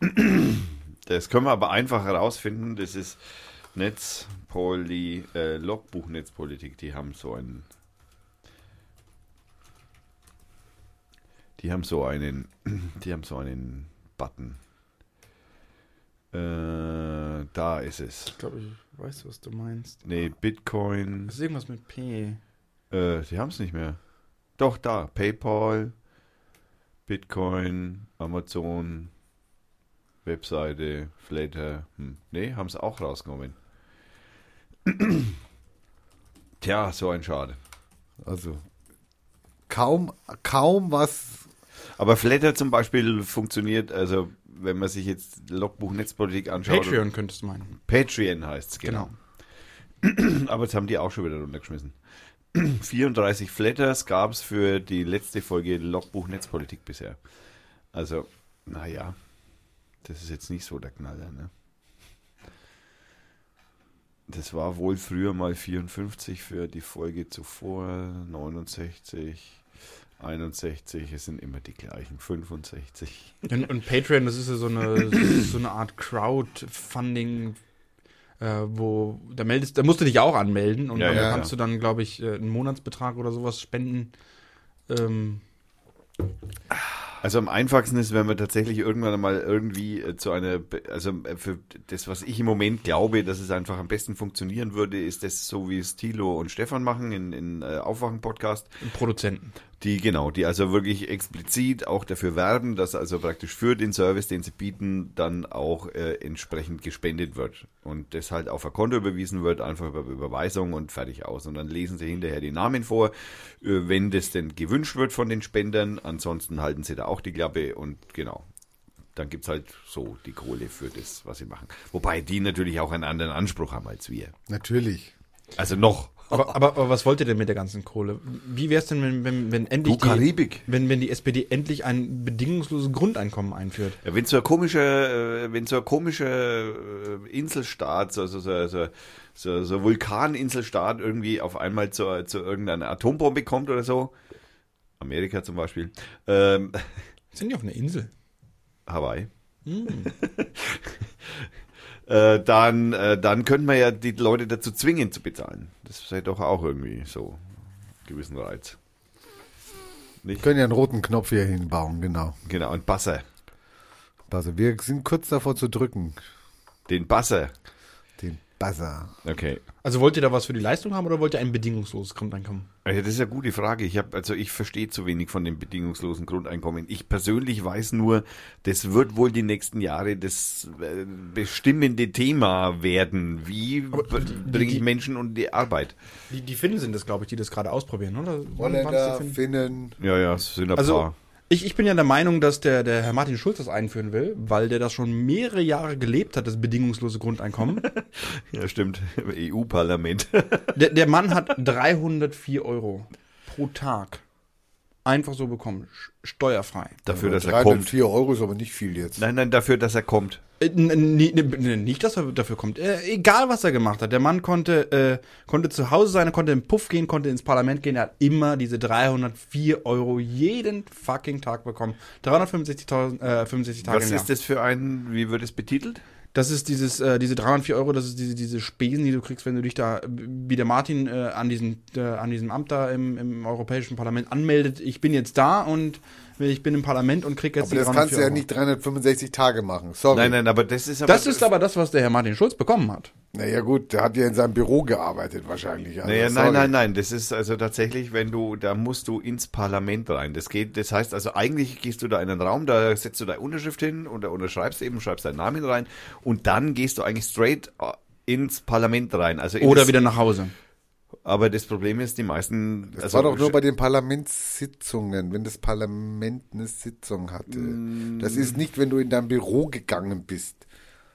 [SPEAKER 1] Das können wir aber einfach herausfinden. Das ist Netzpoli, äh, Logbuch Netzpolitik. Die haben so einen. Die haben so einen. Die haben so einen Button. Äh, da ist es.
[SPEAKER 3] Ich glaube, ich weiß, was du meinst.
[SPEAKER 1] Nee, Bitcoin.
[SPEAKER 3] Das ist irgendwas mit P.
[SPEAKER 1] Äh, die haben es nicht mehr. Doch, da. PayPal, Bitcoin, Amazon, Webseite, Flatter. Hm. Nee, haben es auch rausgenommen. Tja, so ein Schade.
[SPEAKER 2] Also, kaum, kaum was,
[SPEAKER 1] Aber Flatter zum Beispiel funktioniert, also wenn man sich jetzt Logbuch Netzpolitik anschaut.
[SPEAKER 3] Patreon könntest du meinen.
[SPEAKER 1] Patreon heißt es, genau. Aber jetzt haben die auch schon wieder runtergeschmissen. 34 Flatters gab es für die letzte Folge Logbuch Netzpolitik bisher. Also, naja, das ist jetzt nicht so der Knaller, ne? Das war wohl früher mal 54 für die Folge zuvor, 69, 61, es sind immer die gleichen, 65.
[SPEAKER 3] Und, und Patreon, das ist ja so eine, so eine Art Crowdfunding, äh, wo da meldest, da musst du dich auch anmelden und
[SPEAKER 1] Ja,
[SPEAKER 3] dann
[SPEAKER 1] ja,
[SPEAKER 3] kannst
[SPEAKER 1] ja.
[SPEAKER 3] du dann, glaube ich, äh, einen Monatsbetrag oder sowas spenden. Ähm,
[SPEAKER 1] Also am einfachsten ist, wenn wir tatsächlich irgendwann einmal irgendwie äh, zu einer, also äh, für das, was ich im Moment glaube, dass es einfach am besten funktionieren würde, ist das so, wie es Thilo und Stefan machen in, in Aufwachen-Podcast.
[SPEAKER 3] Produzenten.
[SPEAKER 1] Die, genau, die also wirklich explizit auch dafür werben, dass also praktisch für den Service, den sie bieten, dann auch äh, entsprechend gespendet wird. Und das halt auf ein Konto überwiesen wird, einfach über Überweisung und fertig aus. Und dann lesen sie hinterher die Namen vor, äh, wenn das denn gewünscht wird von den Spendern. Ansonsten halten sie da auch die Klappe und genau. Dann gibt's halt so die Kohle für das, was sie machen. Wobei die natürlich auch einen anderen Anspruch haben als wir.
[SPEAKER 2] Natürlich.
[SPEAKER 1] Also noch.
[SPEAKER 3] Aber, aber, aber was wollt ihr denn mit der ganzen Kohle? Wie wär's denn, wenn, wenn, wenn endlich
[SPEAKER 1] Du Karibik.
[SPEAKER 3] Die, wenn, wenn die SPD endlich ein bedingungsloses Grundeinkommen einführt?
[SPEAKER 1] Ja, wenn so ein komischer, äh, wenn so ein komischer äh, Inselstaat, so, so, so, so, so, so Vulkaninselstaat irgendwie auf einmal zu, zu irgendeiner Atombombe kommt oder so, Amerika zum Beispiel, ähm,
[SPEAKER 3] Sind die auf einer Insel?
[SPEAKER 1] Hawaii, äh, dann, äh, dann könnte man ja die Leute dazu zwingen zu bezahlen. Das wäre doch auch irgendwie so einen gewissen Reiz. Nicht?
[SPEAKER 2] Wir können ja einen roten Knopf hier hinbauen, genau.
[SPEAKER 1] Genau, und Basser.
[SPEAKER 2] Also wir sind kurz davor zu drücken.
[SPEAKER 1] Den Basser.
[SPEAKER 2] Buzzer.
[SPEAKER 1] Okay.
[SPEAKER 3] Also wollt ihr da was für die Leistung haben oder wollt ihr ein bedingungsloses Grundeinkommen?
[SPEAKER 1] Ja, das ist eine gute Frage. Ich habe also ich verstehe zu wenig von dem bedingungslosen Grundeinkommen. Ich persönlich weiß nur, das wird wohl die nächsten Jahre das äh, bestimmende Thema werden. Wie
[SPEAKER 3] die- die-
[SPEAKER 1] bringe ich
[SPEAKER 3] die-
[SPEAKER 1] Menschen und die Arbeit?
[SPEAKER 3] Die, die Finnen sind es, glaube ich, die das gerade ausprobieren, oder? Das
[SPEAKER 2] Holländer,
[SPEAKER 3] die Finnen?
[SPEAKER 2] Finnen.
[SPEAKER 1] Ja, ja, es sind ein
[SPEAKER 3] Also,
[SPEAKER 1] paar.
[SPEAKER 3] Ich, ich bin ja der Meinung, dass der, der Herr Martin Schulz das einführen will, weil der das schon mehrere Jahre gelebt hat, das bedingungslose Grundeinkommen.
[SPEAKER 1] Ja, stimmt. EU-Parlament.
[SPEAKER 3] der, der Mann hat 304 Euro pro Tag einfach so bekommen, steuerfrei.
[SPEAKER 1] dafür, dass er kommt.
[SPEAKER 2] 304 Euro ist aber nicht viel jetzt.
[SPEAKER 1] Nein, nein, dafür, dass er kommt.
[SPEAKER 3] Äh, Nicht, dass er dafür kommt. Äh, egal, was er gemacht hat. Der Mann konnte, äh, konnte zu Hause sein, er konnte im Puff gehen, konnte ins Parlament gehen. Er hat immer diese 304 Euro jeden fucking Tag bekommen. 365.000, äh, 65 Tage
[SPEAKER 1] Was
[SPEAKER 3] im Jahr.
[SPEAKER 1] ist das für ein, wie wird es betitelt?
[SPEAKER 3] Das ist dieses, äh, diese 304 Euro, das ist diese, diese Spesen, die du kriegst, wenn du dich da, äh, wie der Martin äh, an, diesem, äh, an diesem Amt da im, im Europäischen Parlament anmeldet. Ich bin jetzt da und ich bin im Parlament und krieg jetzt
[SPEAKER 2] aber das kannst du ja
[SPEAKER 3] Euro.
[SPEAKER 2] nicht 365 Tage machen. Sorry.
[SPEAKER 1] Nein, nein, aber das ist aber.
[SPEAKER 3] Das ist aber das, was der Herr Martin Schulz bekommen hat.
[SPEAKER 2] Naja gut, der hat ja in seinem Büro gearbeitet wahrscheinlich. Also,
[SPEAKER 1] Naja,
[SPEAKER 2] sorry.
[SPEAKER 1] nein, nein, nein. Das ist also tatsächlich, wenn du, da musst du ins Parlament rein. Das geht, das heißt also eigentlich gehst du da in einen Raum, da setzt du deine Unterschrift hin und da unterschreibst eben, schreibst deinen Namen rein und dann gehst du eigentlich straight äh, ins Parlament rein. Also in
[SPEAKER 3] Oder
[SPEAKER 1] das,
[SPEAKER 3] wieder nach Hause.
[SPEAKER 1] Aber das Problem ist, die meisten.
[SPEAKER 2] Das
[SPEAKER 1] also,
[SPEAKER 2] war doch nur bei den Parlamentssitzungen, wenn das Parlament eine Sitzung hatte. Das ist nicht, wenn du in dein Büro gegangen bist.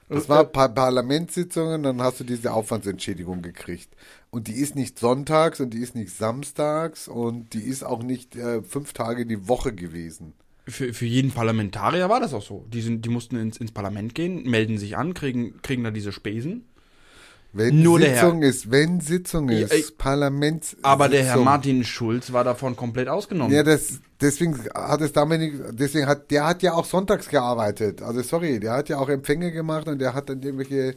[SPEAKER 2] Das war pa Parlamentssitzungen, dann hast du diese Aufwandsentschädigung gekriegt. Und die ist nicht sonntags und die ist nicht samstags und die ist auch nicht äh, fünf Tage die Woche gewesen.
[SPEAKER 3] Für, für jeden Parlamentarier war das auch so. Die, sind, die mussten ins, ins Parlament gehen, melden sich an, kriegen, kriegen da diese Spesen.
[SPEAKER 2] Wenn
[SPEAKER 3] Nur der
[SPEAKER 2] Sitzung ist, wenn Sitzung ist,
[SPEAKER 3] ey,
[SPEAKER 2] Parlaments.
[SPEAKER 3] Aber der Herr
[SPEAKER 2] Sitzung.
[SPEAKER 3] Martin Schulz war davon komplett ausgenommen.
[SPEAKER 2] Ja, das, deswegen hat es damit, nicht- deswegen hat, der hat ja auch sonntags gearbeitet. Also sorry, der hat ja auch Empfänge gemacht und der hat dann irgendwelche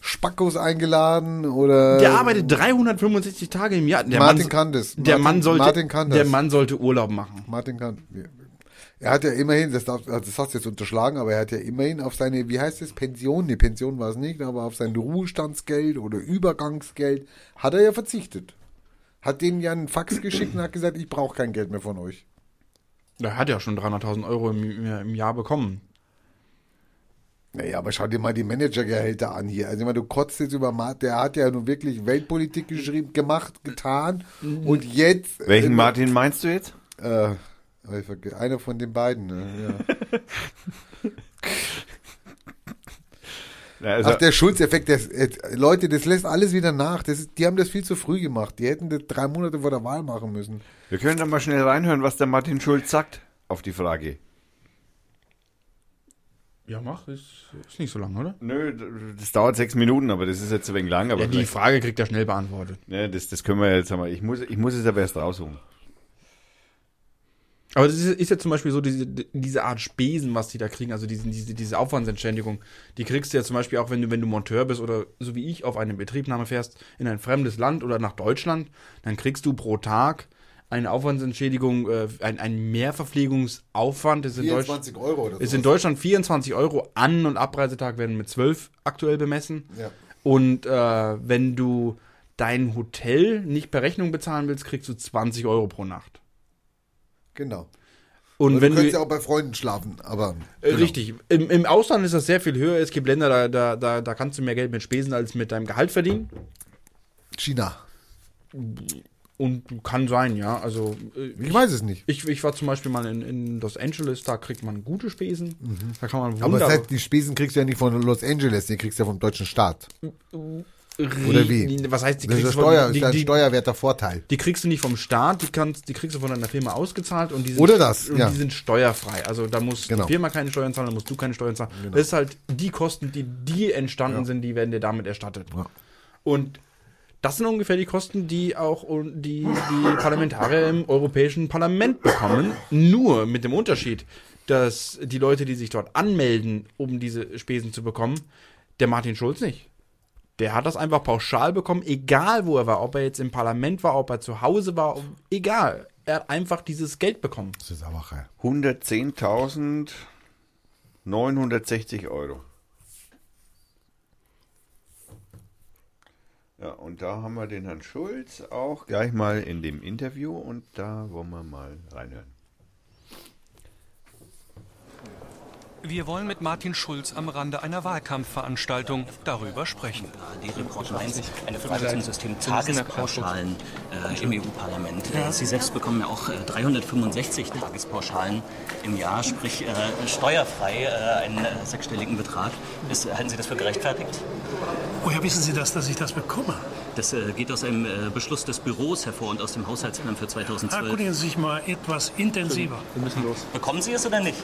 [SPEAKER 2] Spackos eingeladen oder.
[SPEAKER 3] der arbeitet 365 Tage im Jahr. Der
[SPEAKER 2] Martin
[SPEAKER 3] Mann,
[SPEAKER 2] kann das.
[SPEAKER 3] Der
[SPEAKER 2] Martin-
[SPEAKER 3] Mann sollte,
[SPEAKER 2] Martin kann das.
[SPEAKER 3] der Mann sollte Urlaub machen.
[SPEAKER 2] Martin kann. Er hat ja immerhin, das, darf, also das hast du jetzt unterschlagen, aber er hat ja immerhin auf seine, wie heißt es, Pension, nee, Pension war es nicht, aber auf sein Ruhestandsgeld oder Übergangsgeld hat er ja verzichtet. Hat denen ja einen Fax geschickt und hat gesagt, ich brauche kein Geld mehr von euch.
[SPEAKER 3] Der hat ja schon 300.000 Euro im, im Jahr bekommen.
[SPEAKER 2] Naja, aber schau dir mal die Managergehälter an hier. Also ich meine, du kotzt jetzt über Martin, der hat ja nun wirklich Weltpolitik geschrieben, gemacht, getan und jetzt...
[SPEAKER 1] Welchen
[SPEAKER 2] äh,
[SPEAKER 1] Martin meinst du jetzt?
[SPEAKER 2] Äh, einer von den beiden, ne? ja.
[SPEAKER 1] Ja, Also,
[SPEAKER 2] Ach, der Schulzeffekt, das, äh, Leute, das lässt alles wieder nach. Das die haben das viel zu früh gemacht. Die hätten das drei Monate vor der Wahl machen müssen.
[SPEAKER 1] wir können dann mal schnell reinhören, was der Martin Schulz sagt auf die Frage.
[SPEAKER 3] Ja, mach. Ist, ist nicht so lang, oder?
[SPEAKER 1] Nö, das dauert sechs Minuten, aber das ist jetzt ein wenig lang. Aber
[SPEAKER 3] Ja, die Frage kriegt er schnell beantwortet.
[SPEAKER 1] ne, das, das können wir jetzt einmal. Ich muss, ich muss es aber erst raussuchen.
[SPEAKER 3] Aber das ist, ist ja zum Beispiel so diese, diese Art Spesen, was die da kriegen, also diese, diese, diese Aufwandsentschädigung, die kriegst du ja zum Beispiel auch, wenn du, wenn du Monteur bist oder so wie ich auf eine Betriebnahme fährst in ein fremdes Land oder nach Deutschland, dann kriegst du pro Tag eine Aufwandsentschädigung, äh, ein, ein Mehrverpflegungsaufwand. Ist in, Deutsch,
[SPEAKER 2] 24 Euro oder
[SPEAKER 3] ist
[SPEAKER 2] so.
[SPEAKER 3] in Deutschland 24 Euro. An- und Abreisetag werden mit 12 aktuell bemessen.
[SPEAKER 2] Ja.
[SPEAKER 3] Und äh, wenn du dein Hotel nicht per Rechnung bezahlen willst, kriegst du 20 Euro pro Nacht.
[SPEAKER 2] Genau.
[SPEAKER 3] Und
[SPEAKER 2] Und
[SPEAKER 3] wenn
[SPEAKER 2] du kannst ja auch bei Freunden schlafen, aber.
[SPEAKER 3] äh,
[SPEAKER 2] genau.
[SPEAKER 3] Richtig. Im, Im Ausland ist das sehr viel höher. Es gibt Länder, da, da, da, da kannst du mehr Geld mit Spesen als mit deinem Gehalt verdienen.
[SPEAKER 2] China.
[SPEAKER 3] Und kann sein, ja. Also äh,
[SPEAKER 2] Ich weiß es nicht.
[SPEAKER 3] ich, ich war zum Beispiel mal in, in Los Angeles, da kriegt man gute Spesen. Da kann man
[SPEAKER 2] Aber das heißt, die Spesen kriegst du ja nicht von Los Angeles, die kriegst du ja vom deutschen Staat. Oder wie?
[SPEAKER 3] Was heißt, die kriegst, du
[SPEAKER 2] Steuer,
[SPEAKER 3] von, die, die,
[SPEAKER 2] steuerwerter Vorteil.
[SPEAKER 3] die kriegst du nicht vom Staat, die, kannst, die kriegst du von deiner Firma ausgezahlt und die sind,
[SPEAKER 2] Oder das, ja.
[SPEAKER 3] die sind steuerfrei. Also da muss
[SPEAKER 2] Genau.
[SPEAKER 3] die Firma keine Steuern zahlen, da musst du keine Steuern zahlen. Das ist halt die Kosten, die dir entstanden sind, die werden dir damit erstattet.
[SPEAKER 2] Ja.
[SPEAKER 3] Und das sind ungefähr die Kosten, die auch die, die Parlamentarier im Europäischen Parlament bekommen. Nur mit dem Unterschied, dass die Leute, die sich dort anmelden, um diese Spesen zu bekommen, der Martin Schulz nicht. Der hat das einfach pauschal bekommen, egal wo er war, ob er jetzt im Parlament war, ob er zu Hause war, egal. Er hat einfach dieses Geld bekommen.
[SPEAKER 2] Das ist aber geil.
[SPEAKER 1] 110.960 Euro. Ja, und da haben wir den Herrn Schulz auch gleich mal in dem Interview und da wollen wir mal reinhören.
[SPEAKER 5] Wir wollen mit Martin Schulz am Rande einer Wahlkampfveranstaltung darüber sprechen.
[SPEAKER 6] Die Report 1, eine Frage zum System Tagespauschalen äh, im EU-Parlament. Äh, Sie selbst bekommen ja auch äh, 365 Tagespauschalen im Jahr, sprich äh, steuerfrei äh, einen äh, sechsstelligen Betrag. Ist, halten Sie das für gerechtfertigt?
[SPEAKER 7] Woher wissen Sie das, dass ich das bekomme?
[SPEAKER 6] Das äh, geht aus einem äh, Beschluss des Büros hervor und aus dem Haushaltsplan für 2012.
[SPEAKER 7] Erkundigen Sie sich mal etwas intensiver.
[SPEAKER 6] Bekommen Sie es oder nicht?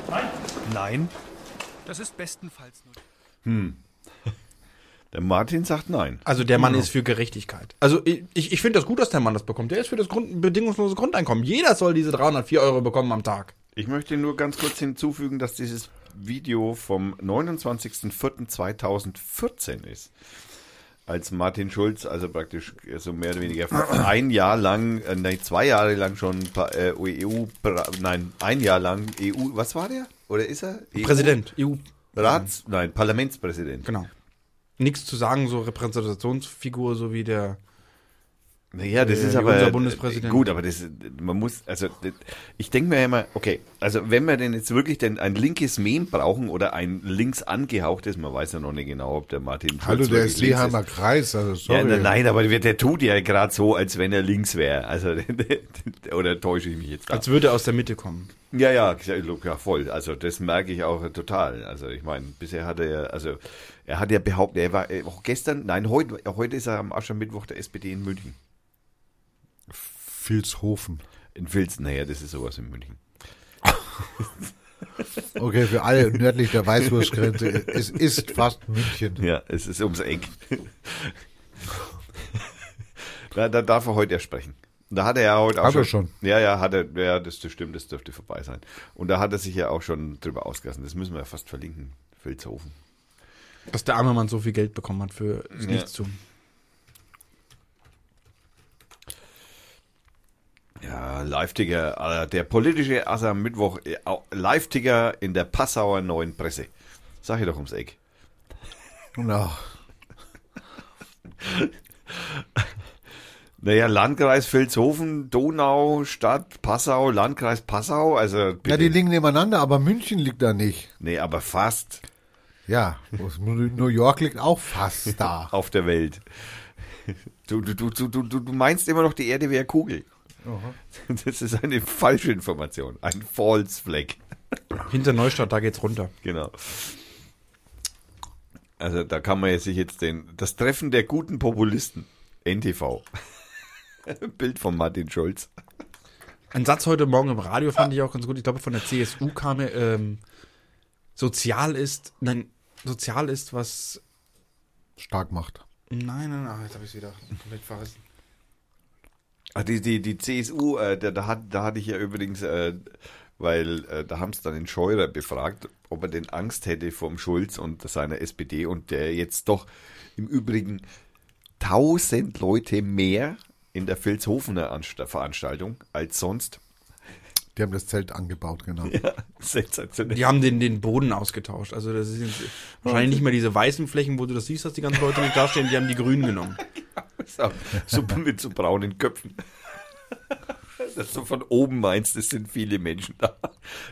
[SPEAKER 5] Nein. Das ist bestenfalls nur.
[SPEAKER 1] Der Martin sagt nein.
[SPEAKER 3] Also der Mann ist für Gerechtigkeit. Also ich, ich finde das gut, dass der Mann das bekommt. Der ist für das Grund, bedingungslose Grundeinkommen. Jeder soll diese 304 Euro bekommen am Tag.
[SPEAKER 1] Ich möchte nur ganz kurz hinzufügen, dass dieses Video vom 29.04.2014 ist. Als Martin Schulz, also praktisch so mehr oder weniger ein Jahr lang, äh, nein, zwei Jahre lang schon pa- äh, EU, pra- nein, ein Jahr lang EU, was war der? Oder ist er? EU?
[SPEAKER 3] Präsident, EU.
[SPEAKER 1] Rats, nein, Parlamentspräsident.
[SPEAKER 3] Genau. Nichts zu sagen, so Repräsentationsfigur, so wie der.
[SPEAKER 1] Naja, das
[SPEAKER 3] Äh,
[SPEAKER 1] ist aber
[SPEAKER 3] unser Bundespräsident.
[SPEAKER 1] gut, aber das man muss also ich denke mir immer, okay, also wenn wir denn jetzt wirklich denn ein linkes Mem brauchen oder ein links angehauchtes, man weiß ja noch nicht genau, ob der Martin Schulz
[SPEAKER 2] Hallo, der ist Leheimer Kreis, also
[SPEAKER 1] Ja,
[SPEAKER 2] sorry.
[SPEAKER 1] na, nein, aber der, tut ja gerade so, als wenn er links wäre. Also oder täusche ich mich jetzt gerade?
[SPEAKER 3] Als würde er aus der Mitte kommen.
[SPEAKER 1] Ja, ja, ja, voll. Also das merke ich auch total. Also ich meine, bisher hat er ja, also er hat ja behauptet, er war äh, auch gestern, nein, heute, heute ist er am Aschermittwoch der SPD in München.
[SPEAKER 2] Vilshofen.
[SPEAKER 1] In Filzen, naja, das ist sowas in München.
[SPEAKER 2] Okay, für alle nördlich der Weißwurstgrenze. Es ist fast München.
[SPEAKER 1] Ja, es ist ums Eck. da, da darf er heute erst sprechen. Da hat er ja heute auch
[SPEAKER 2] Hat
[SPEAKER 1] schon,
[SPEAKER 2] er schon?
[SPEAKER 1] Ja, ja, hat er, ja, das, das stimmt, das dürfte vorbei sein. Und da hat er sich ja auch schon drüber ausgelassen. Das müssen wir ja fast verlinken. Vilshofen.
[SPEAKER 3] Dass der arme Mann so viel Geld bekommen hat für das
[SPEAKER 1] Ja.
[SPEAKER 3] Nichts tun.
[SPEAKER 1] Ja, Live-Ticker, äh, der politische Assa am Mittwoch, äh, Live-Ticker in der Passauer Neuen Presse. Sag ich doch ums Eck.
[SPEAKER 2] Na,
[SPEAKER 1] Naja, Landkreis Vilshofen, Donau, Stadt, Passau, Landkreis Passau, also
[SPEAKER 2] ja, die liegen nebeneinander, aber München liegt da nicht.
[SPEAKER 1] Nee, aber fast
[SPEAKER 2] Ja, New York liegt auch fast da.
[SPEAKER 1] auf der Welt. Du, du, du, du, du meinst immer noch, die Erde wäre Kugel. Das ist eine falsche Information. Ein False Flag.
[SPEAKER 3] Hinter Neustadt, da geht's runter.
[SPEAKER 1] Genau. Also da kann man jetzt sich jetzt den, das Treffen der guten Populisten, NTV. Bild von Martin Schulz.
[SPEAKER 3] Ein Satz heute Morgen im Radio fand ich auch ganz gut. Ich glaube, von der CSU kam er, ähm, sozial ist, nein, sozial ist, was,
[SPEAKER 2] Stark macht.
[SPEAKER 3] nein, nein, nein, jetzt habe ich es wieder komplett vergessen.
[SPEAKER 1] Ah, die, die, die CSU, äh, da, da, hat, da hatte ich ja übrigens, äh, weil äh, da haben sie dann den Scheurer befragt, ob er denn Angst hätte vom Schulz und seiner SPD und der jetzt doch im Übrigen tausend Leute mehr in der Vilshofener Anst- Veranstaltung als sonst.
[SPEAKER 2] Die haben das Zelt angebaut, genau.
[SPEAKER 1] Ja, sensationell.
[SPEAKER 3] Die haben den, den Boden ausgetauscht. Also das sind wahrscheinlich nicht mehr diese weißen Flächen, wo du das siehst, dass die ganzen Leute nicht dastehen, die haben die grünen genommen.
[SPEAKER 1] So, Suppe mit so braunen Köpfen. Dass du von oben meinst, es sind viele Menschen da.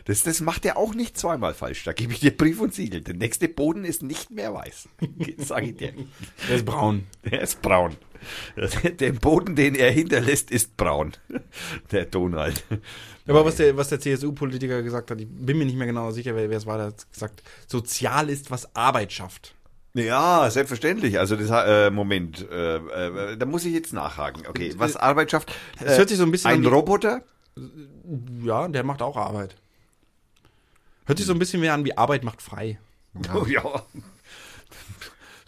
[SPEAKER 1] Das, das macht er auch nicht zweimal falsch. Da gebe ich dir Brief und Siegel. Der nächste Boden ist nicht mehr weiß. Sag ich dir.
[SPEAKER 3] Der ist braun.
[SPEAKER 1] Der ist braun. Der Boden, den er hinterlässt, ist braun. Der Donald.
[SPEAKER 3] Aber was der, was der CSU-Politiker gesagt hat, ich bin mir nicht mehr genau sicher, wer, wer es war, der hat gesagt, sozial ist, was Arbeit schafft.
[SPEAKER 1] Ja, selbstverständlich. Also das äh, Moment, äh, äh, da muss ich jetzt nachhaken. Okay, was Arbeit schafft?
[SPEAKER 3] Es hört sich so ein bisschen
[SPEAKER 1] ein
[SPEAKER 3] an
[SPEAKER 1] Roboter?
[SPEAKER 3] Ja, der macht auch Arbeit. Hört sich so ein bisschen mehr an wie Arbeit macht frei.
[SPEAKER 1] Oh, ja.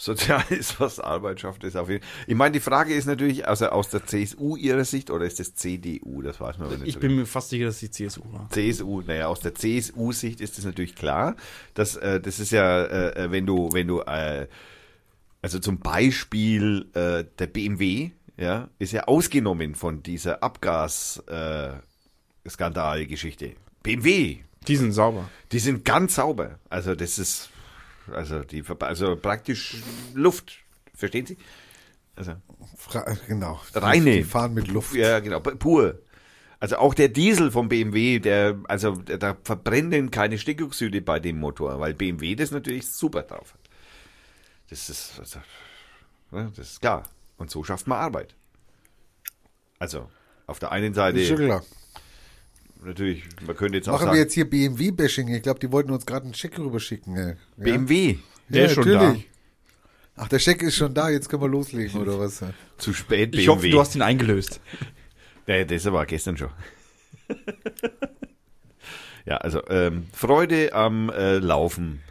[SPEAKER 1] Sozial ist was Arbeit schafft, ist auf jeden Ich meine, die Frage ist natürlich, also aus der CSU ihrer Sicht oder ist das CDU? Das weiß man nicht.
[SPEAKER 3] Ich bin mir fast sicher, dass die CSU war.
[SPEAKER 1] CSU, naja, aus der CSU-Sicht ist es natürlich klar, dass äh, das ist ja, äh, wenn du, wenn du, äh, also zum Beispiel äh, der BMW, ja, ist ja ausgenommen von dieser Abgas-Skandal-Geschichte. BMW,
[SPEAKER 3] Die sind sauber.
[SPEAKER 1] die sind ganz sauber. Also das ist, also die, also praktisch Luft, verstehen Sie? Also
[SPEAKER 2] Fra genau.
[SPEAKER 1] Reine.
[SPEAKER 2] Die fahren mit Luft.
[SPEAKER 1] ja, genau, pu- pur. Also auch der Diesel vom BMW, der, also da verbrennen keine Stickoxide bei dem Motor, weil BMW das natürlich super drauf hat. Das ist, also, ne, das ist klar. Und so schafft man Arbeit. Also, auf der einen Seite. Natürlich, man könnte jetzt auch
[SPEAKER 2] Machen
[SPEAKER 1] sagen,
[SPEAKER 2] wir jetzt hier BMW-Bashing. Ich glaube, die wollten uns gerade einen Scheck rüberschicken. Ja.
[SPEAKER 1] BMW,
[SPEAKER 3] Der
[SPEAKER 2] ja,
[SPEAKER 3] ist schon
[SPEAKER 2] natürlich. Ach, der Scheck ist schon da, jetzt können wir loslegen, oder was?
[SPEAKER 1] zu spät BMW.
[SPEAKER 3] Ich hoffe, du hast ihn eingelöst.
[SPEAKER 1] Ja, das war gestern schon. ja, also ähm, Freude am äh, Laufen.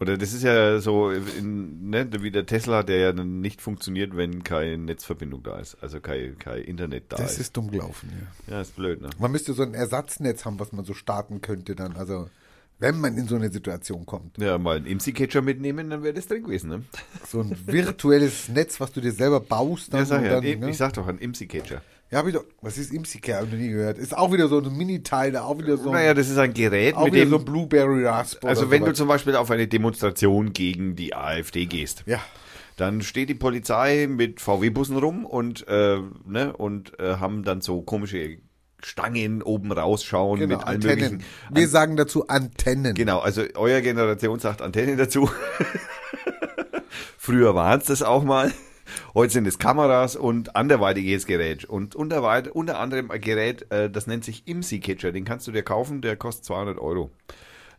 [SPEAKER 1] Oder das ist ja so in, ne, wie der Tesla, der ja dann nicht funktioniert, wenn keine Netzverbindung da ist. Also kein, kein Internet da
[SPEAKER 2] Das
[SPEAKER 1] ist.
[SPEAKER 2] ist dumm gelaufen, ja.
[SPEAKER 1] Ja, ist blöd, ne?
[SPEAKER 2] Man müsste so ein Ersatznetz haben, was man so starten könnte dann. Also, wenn man in so eine Situation kommt.
[SPEAKER 1] Ja, mal einen IMSI-Catcher mitnehmen, dann wäre das drin gewesen, ne?
[SPEAKER 2] So ein virtuelles Netz, was du dir selber baust. Dann
[SPEAKER 1] Ja, sag ja,
[SPEAKER 2] dann,
[SPEAKER 1] ich,
[SPEAKER 2] ne?
[SPEAKER 1] ich sag doch, ein IMSI-Catcher.
[SPEAKER 2] Ja, hab ich doch. Was ist IMSICare? Hab ich noch nie gehört. Ist auch wieder so ein Mini-Teil, da auch wieder so,
[SPEAKER 1] Naja, das ist ein Gerät,
[SPEAKER 2] auch
[SPEAKER 1] mit
[SPEAKER 2] wieder
[SPEAKER 1] dem...
[SPEAKER 2] so Blueberry Rasp.
[SPEAKER 1] also wenn du
[SPEAKER 2] sowas.
[SPEAKER 1] zum Beispiel auf eine Demonstration gegen die AfD gehst,
[SPEAKER 2] Ja.
[SPEAKER 1] Dann steht die Polizei mit VW-Bussen rum und, äh, ne, und äh, haben dann so komische Stangen oben rausschauen
[SPEAKER 2] Genau,
[SPEAKER 1] mit allen
[SPEAKER 2] Antennen.
[SPEAKER 1] möglichen.
[SPEAKER 2] Wir sagen dazu Antennen.
[SPEAKER 1] Genau, also euer Generation sagt Antennen dazu. Früher waren es das auch mal. Heute sind es Kameras und anderweitiges Gerät. Und unter, unter anderem ein Gerät, äh, das nennt sich IMSI-Catcher. Den kannst du dir kaufen, der kostet 200 Euro.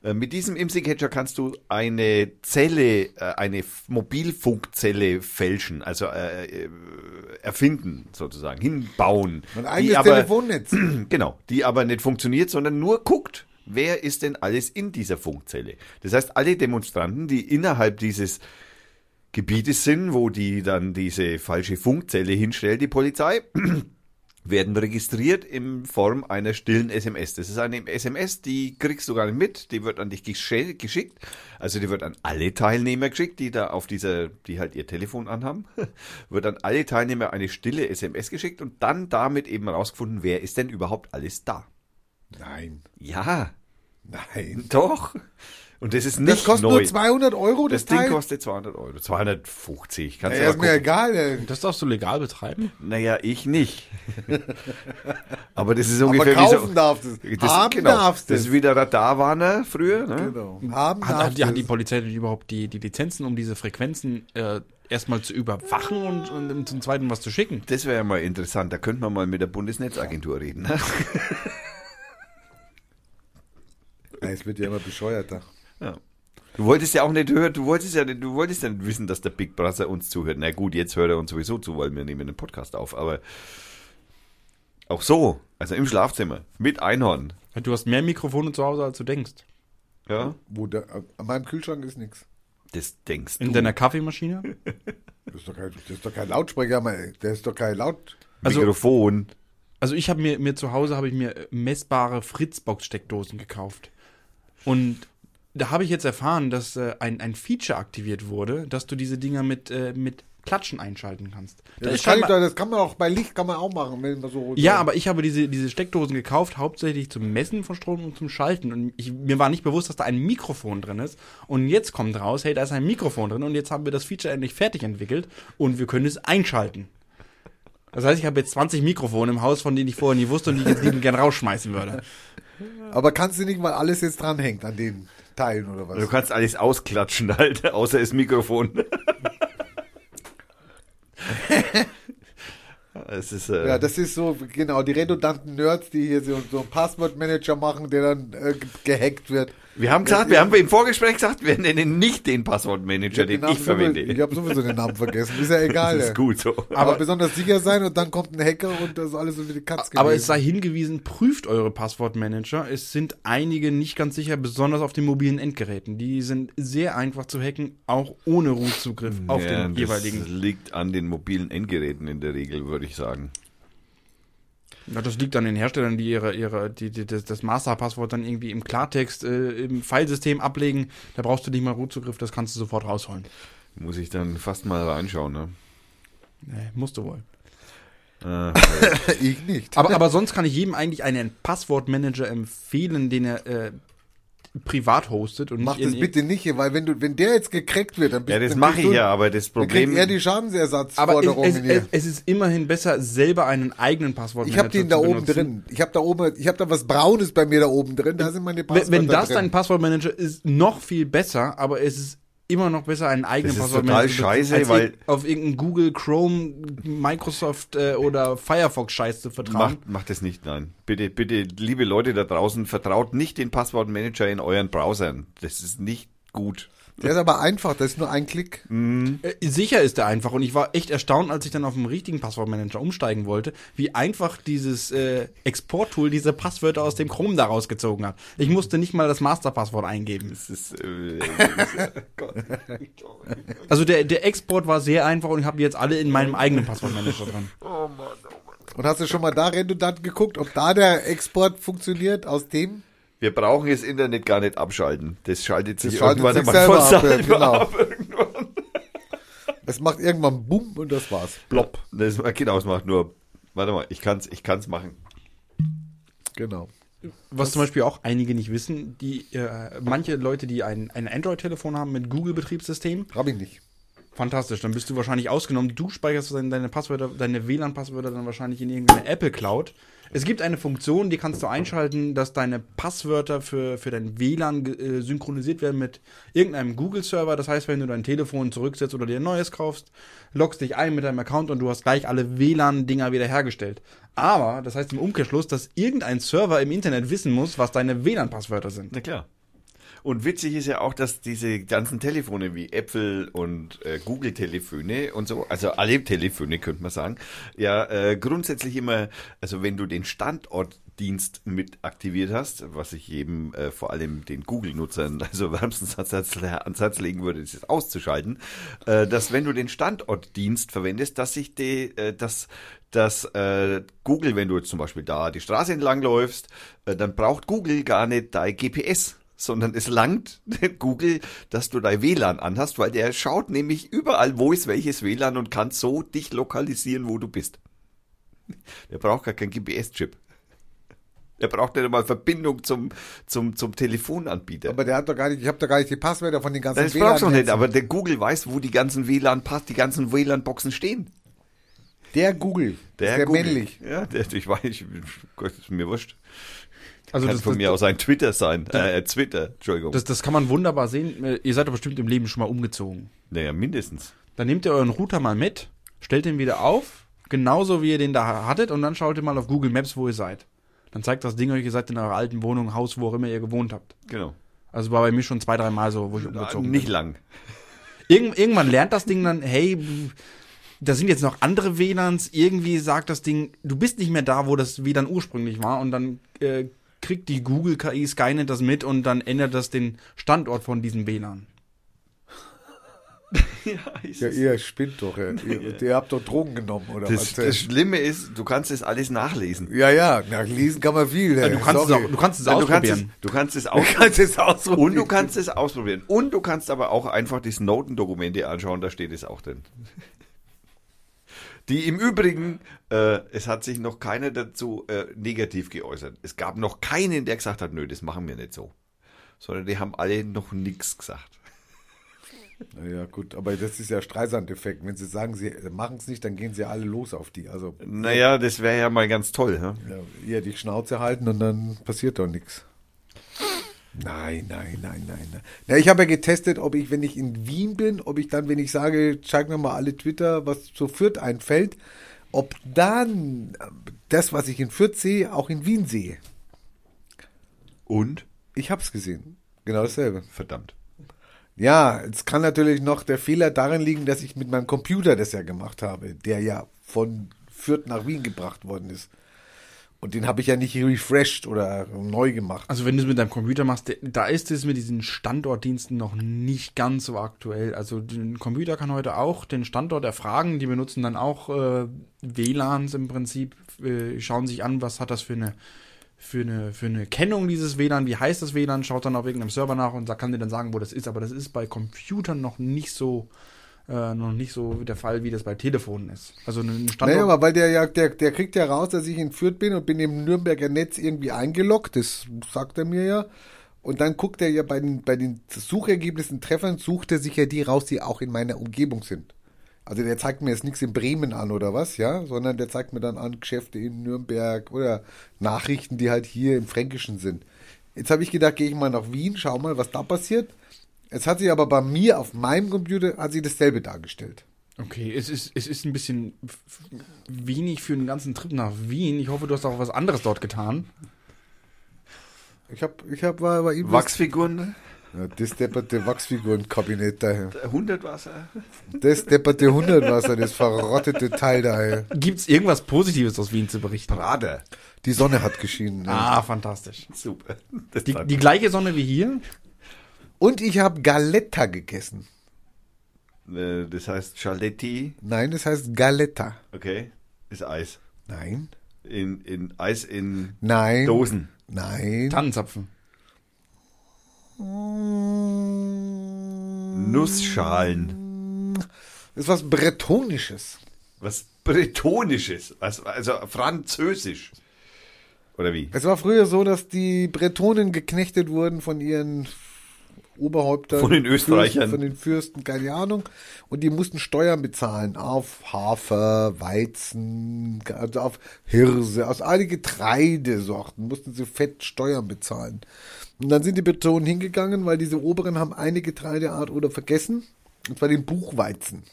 [SPEAKER 1] Äh, Mit diesem IMSI-Catcher kannst du eine Zelle, äh, eine Mobilfunkzelle fälschen, also erfinden sozusagen, hinbauen.
[SPEAKER 2] Ein eigenes
[SPEAKER 1] aber-
[SPEAKER 2] Telefonnetz.
[SPEAKER 1] Genau, die aber nicht funktioniert, sondern nur guckt, wer ist denn alles in dieser Funkzelle. Das heißt, alle Demonstranten, die innerhalb dieses Gebietes sind, wo die dann diese falsche Funkzelle hinstellt, die Polizei, werden registriert in Form einer stillen SMS. Das ist eine SMS, die kriegst du gar nicht mit, die wird an dich geschickt. Also die wird an alle Teilnehmer geschickt, die da auf dieser, die halt ihr Telefon anhaben, wird an alle Teilnehmer eine stille SMS geschickt und dann damit eben rausgefunden, wer ist denn überhaupt alles da.
[SPEAKER 2] Nein.
[SPEAKER 1] Ja,
[SPEAKER 2] Nein.
[SPEAKER 1] doch. Und das ist nicht
[SPEAKER 2] Das kostet
[SPEAKER 1] neu.
[SPEAKER 2] nur 200 Euro, das,
[SPEAKER 1] das Ding
[SPEAKER 2] Teil?
[SPEAKER 1] kostet 200 Euro. 250. Kannst
[SPEAKER 2] ja,
[SPEAKER 1] du
[SPEAKER 2] ist mir egal. Ey.
[SPEAKER 3] Das darfst du legal betreiben?
[SPEAKER 1] Naja, ich nicht. Aber das ist ungefähr
[SPEAKER 2] Aber kaufen
[SPEAKER 1] so,
[SPEAKER 2] darfst du es.
[SPEAKER 1] das,
[SPEAKER 2] Haben
[SPEAKER 1] genau,
[SPEAKER 2] darfst du
[SPEAKER 1] Das ist wie der Radarwarner früher. Ne?
[SPEAKER 2] Genau. Haben
[SPEAKER 3] Hat, hat,
[SPEAKER 2] darfst
[SPEAKER 3] die, hat die. Polizei denn überhaupt die, die Lizenzen, um diese Frequenzen äh, erstmal zu überwachen und, und zum Zweiten was zu schicken?
[SPEAKER 1] Das wäre ja mal interessant. Da könnte man mal mit der Bundesnetzagentur reden. Ne?
[SPEAKER 2] Es wird ja immer bescheuerter.
[SPEAKER 1] Du wolltest ja auch nicht hören, du wolltest ja nicht, du wolltest ja nicht wissen, dass der Big Brother uns zuhört. Na gut, jetzt hört er uns sowieso zu, weil wir nehmen den Podcast auf. Aber auch so, also im Schlafzimmer mit Einhorn.
[SPEAKER 3] Du hast mehr Mikrofone zu Hause, als du denkst.
[SPEAKER 1] Ja,
[SPEAKER 2] Wo der, an meinem Kühlschrank ist nichts.
[SPEAKER 1] das denkst
[SPEAKER 3] In
[SPEAKER 1] du.
[SPEAKER 3] deiner Kaffeemaschine?
[SPEAKER 2] Das ist doch kein, das ist doch kein Lautsprecher, Mann. Der ist doch kein Laut.
[SPEAKER 3] Also-
[SPEAKER 1] Mikrofon.
[SPEAKER 3] Also ich habe mir, mir zu Hause habe ich mir messbare Fritzbox-Steckdosen gekauft. Und da habe ich jetzt erfahren, dass äh, ein, ein Feature aktiviert wurde, dass du diese Dinger mit, äh, mit Klatschen einschalten kannst. Da
[SPEAKER 2] Das kann, das kann man auch bei Licht kann man auch machen, wenn man so.
[SPEAKER 3] ja, aber ich habe diese, diese Steckdosen gekauft, hauptsächlich zum Messen von Strom und zum Schalten. Und ich, mir war nicht bewusst, dass da ein Mikrofon drin ist. Und jetzt kommt raus, hey, da ist ein Mikrofon drin und jetzt haben wir das Feature endlich fertig entwickelt und wir können es einschalten. Das heißt, ich habe jetzt 20 Mikrofone im Haus, von denen ich vorher nie wusste und die ich jetzt liebend gern rausschmeißen würde.
[SPEAKER 2] Aber kannst du nicht, weil alles jetzt dranhängt an den Teilen oder was?
[SPEAKER 1] Du kannst alles ausklatschen halt, außer das Mikrofon. es ist, äh,
[SPEAKER 2] Ja, das ist so, genau, die redundanten Nerds, die hier so, so einen Passwortmanager machen, der dann äh, ge- gehackt wird.
[SPEAKER 1] Wir haben gesagt, wir haben im Vorgespräch gesagt, wir nennen nicht den Passwortmanager, den
[SPEAKER 2] Namen
[SPEAKER 1] ich verwende.
[SPEAKER 2] Ich habe sowieso den Namen vergessen, ist ja egal.
[SPEAKER 1] das ist gut so.
[SPEAKER 2] Aber, besonders sicher sein und dann kommt ein Hacker und das ist alles so wie die Katze
[SPEAKER 3] Aber
[SPEAKER 2] gewesen.
[SPEAKER 3] es sei hingewiesen, prüft eure Passwortmanager. Es sind einige nicht ganz sicher, besonders auf den mobilen Endgeräten. Die sind sehr einfach zu hacken, auch ohne Root-Zugriff auf
[SPEAKER 1] ja,
[SPEAKER 3] den
[SPEAKER 1] das
[SPEAKER 3] jeweiligen.
[SPEAKER 1] liegt an den mobilen Endgeräten in der Regel, würde ich sagen.
[SPEAKER 3] Ja, das liegt an den Herstellern, die ihre, ihre, die, die, das, das Masterpasswort dann irgendwie im Klartext äh, im Filesystem ablegen. Da brauchst du nicht mal Root-Zugriff, das kannst du sofort rausholen.
[SPEAKER 1] Muss ich dann fast mal reinschauen, ne?
[SPEAKER 3] Nee, musst du wohl.
[SPEAKER 1] Äh,
[SPEAKER 2] ich nicht.
[SPEAKER 3] Aber, aber sonst kann ich jedem eigentlich einen Passwortmanager empfehlen, den er äh, privat hostet und
[SPEAKER 2] Mach
[SPEAKER 3] nicht
[SPEAKER 2] das bitte nicht, weil wenn du, wenn der jetzt gekreckt wird, dann bist
[SPEAKER 1] ja, das mache ich ja, aber das Problem...
[SPEAKER 2] er die
[SPEAKER 3] Aber es, es,
[SPEAKER 2] hier.
[SPEAKER 3] es, ist immerhin besser, selber einen eigenen
[SPEAKER 2] Ich
[SPEAKER 3] Passwortmanager
[SPEAKER 2] habe den da oben
[SPEAKER 3] benutzen.
[SPEAKER 2] drin. Ich habe da oben, ich habe da was Braunes bei mir da oben drin. Da sind meine
[SPEAKER 3] Wenn,
[SPEAKER 2] Passwörter
[SPEAKER 3] wenn das
[SPEAKER 2] drin.
[SPEAKER 3] dein Passwortmanager ist, noch viel besser, aber es ist immer noch besser, einen eigenen
[SPEAKER 1] Das ist
[SPEAKER 3] Passwortmanager
[SPEAKER 1] total scheiße,
[SPEAKER 3] als
[SPEAKER 1] weil-
[SPEAKER 3] auf irgendeinen Google Chrome, Microsoft äh, oder Firefox Scheiß zu vertrauen.
[SPEAKER 1] Macht, macht es nicht, nein. Bitte, bitte, liebe Leute da draußen, vertraut nicht den Passwortmanager in euren Browsern. Das ist nicht gut.
[SPEAKER 2] Der ist aber einfach, das ist nur ein Klick.
[SPEAKER 3] Äh, sicher ist er einfach und ich war echt erstaunt, als ich dann auf den richtigen Passwortmanager umsteigen wollte, wie einfach dieses äh, Exporttool diese Passwörter aus dem Chrome da rausgezogen hat. Ich musste nicht mal das Masterpasswort eingeben.
[SPEAKER 1] Das ist, äh, Gott.
[SPEAKER 3] Also der, der Export war sehr einfach und ich habe die jetzt alle in meinem eigenen Passwortmanager drin.
[SPEAKER 2] Und hast du schon mal da redundant geguckt, ob da der Export funktioniert aus dem?
[SPEAKER 1] Wir brauchen das Internet gar nicht abschalten. Das schaltet sich
[SPEAKER 2] Das schaltet
[SPEAKER 1] irgendwann
[SPEAKER 2] sich selber
[SPEAKER 1] von
[SPEAKER 2] ab,
[SPEAKER 1] selber
[SPEAKER 2] genau.
[SPEAKER 1] ab. Irgendwann.
[SPEAKER 2] Es macht irgendwann Bumm und das war's.
[SPEAKER 1] Blob. Das, genau, es macht nur. Warte mal, ich kann's, ich kann's machen.
[SPEAKER 2] Genau.
[SPEAKER 3] Was zum Beispiel auch einige nicht wissen, die äh, manche Leute, die ein, ein Android-Telefon haben mit Google-Betriebssystem,
[SPEAKER 2] Hab ich nicht.
[SPEAKER 3] fantastisch, dann bist du wahrscheinlich ausgenommen. Du speicherst deine, deine Passwörter, deine WLAN-Passwörter dann wahrscheinlich in irgendeine Apple Cloud. Es gibt eine Funktion, die kannst du einschalten, dass deine Passwörter für, für dein WLAN äh, synchronisiert werden mit irgendeinem Google-Server. Das heißt, wenn du dein Telefon zurücksetzt oder dir ein neues kaufst, loggst dich ein mit deinem Account und du hast gleich alle WLAN-Dinger wieder hergestellt. Aber das heißt im Umkehrschluss, dass irgendein Server im Internet wissen muss, was deine WLAN-Passwörter sind.
[SPEAKER 1] Na klar. Und witzig ist ja auch, dass diese ganzen Telefone wie Apple und äh, Google-Telefone und so, also alle Telefone könnte man sagen, ja äh, grundsätzlich immer, also wenn du den Standortdienst mit aktiviert hast, was ich jedem, äh, vor allem den Google-Nutzern, also wärmstens ans Herz, legen würde, das jetzt auszuschalten, äh, dass wenn du den Standortdienst verwendest, dass sich die, äh, dass dass äh, Google, wenn du jetzt zum Beispiel da die Straße entlang läufst, äh, dann braucht Google gar nicht dein GPS, sondern es langt Google, dass du dein WLAN anhast, weil der schaut nämlich überall, wo ist welches WLAN und kann so dich lokalisieren, wo du bist. Der braucht gar keinen GPS-Chip. Der braucht nicht einmal Verbindung zum, zum, zum Telefonanbieter.
[SPEAKER 2] Aber der hat doch gar nicht, ich habe doch gar nicht die Passwörter von den ganzen
[SPEAKER 1] das brauchst du nicht, aber der Google weiß, wo die ganzen WLAN passt, die ganzen WLAN-Boxen stehen.
[SPEAKER 2] Der Google, der, ist der
[SPEAKER 1] Google.
[SPEAKER 2] männlich.
[SPEAKER 1] Ja, der, ich weiß, ich, Gott, ist mir wurscht.
[SPEAKER 3] Also
[SPEAKER 1] Kann
[SPEAKER 3] das,
[SPEAKER 1] von
[SPEAKER 3] das,
[SPEAKER 1] mir aus ein Twitter sein. Äh, Twitter, Entschuldigung.
[SPEAKER 3] das, das kann man wunderbar sehen. Äh, Ihr seid doch bestimmt im Leben schon mal umgezogen.
[SPEAKER 1] naja, mindestens.
[SPEAKER 3] Dann nehmt ihr euren Router mal mit, stellt den wieder auf, genauso wie ihr den da hattet, und dann schaut ihr mal auf Google Maps, wo ihr seid. Dann zeigt das Ding euch, ihr seid in eurer alten Wohnung, Haus, wo auch immer ihr gewohnt habt.
[SPEAKER 1] Genau.
[SPEAKER 3] Also war bei mir schon zwei, drei Mal so, wo ich umgezogen
[SPEAKER 1] Nicht
[SPEAKER 3] bin.
[SPEAKER 1] lang.
[SPEAKER 3] Irgend, irgendwann lernt das Ding dann, hey, da sind jetzt noch andere WLANs, irgendwie sagt das Ding, du bist nicht mehr da, wo das WLAN ursprünglich war, und dann äh, kriegt die Google KI Skynet das mit und dann ändert das den Standort von diesem WLAN.
[SPEAKER 2] Ja, ihr spinnt doch. Ja. Ihr, ihr habt doch Drogen genommen, oder
[SPEAKER 1] Das,
[SPEAKER 2] was?
[SPEAKER 1] das Schlimme ist, du kannst das alles nachlesen.
[SPEAKER 2] ja, ja, nachlesen kann man viel. ey.
[SPEAKER 3] du, kannst es auch, du kannst es
[SPEAKER 1] Ja, du, kannst es,
[SPEAKER 3] ausprobieren.
[SPEAKER 1] du kannst es
[SPEAKER 2] Du
[SPEAKER 1] auch.
[SPEAKER 2] kannst es ausprobieren.
[SPEAKER 1] Und du kannst es ausprobieren. Und du kannst aber auch einfach die Snowden-Dokumente anschauen, da steht es auch drin. Die im Übrigen, äh, es hat sich noch keiner dazu äh, negativ geäußert. Es gab noch keinen, der gesagt hat, nö, das machen wir nicht so. Sondern die haben alle noch nichts gesagt.
[SPEAKER 2] Naja, gut, aber das ist ja Streisand-Effekt. Wenn sie sagen, sie machen es nicht, dann gehen sie alle los auf die. Also
[SPEAKER 1] Naja, das wäre ja mal ganz toll. Ja?
[SPEAKER 2] ja, die Schnauze halten und dann passiert doch nichts. Nein, nein, nein, nein, nein. Na, ich habe ja getestet, ob ich, wenn ich in Wien bin, ob ich dann, wenn ich sage, zeig mir mal alle Twitter, was zu Fürth einfällt, ob dann das, was ich in Fürth sehe, auch in Wien sehe.
[SPEAKER 1] Und?
[SPEAKER 2] Ich hab's gesehen. Genau dasselbe.
[SPEAKER 1] Verdammt.
[SPEAKER 2] Ja, es kann natürlich noch der Fehler darin liegen, dass ich mit meinem Computer das ja gemacht habe, der ja von Fürth nach Wien gebracht worden ist. Und den habe ich ja nicht refreshed oder neu gemacht.
[SPEAKER 3] Also wenn du es mit deinem Computer machst, da ist es mit diesen Standortdiensten noch nicht ganz so aktuell. Also den Computer kann heute auch den Standort erfragen. Die benutzen dann auch äh, WLANs im Prinzip, äh, schauen sich an, was hat das für eine für eine, für eine Kennung dieses WLAN, wie heißt das WLAN, schaut dann auf irgendeinem Server nach und da kann dir dann sagen, wo das ist. Aber das ist bei Computern noch nicht so äh, noch nicht so der Fall, wie das bei Telefonen ist. Also ein Standort.
[SPEAKER 2] Naja, aber weil der ja, der, der kriegt ja raus, dass ich in Fürth bin und bin im Nürnberger Netz irgendwie eingeloggt, das sagt er mir ja. Und dann guckt er ja bei den, bei den Suchergebnissen, Treffern, sucht er sich ja die raus, die auch in meiner Umgebung sind. Also der zeigt mir jetzt nichts in Bremen an oder was, ja, sondern der zeigt mir dann an Geschäfte in Nürnberg oder Nachrichten, die halt hier im Fränkischen sind. Jetzt habe ich gedacht, gehe ich mal nach Wien, schau mal, was da passiert. Jetzt hat sich aber bei mir auf meinem Computer hat sich dasselbe dargestellt.
[SPEAKER 3] Okay, es ist, es ist ein bisschen wenig für einen ganzen Trip nach Wien. Ich hoffe, du hast auch was anderes dort getan.
[SPEAKER 2] Ich habe ich hab, war bei ihm.
[SPEAKER 1] Wachsfiguren, ne?
[SPEAKER 2] Ja, das depperte Wachsfigurenkabinett daher.
[SPEAKER 1] 100 Wasser.
[SPEAKER 2] Das depperte Hundertwasser, das verrottete Teil daher.
[SPEAKER 3] Gibt es irgendwas Positives aus Wien zu berichten?
[SPEAKER 1] Prader.
[SPEAKER 2] Die Sonne hat geschienen. Ja.
[SPEAKER 3] Ah, fantastisch.
[SPEAKER 1] Super.
[SPEAKER 3] Die, die gleiche Sonne wie hier?
[SPEAKER 2] Und ich habe Galetta gegessen.
[SPEAKER 1] Äh, das heißt Chaletti,
[SPEAKER 2] Nein, das heißt Galetta.
[SPEAKER 1] okay, ist Eis.
[SPEAKER 2] Nein,
[SPEAKER 1] In, in Eis in
[SPEAKER 2] nein,
[SPEAKER 1] Dosen.
[SPEAKER 2] nein.
[SPEAKER 3] Tannenzapfen.
[SPEAKER 1] Nussschalen.
[SPEAKER 2] Das ist was Bretonisches.
[SPEAKER 1] Was Bretonisches. Was, also Französisch. Oder wie?
[SPEAKER 2] Es war früher so, dass die Bretonen geknechtet wurden von ihren Oberhäuptern.
[SPEAKER 1] Von den Österreichern.
[SPEAKER 2] Fürsten, von den Fürsten, keine Ahnung. Und die mussten Steuern bezahlen auf Hafer, Weizen, also auf Hirse, aus all die Getreidesorten mussten sie fett Steuern bezahlen. Und dann sind die Bretonen hingegangen, weil diese Oberen haben eine Getreideart oder vergessen. Und zwar den Buchweizen.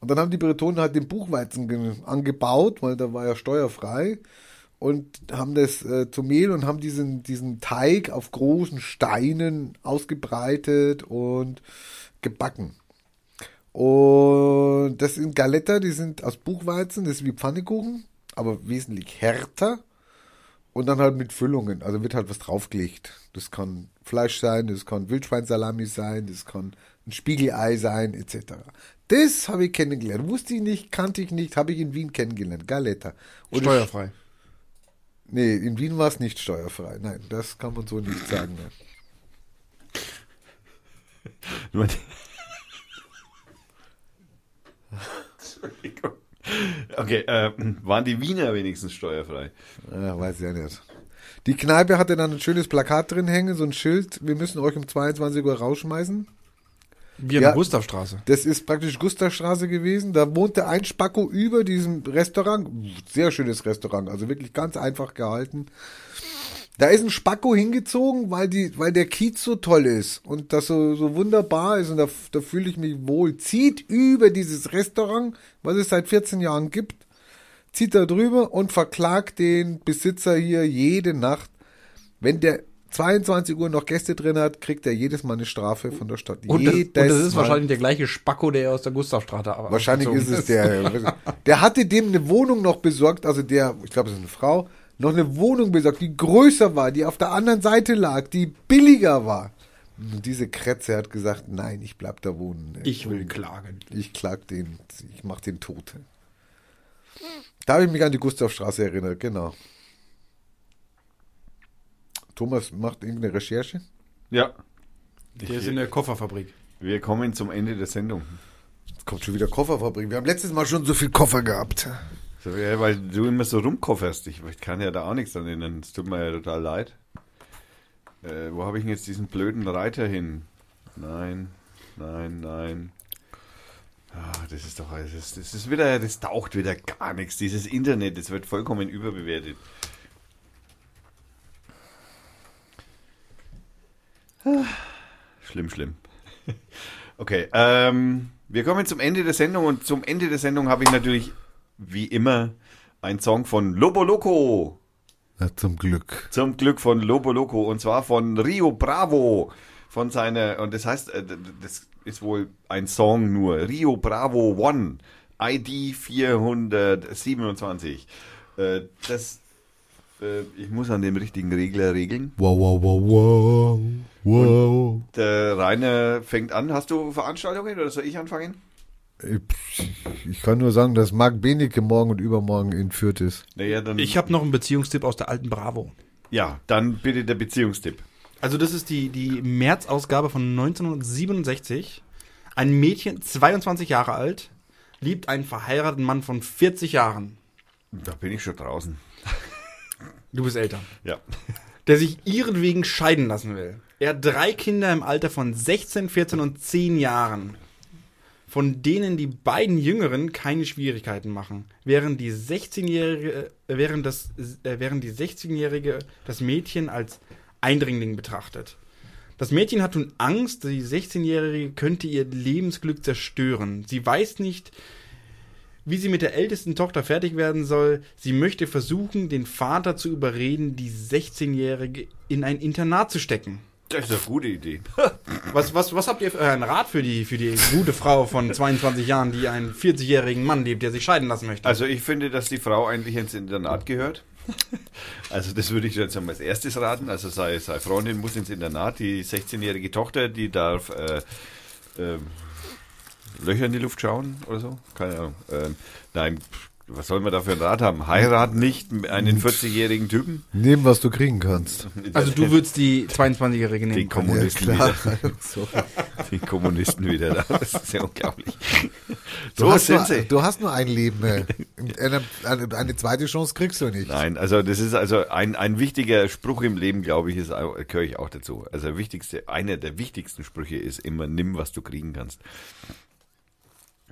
[SPEAKER 2] Und dann haben die Bretonen halt den Buchweizen ge- angebaut, weil da war ja steuerfrei. Und haben das äh, zu Mehl und haben diesen, diesen Teig auf großen Steinen ausgebreitet und gebacken. Und das sind Galetta, die sind aus Buchweizen, das ist wie Pfannekuchen, aber wesentlich härter. Und dann halt mit Füllungen, also wird halt was draufgelegt. Das kann Fleisch sein, das kann Wildschweinsalami sein, das kann ein Spiegelei sein, etc. Das habe ich kennengelernt. Wusste ich nicht, kannte ich nicht, habe ich in Wien kennengelernt. Galetta. Und
[SPEAKER 3] Steuerfrei.
[SPEAKER 2] Nee, in Wien war es nicht steuerfrei. Nein, das kann man so nicht sagen. Ne.
[SPEAKER 1] Entschuldigung. Okay, äh, waren die Wiener wenigstens steuerfrei?
[SPEAKER 2] Ja, weiß ich ja nicht. Die Kneipe hatte dann ein schönes Plakat drin hängen, so ein Schild, wir müssen euch um 22 Uhr rausschmeißen.
[SPEAKER 3] Wir
[SPEAKER 2] Ja.
[SPEAKER 3] an der Gustavstraße.
[SPEAKER 2] Das ist praktisch Gustavstraße gewesen. Da wohnte ein Spacko über diesem Restaurant. Sehr schönes Restaurant, also wirklich ganz einfach gehalten. Da ist ein Spacko hingezogen, weil die, weil der Kiez so toll ist und das so, so wunderbar ist und da, da fühle ich mich wohl. Zieht über dieses Restaurant, was es seit 14 Jahren gibt, zieht da drüber und verklagt den Besitzer hier jede Nacht. Wenn der 22 Uhr noch Gäste drin hat, kriegt er jedes Mal eine Strafe von der Stadt.
[SPEAKER 3] Und das, und das ist
[SPEAKER 2] Mal.
[SPEAKER 3] wahrscheinlich der gleiche Spacko, der aus der Gustavstraße aber
[SPEAKER 2] Wahrscheinlich ist es der. Der hatte dem eine Wohnung noch besorgt, also der, ich glaube, es ist eine Frau, noch eine Wohnung besorgt, die größer war, die auf der anderen Seite lag, die billiger war. Und diese Kretze hat gesagt, nein, ich bleib da wohnen.
[SPEAKER 3] Ich will klagen.
[SPEAKER 2] Ich klag den, ich mach den tot. Da habe ich mich an die Gustavstraße erinnert, genau. Thomas macht irgendeine Recherche.
[SPEAKER 1] Ja.
[SPEAKER 3] Der ist in der Kofferfabrik.
[SPEAKER 1] Wir kommen zum Ende der Sendung.
[SPEAKER 2] Kommt schon wieder Kofferfabrik. Wir haben letztes Mal schon so viel Koffer gehabt.
[SPEAKER 1] So, ja, weil du immer so rumkofferst. Ich, ich kann ja da auch nichts an erinnern. Es tut mir ja total leid. Äh, wo habe ich denn jetzt diesen blöden Reiter hin? Nein, nein, nein. Ah, das ist doch, das ist, das ist wieder, das taucht wieder gar nichts. Dieses Internet, das wird vollkommen überbewertet. Schlimm, schlimm. Okay, ähm, wir kommen zum Ende der Sendung und zum Ende der Sendung habe ich natürlich, wie immer, einen Song von Lobo Loco.
[SPEAKER 2] Ja, zum Glück.
[SPEAKER 1] Zum Glück von Lobo Loco und zwar von Rio Bravo. Von seiner, und das heißt, äh, das ist wohl ein Song nur. Rio Bravo One, ID 427. Äh, Das, äh, ich muss an dem richtigen Regler regeln.
[SPEAKER 2] Wow, wow, wow, wow. Wow.
[SPEAKER 1] Der Rainer fängt an. Hast du Veranstaltungen oder soll ich anfangen?
[SPEAKER 2] Ich kann nur sagen, dass Marc Benecke morgen und übermorgen in Fürth ist.
[SPEAKER 1] Naja, dann.
[SPEAKER 3] Ich habe noch einen Beziehungstipp aus der alten Bravo.
[SPEAKER 1] ja, dann bitte der Beziehungstipp.
[SPEAKER 3] Also das ist die, die März-Ausgabe von 1967. Ein Mädchen, 22 Jahre alt, liebt einen verheirateten Mann von 40 Jahren.
[SPEAKER 1] Da bin ich schon draußen.
[SPEAKER 3] Du bist älter.
[SPEAKER 1] Ja.
[SPEAKER 3] Der sich ihretwegen scheiden lassen will. Er hat drei Kinder im Alter von 16, 14 und 10 Jahren. Von denen die beiden Jüngeren keine Schwierigkeiten machen. Während die 16-Jährige, äh, während das, äh, während die 16-Jährige das Mädchen als Eindringling betrachtet. Das Mädchen hat nun Angst, die 16-Jährige könnte ihr Lebensglück zerstören. Sie weiß nicht, wie sie mit der ältesten Tochter fertig werden soll. Sie möchte versuchen, den Vater zu überreden, die 16-Jährige in ein Internat zu stecken.
[SPEAKER 1] Das ist eine gute Idee.
[SPEAKER 3] Was, was, was habt ihr für einen Rat für die, für die gute Frau von 22 Jahren, die einen 40-jährigen Mann liebt, der sich scheiden lassen möchte?
[SPEAKER 1] Also ich finde, dass die Frau eigentlich ins Internat gehört. Also das würde ich jetzt einmal als erstes raten. Also sei, sei Freundin muss ins Internat, die 16-jährige Tochter, die darf äh, ähm, Löcher in die Luft schauen oder so. Keine Ahnung. Ähm, nein, was soll man da für einen Rat haben? Heiraten nicht einen 40-jährigen Typen?
[SPEAKER 2] Nehmen, was du kriegen kannst.
[SPEAKER 3] also du würdest die 22-Jährige
[SPEAKER 1] die
[SPEAKER 3] nehmen.
[SPEAKER 1] Kommunisten
[SPEAKER 2] Ja, klar.
[SPEAKER 1] wieder.
[SPEAKER 2] So.
[SPEAKER 1] Die Kommunisten wieder da. Das ist ja unglaublich.
[SPEAKER 2] Du,
[SPEAKER 1] So
[SPEAKER 2] hast
[SPEAKER 1] sind
[SPEAKER 2] nur,
[SPEAKER 1] sie.
[SPEAKER 2] du hast nur ein Leben. ey. Eine, eine, zweite Chance kriegst du nicht.
[SPEAKER 1] Nein, also das ist also ein, ein wichtiger Spruch im Leben, glaube ich, ist, auch- gehöre ich auch dazu. Also der wichtigste, einer der wichtigsten Sprüche ist immer, nimm, was du kriegen kannst.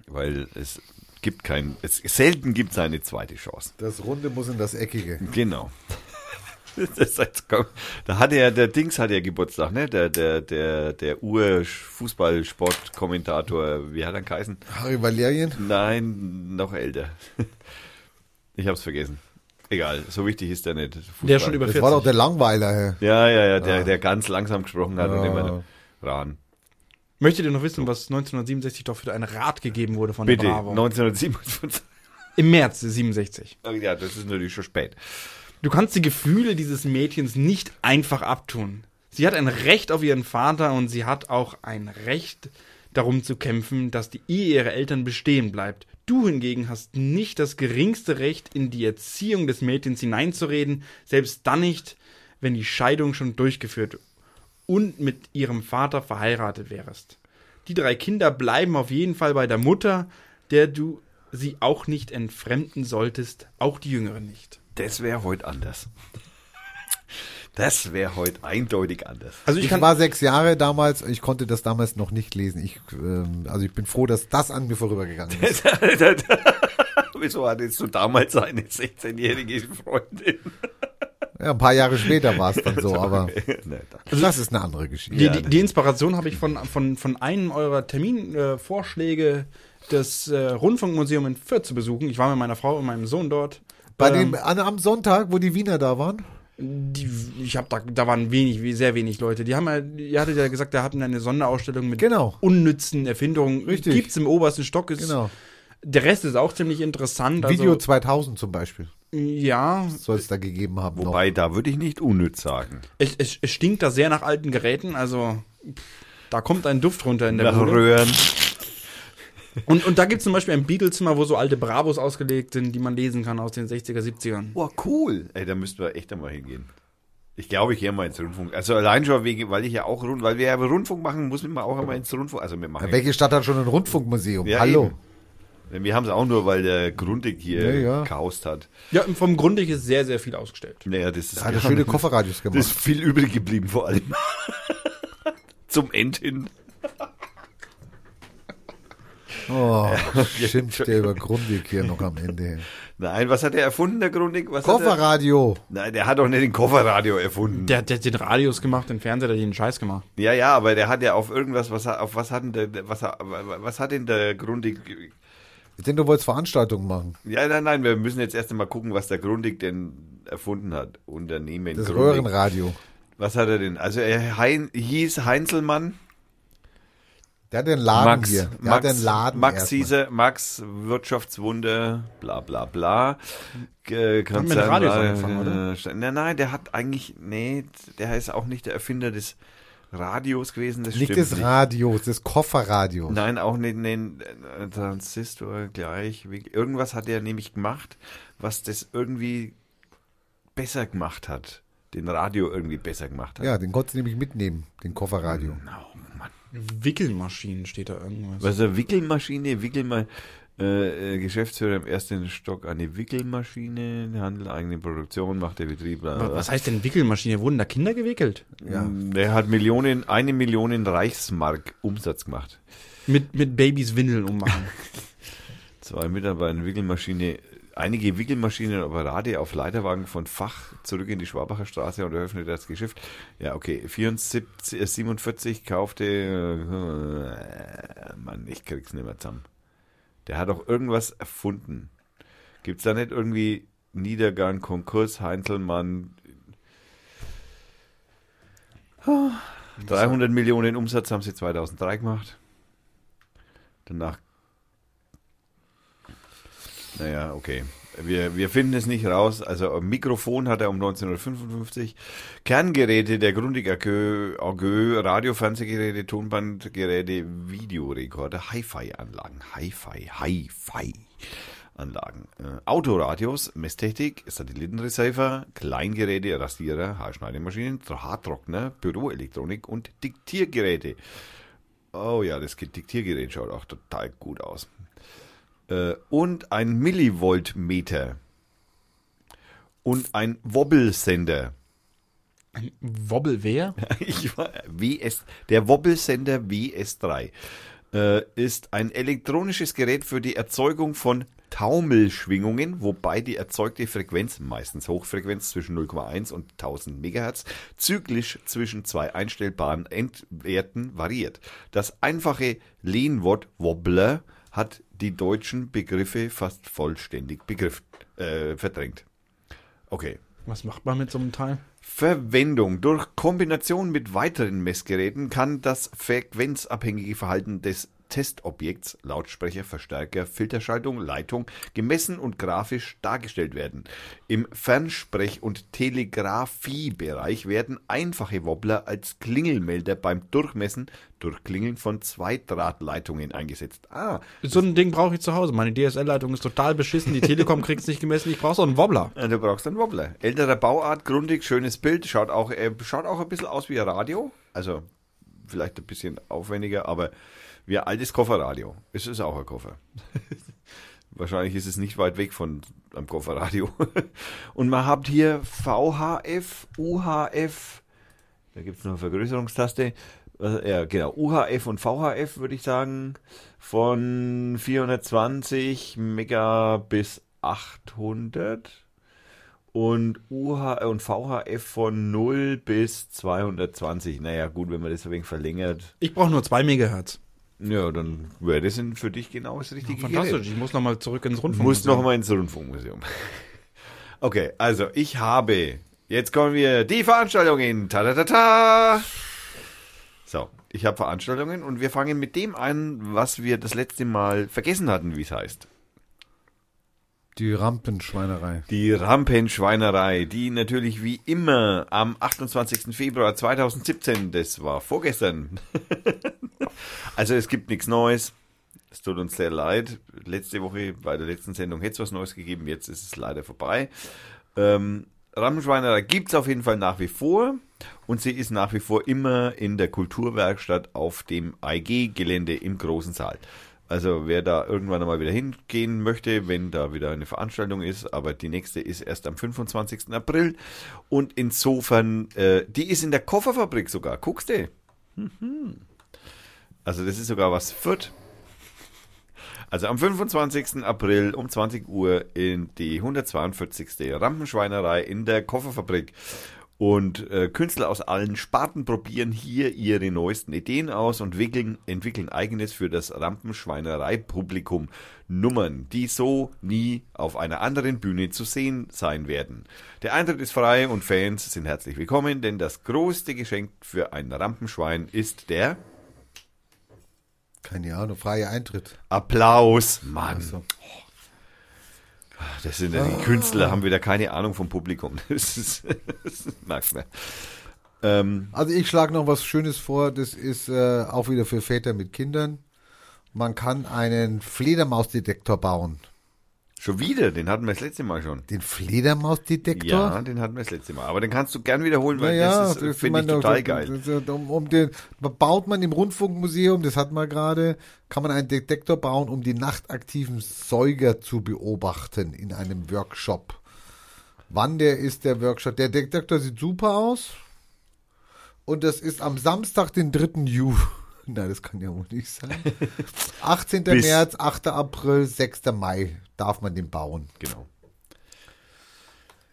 [SPEAKER 1] Weil es gibt kein, es selten gibt es eine zweite Chance.
[SPEAKER 2] Das Runde muss in das Eckige.
[SPEAKER 1] Genau. Das komm, da hatte ja, der Dings hat ja Geburtstag, ne? Der, der, der, der Ur-Fußballsportkommentator, wie hat er geheißen?
[SPEAKER 2] Harry Valerien?
[SPEAKER 1] Nein, noch älter. Ich hab's vergessen. Egal, so wichtig ist der nicht. Fußball.
[SPEAKER 3] Der ist schon über
[SPEAKER 2] Das
[SPEAKER 3] 40.
[SPEAKER 2] war doch der Langweiler. Hey.
[SPEAKER 1] Ja, ja, ja, der, der ganz langsam gesprochen hat und
[SPEAKER 2] Ja.
[SPEAKER 1] immer ran.
[SPEAKER 3] Möchtet ihr noch wissen, was 1967 doch für ein Rat gegeben wurde von
[SPEAKER 1] Bitte,
[SPEAKER 3] der Bravo?
[SPEAKER 1] 1957.
[SPEAKER 3] Im März 67.
[SPEAKER 1] Ja, das ist natürlich schon spät.
[SPEAKER 3] Du kannst die Gefühle dieses Mädchens nicht einfach abtun. Sie hat ein Recht auf ihren Vater und sie hat auch ein Recht darum zu kämpfen, dass die Ehe ihrer Eltern bestehen bleibt. Du hingegen hast nicht das geringste Recht, in die Erziehung des Mädchens hineinzureden, selbst dann nicht, wenn die Scheidung schon durchgeführt und mit ihrem Vater verheiratet wärst. Die drei Kinder bleiben auf jeden Fall bei der Mutter, der du sie auch nicht entfremden solltest, auch die Jüngeren nicht.
[SPEAKER 1] Das wäre heute anders. Das wäre heute eindeutig anders.
[SPEAKER 3] Also ich
[SPEAKER 2] Ich war sechs Jahre damals, ich konnte das damals noch nicht lesen. Ich, ähm, also ich bin froh, dass das an mir vorübergegangen ist.
[SPEAKER 1] Wieso hattest du damals eine 16-jährige Freundin?
[SPEAKER 2] Ja, ein paar Jahre später war es dann so, aber
[SPEAKER 1] da-
[SPEAKER 2] das ist eine andere Geschichte.
[SPEAKER 3] Die, die, die Inspiration habe ich von, von, von einem eurer Terminvorschläge, äh, das äh, Rundfunkmuseum in Fürth zu besuchen. Ich war mit meiner Frau und meinem Sohn dort.
[SPEAKER 2] Bei
[SPEAKER 3] Ähm,
[SPEAKER 2] dem, an, am Sonntag, wo die Wiener da waren?
[SPEAKER 3] die, ich habe da, da waren wenig, sehr wenig Leute. Die haben ja, ihr hattet ja gesagt, da hatten eine Sonderausstellung mit
[SPEAKER 2] Genau.
[SPEAKER 3] unnützen Erfindungen.
[SPEAKER 2] Richtig.
[SPEAKER 3] Gibt's im obersten Stock. Ist,
[SPEAKER 2] Genau.
[SPEAKER 3] Der Rest ist auch ziemlich interessant.
[SPEAKER 2] Video
[SPEAKER 3] Also,
[SPEAKER 2] 2000 zum Beispiel
[SPEAKER 3] ja,
[SPEAKER 2] soll es da gegeben haben. noch.
[SPEAKER 1] Wobei, da würde ich nicht unnütz sagen.
[SPEAKER 3] es, es, es stinkt da sehr nach alten Geräten. Also pff, da kommt ein Duft runter in der
[SPEAKER 1] Nach
[SPEAKER 3] Bude.
[SPEAKER 1] Röhren.
[SPEAKER 3] Und, und da gibt es zum Beispiel ein Beatlezimmer, wo so alte Bravos ausgelegt sind, die man lesen kann aus den 60er, 70ern.
[SPEAKER 1] Boah, cool. Ey, da müssten wir echt einmal hingehen. Ich glaube, ich gehe mal ins Rundfunk. Also allein schon wegen, weil ich ja auch Rund, weil wir ja Rundfunk machen, muss man auch immer ins Rundfunk. Also wir machen.
[SPEAKER 2] Welche Stadt hat schon ein Rundfunkmuseum?
[SPEAKER 1] Ja,
[SPEAKER 2] Hallo.
[SPEAKER 1] eben. Wir haben es auch nur, weil der Grundig hier
[SPEAKER 2] Ja, ja.
[SPEAKER 1] gehaust hat.
[SPEAKER 3] Ja, vom Grundig ist sehr, sehr viel ausgestellt.
[SPEAKER 1] Naja, das ist,
[SPEAKER 2] Hat er schöne Kofferradios
[SPEAKER 1] das
[SPEAKER 2] gemacht.
[SPEAKER 1] ist viel übrig geblieben vor allem. Zum End hin.
[SPEAKER 2] Oh, schimpft der über Grundig hier noch am Ende.
[SPEAKER 1] Nein, was hat er erfunden, der Grundig? Was hat er?
[SPEAKER 2] Kofferradio.
[SPEAKER 1] Nein, der hat doch nicht den Kofferradio erfunden.
[SPEAKER 3] Der, der hat den Radios gemacht, den Fernseher, der hat den Scheiß gemacht.
[SPEAKER 1] Ja, ja, aber der hat ja auf irgendwas, was hat- auf was hat denn der, was, hat- was hat denn der Grundig?
[SPEAKER 2] Ich denke, du wolltest Veranstaltungen machen.
[SPEAKER 1] Ja, nein, nein, wir müssen jetzt erst einmal gucken, was der Grundig denn erfunden hat. Unternehmen
[SPEAKER 2] Das
[SPEAKER 1] Grundig.
[SPEAKER 2] Röhrenradio.
[SPEAKER 1] Was hat er denn? Also er hein, hieß Heinzelmann.
[SPEAKER 2] Der hat den Laden
[SPEAKER 1] Max,
[SPEAKER 2] hier. Der
[SPEAKER 1] Max,
[SPEAKER 2] hat den Laden
[SPEAKER 1] Max
[SPEAKER 2] erstmal.
[SPEAKER 1] hieß er, Max Wirtschaftswunder, bla bla bla. Äh,
[SPEAKER 3] Hat mit Radios angefangen, oder?
[SPEAKER 1] äh, nein, nein, der hat eigentlich, nee, der ist auch nicht der Erfinder des Radios gewesen. Das
[SPEAKER 2] Nicht des Radios, des Kofferradios.
[SPEAKER 1] Nein, auch nicht den äh, Transistor gleich. Irgendwas hat er nämlich gemacht, was das irgendwie besser gemacht hat. Den Radio irgendwie besser gemacht hat.
[SPEAKER 2] Ja, den konntest du nämlich mitnehmen, den Kofferradio.
[SPEAKER 1] Oh, Mann.
[SPEAKER 3] Wickelmaschinen steht da irgendwas.
[SPEAKER 1] Was ist eine Wickelmaschine? Wickelma äh, äh, Geschäftsführer im ersten Stock eine Wickelmaschine, Handel, eigene Produktion, macht der Betrieb. bla, bla, bla.
[SPEAKER 3] Was heißt denn Wickelmaschine? Wurden da Kinder gewickelt?
[SPEAKER 2] Ja.
[SPEAKER 1] Der hat Millionen, eine Million Reichsmark Umsatz gemacht.
[SPEAKER 3] Mit, mit Babys Windeln ummachen.
[SPEAKER 1] Zwei Mitarbeiter in Wickelmaschine, einige Wickelmaschinen und Apparate auf Leiterwagen von Fach zurück in die Schwabacher Straße und eröffnete das Geschäft. Ja, okay, 74, äh, 47 kaufte, äh, Mann, ich krieg's nicht mehr zusammen. Der hat doch irgendwas erfunden. Gibt's da nicht irgendwie Niedergang, Konkurs, Heinzelmann? 300 Millionen Umsatz haben sie 2003 gemacht. Danach naja, okay. Wir, wir finden es nicht raus. Also Mikrofon hat er um 1955. Kerngeräte der Grundig AG, AG Radio, Fernsehgeräte, Tonbandgeräte, Videorekorder, Hi-Fi-Anlagen. Hi-Fi, Hi-Fi-Anlagen. Äh, Autoradios, Messtechnik, Satellitenreceiver, Kleingeräte, Rasierer, Haarschneidemaschinen, Haartrockner, Büroelektronik und Diktiergeräte. Oh ja, das Diktiergerät schaut auch total gut aus äh, und ein Millivoltmeter und ein Wobbelsender.
[SPEAKER 3] Wobbel wer?
[SPEAKER 1] Ich war, WS, der Wobbelsender WS3 äh, ist ein elektronisches Gerät für die Erzeugung von Taumelschwingungen, wobei die erzeugte Frequenz, meistens Hochfrequenz zwischen 0,1 und 1000 Megahertz, zyklisch zwischen zwei einstellbaren Endwerten variiert. Das einfache Lehnwort Wobbler hat die deutschen Begriffe fast vollständig begriff, äh, verdrängt. Okay.
[SPEAKER 3] Was macht man mit so einem Teil?
[SPEAKER 1] Verwendung durch Kombination mit weiteren Messgeräten kann das frequenzabhängige Verhalten des Testobjekts, Lautsprecher, Verstärker, Filterschaltung, Leitung gemessen und grafisch dargestellt werden. Im Fernsprech- und Telegrafiebereich werden einfache Wobbler als Klingelmelder beim Durchmessen durch Klingeln von Zweidrahtleitungen eingesetzt. Ah,
[SPEAKER 3] So ein Ding brauche ich zu Hause. Meine DSL-Leitung ist total beschissen. Die Telekom kriegt es nicht gemessen. Ich brauche so einen Wobbler.
[SPEAKER 1] du brauchst einen Wobbler. Älterer Bauart, grundig, schönes Bild, schaut auch, äh, schaut auch ein bisschen aus wie ein Radio. Also vielleicht ein bisschen aufwendiger, aber wie ein altes Kofferradio. Es ist auch ein Koffer. Wahrscheinlich ist es nicht weit weg von einem Kofferradio. Und man hat hier VHF, UHF, da gibt es noch eine Vergrößerungstaste. Äh, Ja, genau, UHF und VHF würde ich sagen, von 420 Mega bis 800 und UH und VHF von 0 bis 220. Naja, gut, wenn man das ein wenig verlängert,
[SPEAKER 3] Ich brauche nur 2 Megahertz.
[SPEAKER 1] Ja, dann wäre das für dich genau das richtige
[SPEAKER 3] Fantastisch.
[SPEAKER 1] Gerät.
[SPEAKER 3] Ich muss nochmal zurück ins
[SPEAKER 1] Du
[SPEAKER 3] Rundfunk.
[SPEAKER 1] musst noch mal ins Rundfunkmuseum. Okay, also ich habe, jetzt kommen wir, die Veranstaltungen. Ta, ta, ta, ta. So, ich habe Veranstaltungen und wir fangen mit dem an, was wir das letzte Mal vergessen hatten, wie es heißt.
[SPEAKER 2] Die Rampenschweinerei.
[SPEAKER 1] Die Rampenschweinerei, die natürlich wie immer am 28. Februar 2017, das war vorgestern. also es gibt nichts Neues. Es tut uns sehr leid. Letzte Woche bei der letzten Sendung hätte es was Neues gegeben, jetzt ist es leider vorbei. Ähm, Rampenschweinerei gibt's auf jeden Fall nach wie vor. Und sie ist nach wie vor immer in der Kulturwerkstatt auf dem IG-Gelände im großen Saal. Also wer da irgendwann einmal wieder hingehen möchte, wenn da wieder eine Veranstaltung ist, aber die nächste ist erst am 25. April. Und insofern, äh, die ist in der Kofferfabrik sogar. Guckst du? Mhm. Also das ist sogar was Fürth. Also am 25. April um 20 Uhr in die 142. Rampenschweinerei in der Kofferfabrik. Und äh, Künstler aus allen Sparten probieren hier ihre neuesten Ideen aus und wickeln, entwickeln eigenes für das Rampenschweinerei-Publikum Nummern, die so nie auf einer anderen Bühne zu sehen sein werden. Der Eintritt ist frei und Fans sind herzlich willkommen, denn das größte Geschenk für ein Rampenschwein ist der
[SPEAKER 2] Keine Ahnung, freier Eintritt.
[SPEAKER 1] Applaus. Mann.
[SPEAKER 2] So.
[SPEAKER 1] Das sind ja die Künstler, haben wieder keine Ahnung vom Publikum. Das ist, das merkst du. Ähm,
[SPEAKER 2] Also ich schlage noch was Schönes vor, das ist äh, auch wieder für Väter mit Kindern. Man kann einen Fledermausdetektor bauen.
[SPEAKER 1] Schon wieder, den hatten wir das letzte Mal schon.
[SPEAKER 2] Den Fledermausdetektor?
[SPEAKER 1] Ja, den hatten wir das letzte Mal. Aber den kannst du gern wiederholen, weil
[SPEAKER 2] Naja,
[SPEAKER 1] das, ist, finde ich total geil.
[SPEAKER 2] das Um, um den, baut man im Rundfunkmuseum, das hat man gerade, kann man einen Detektor bauen, um die nachtaktiven Säuger zu beobachten in einem Workshop. Wann der ist, der Workshop? Der Detektor sieht super aus. Und das ist am Samstag, den 3. Juli. Nein, das kann ja wohl nicht sein. 18.
[SPEAKER 1] Bis-
[SPEAKER 2] März, 8. April, 6. Mai darf man den bauen
[SPEAKER 1] Genau.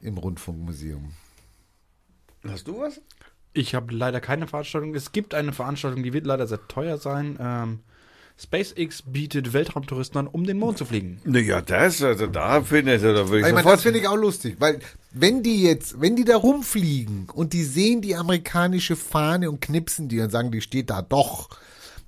[SPEAKER 2] im Rundfunkmuseum.
[SPEAKER 1] Hast du was?
[SPEAKER 3] Ich habe leider keine Veranstaltung. Es gibt eine Veranstaltung, die wird leider sehr teuer sein. Ähm, SpaceX bietet Weltraumtouristen an, um den Mond zu fliegen.
[SPEAKER 1] Naja, das, also da finde ich, da würde ich
[SPEAKER 2] Ich meine,
[SPEAKER 1] sofort.
[SPEAKER 2] das finde ich auch lustig, weil wenn die jetzt, wenn die da rumfliegen und die sehen die amerikanische Fahne und knipsen die und sagen, die steht da doch,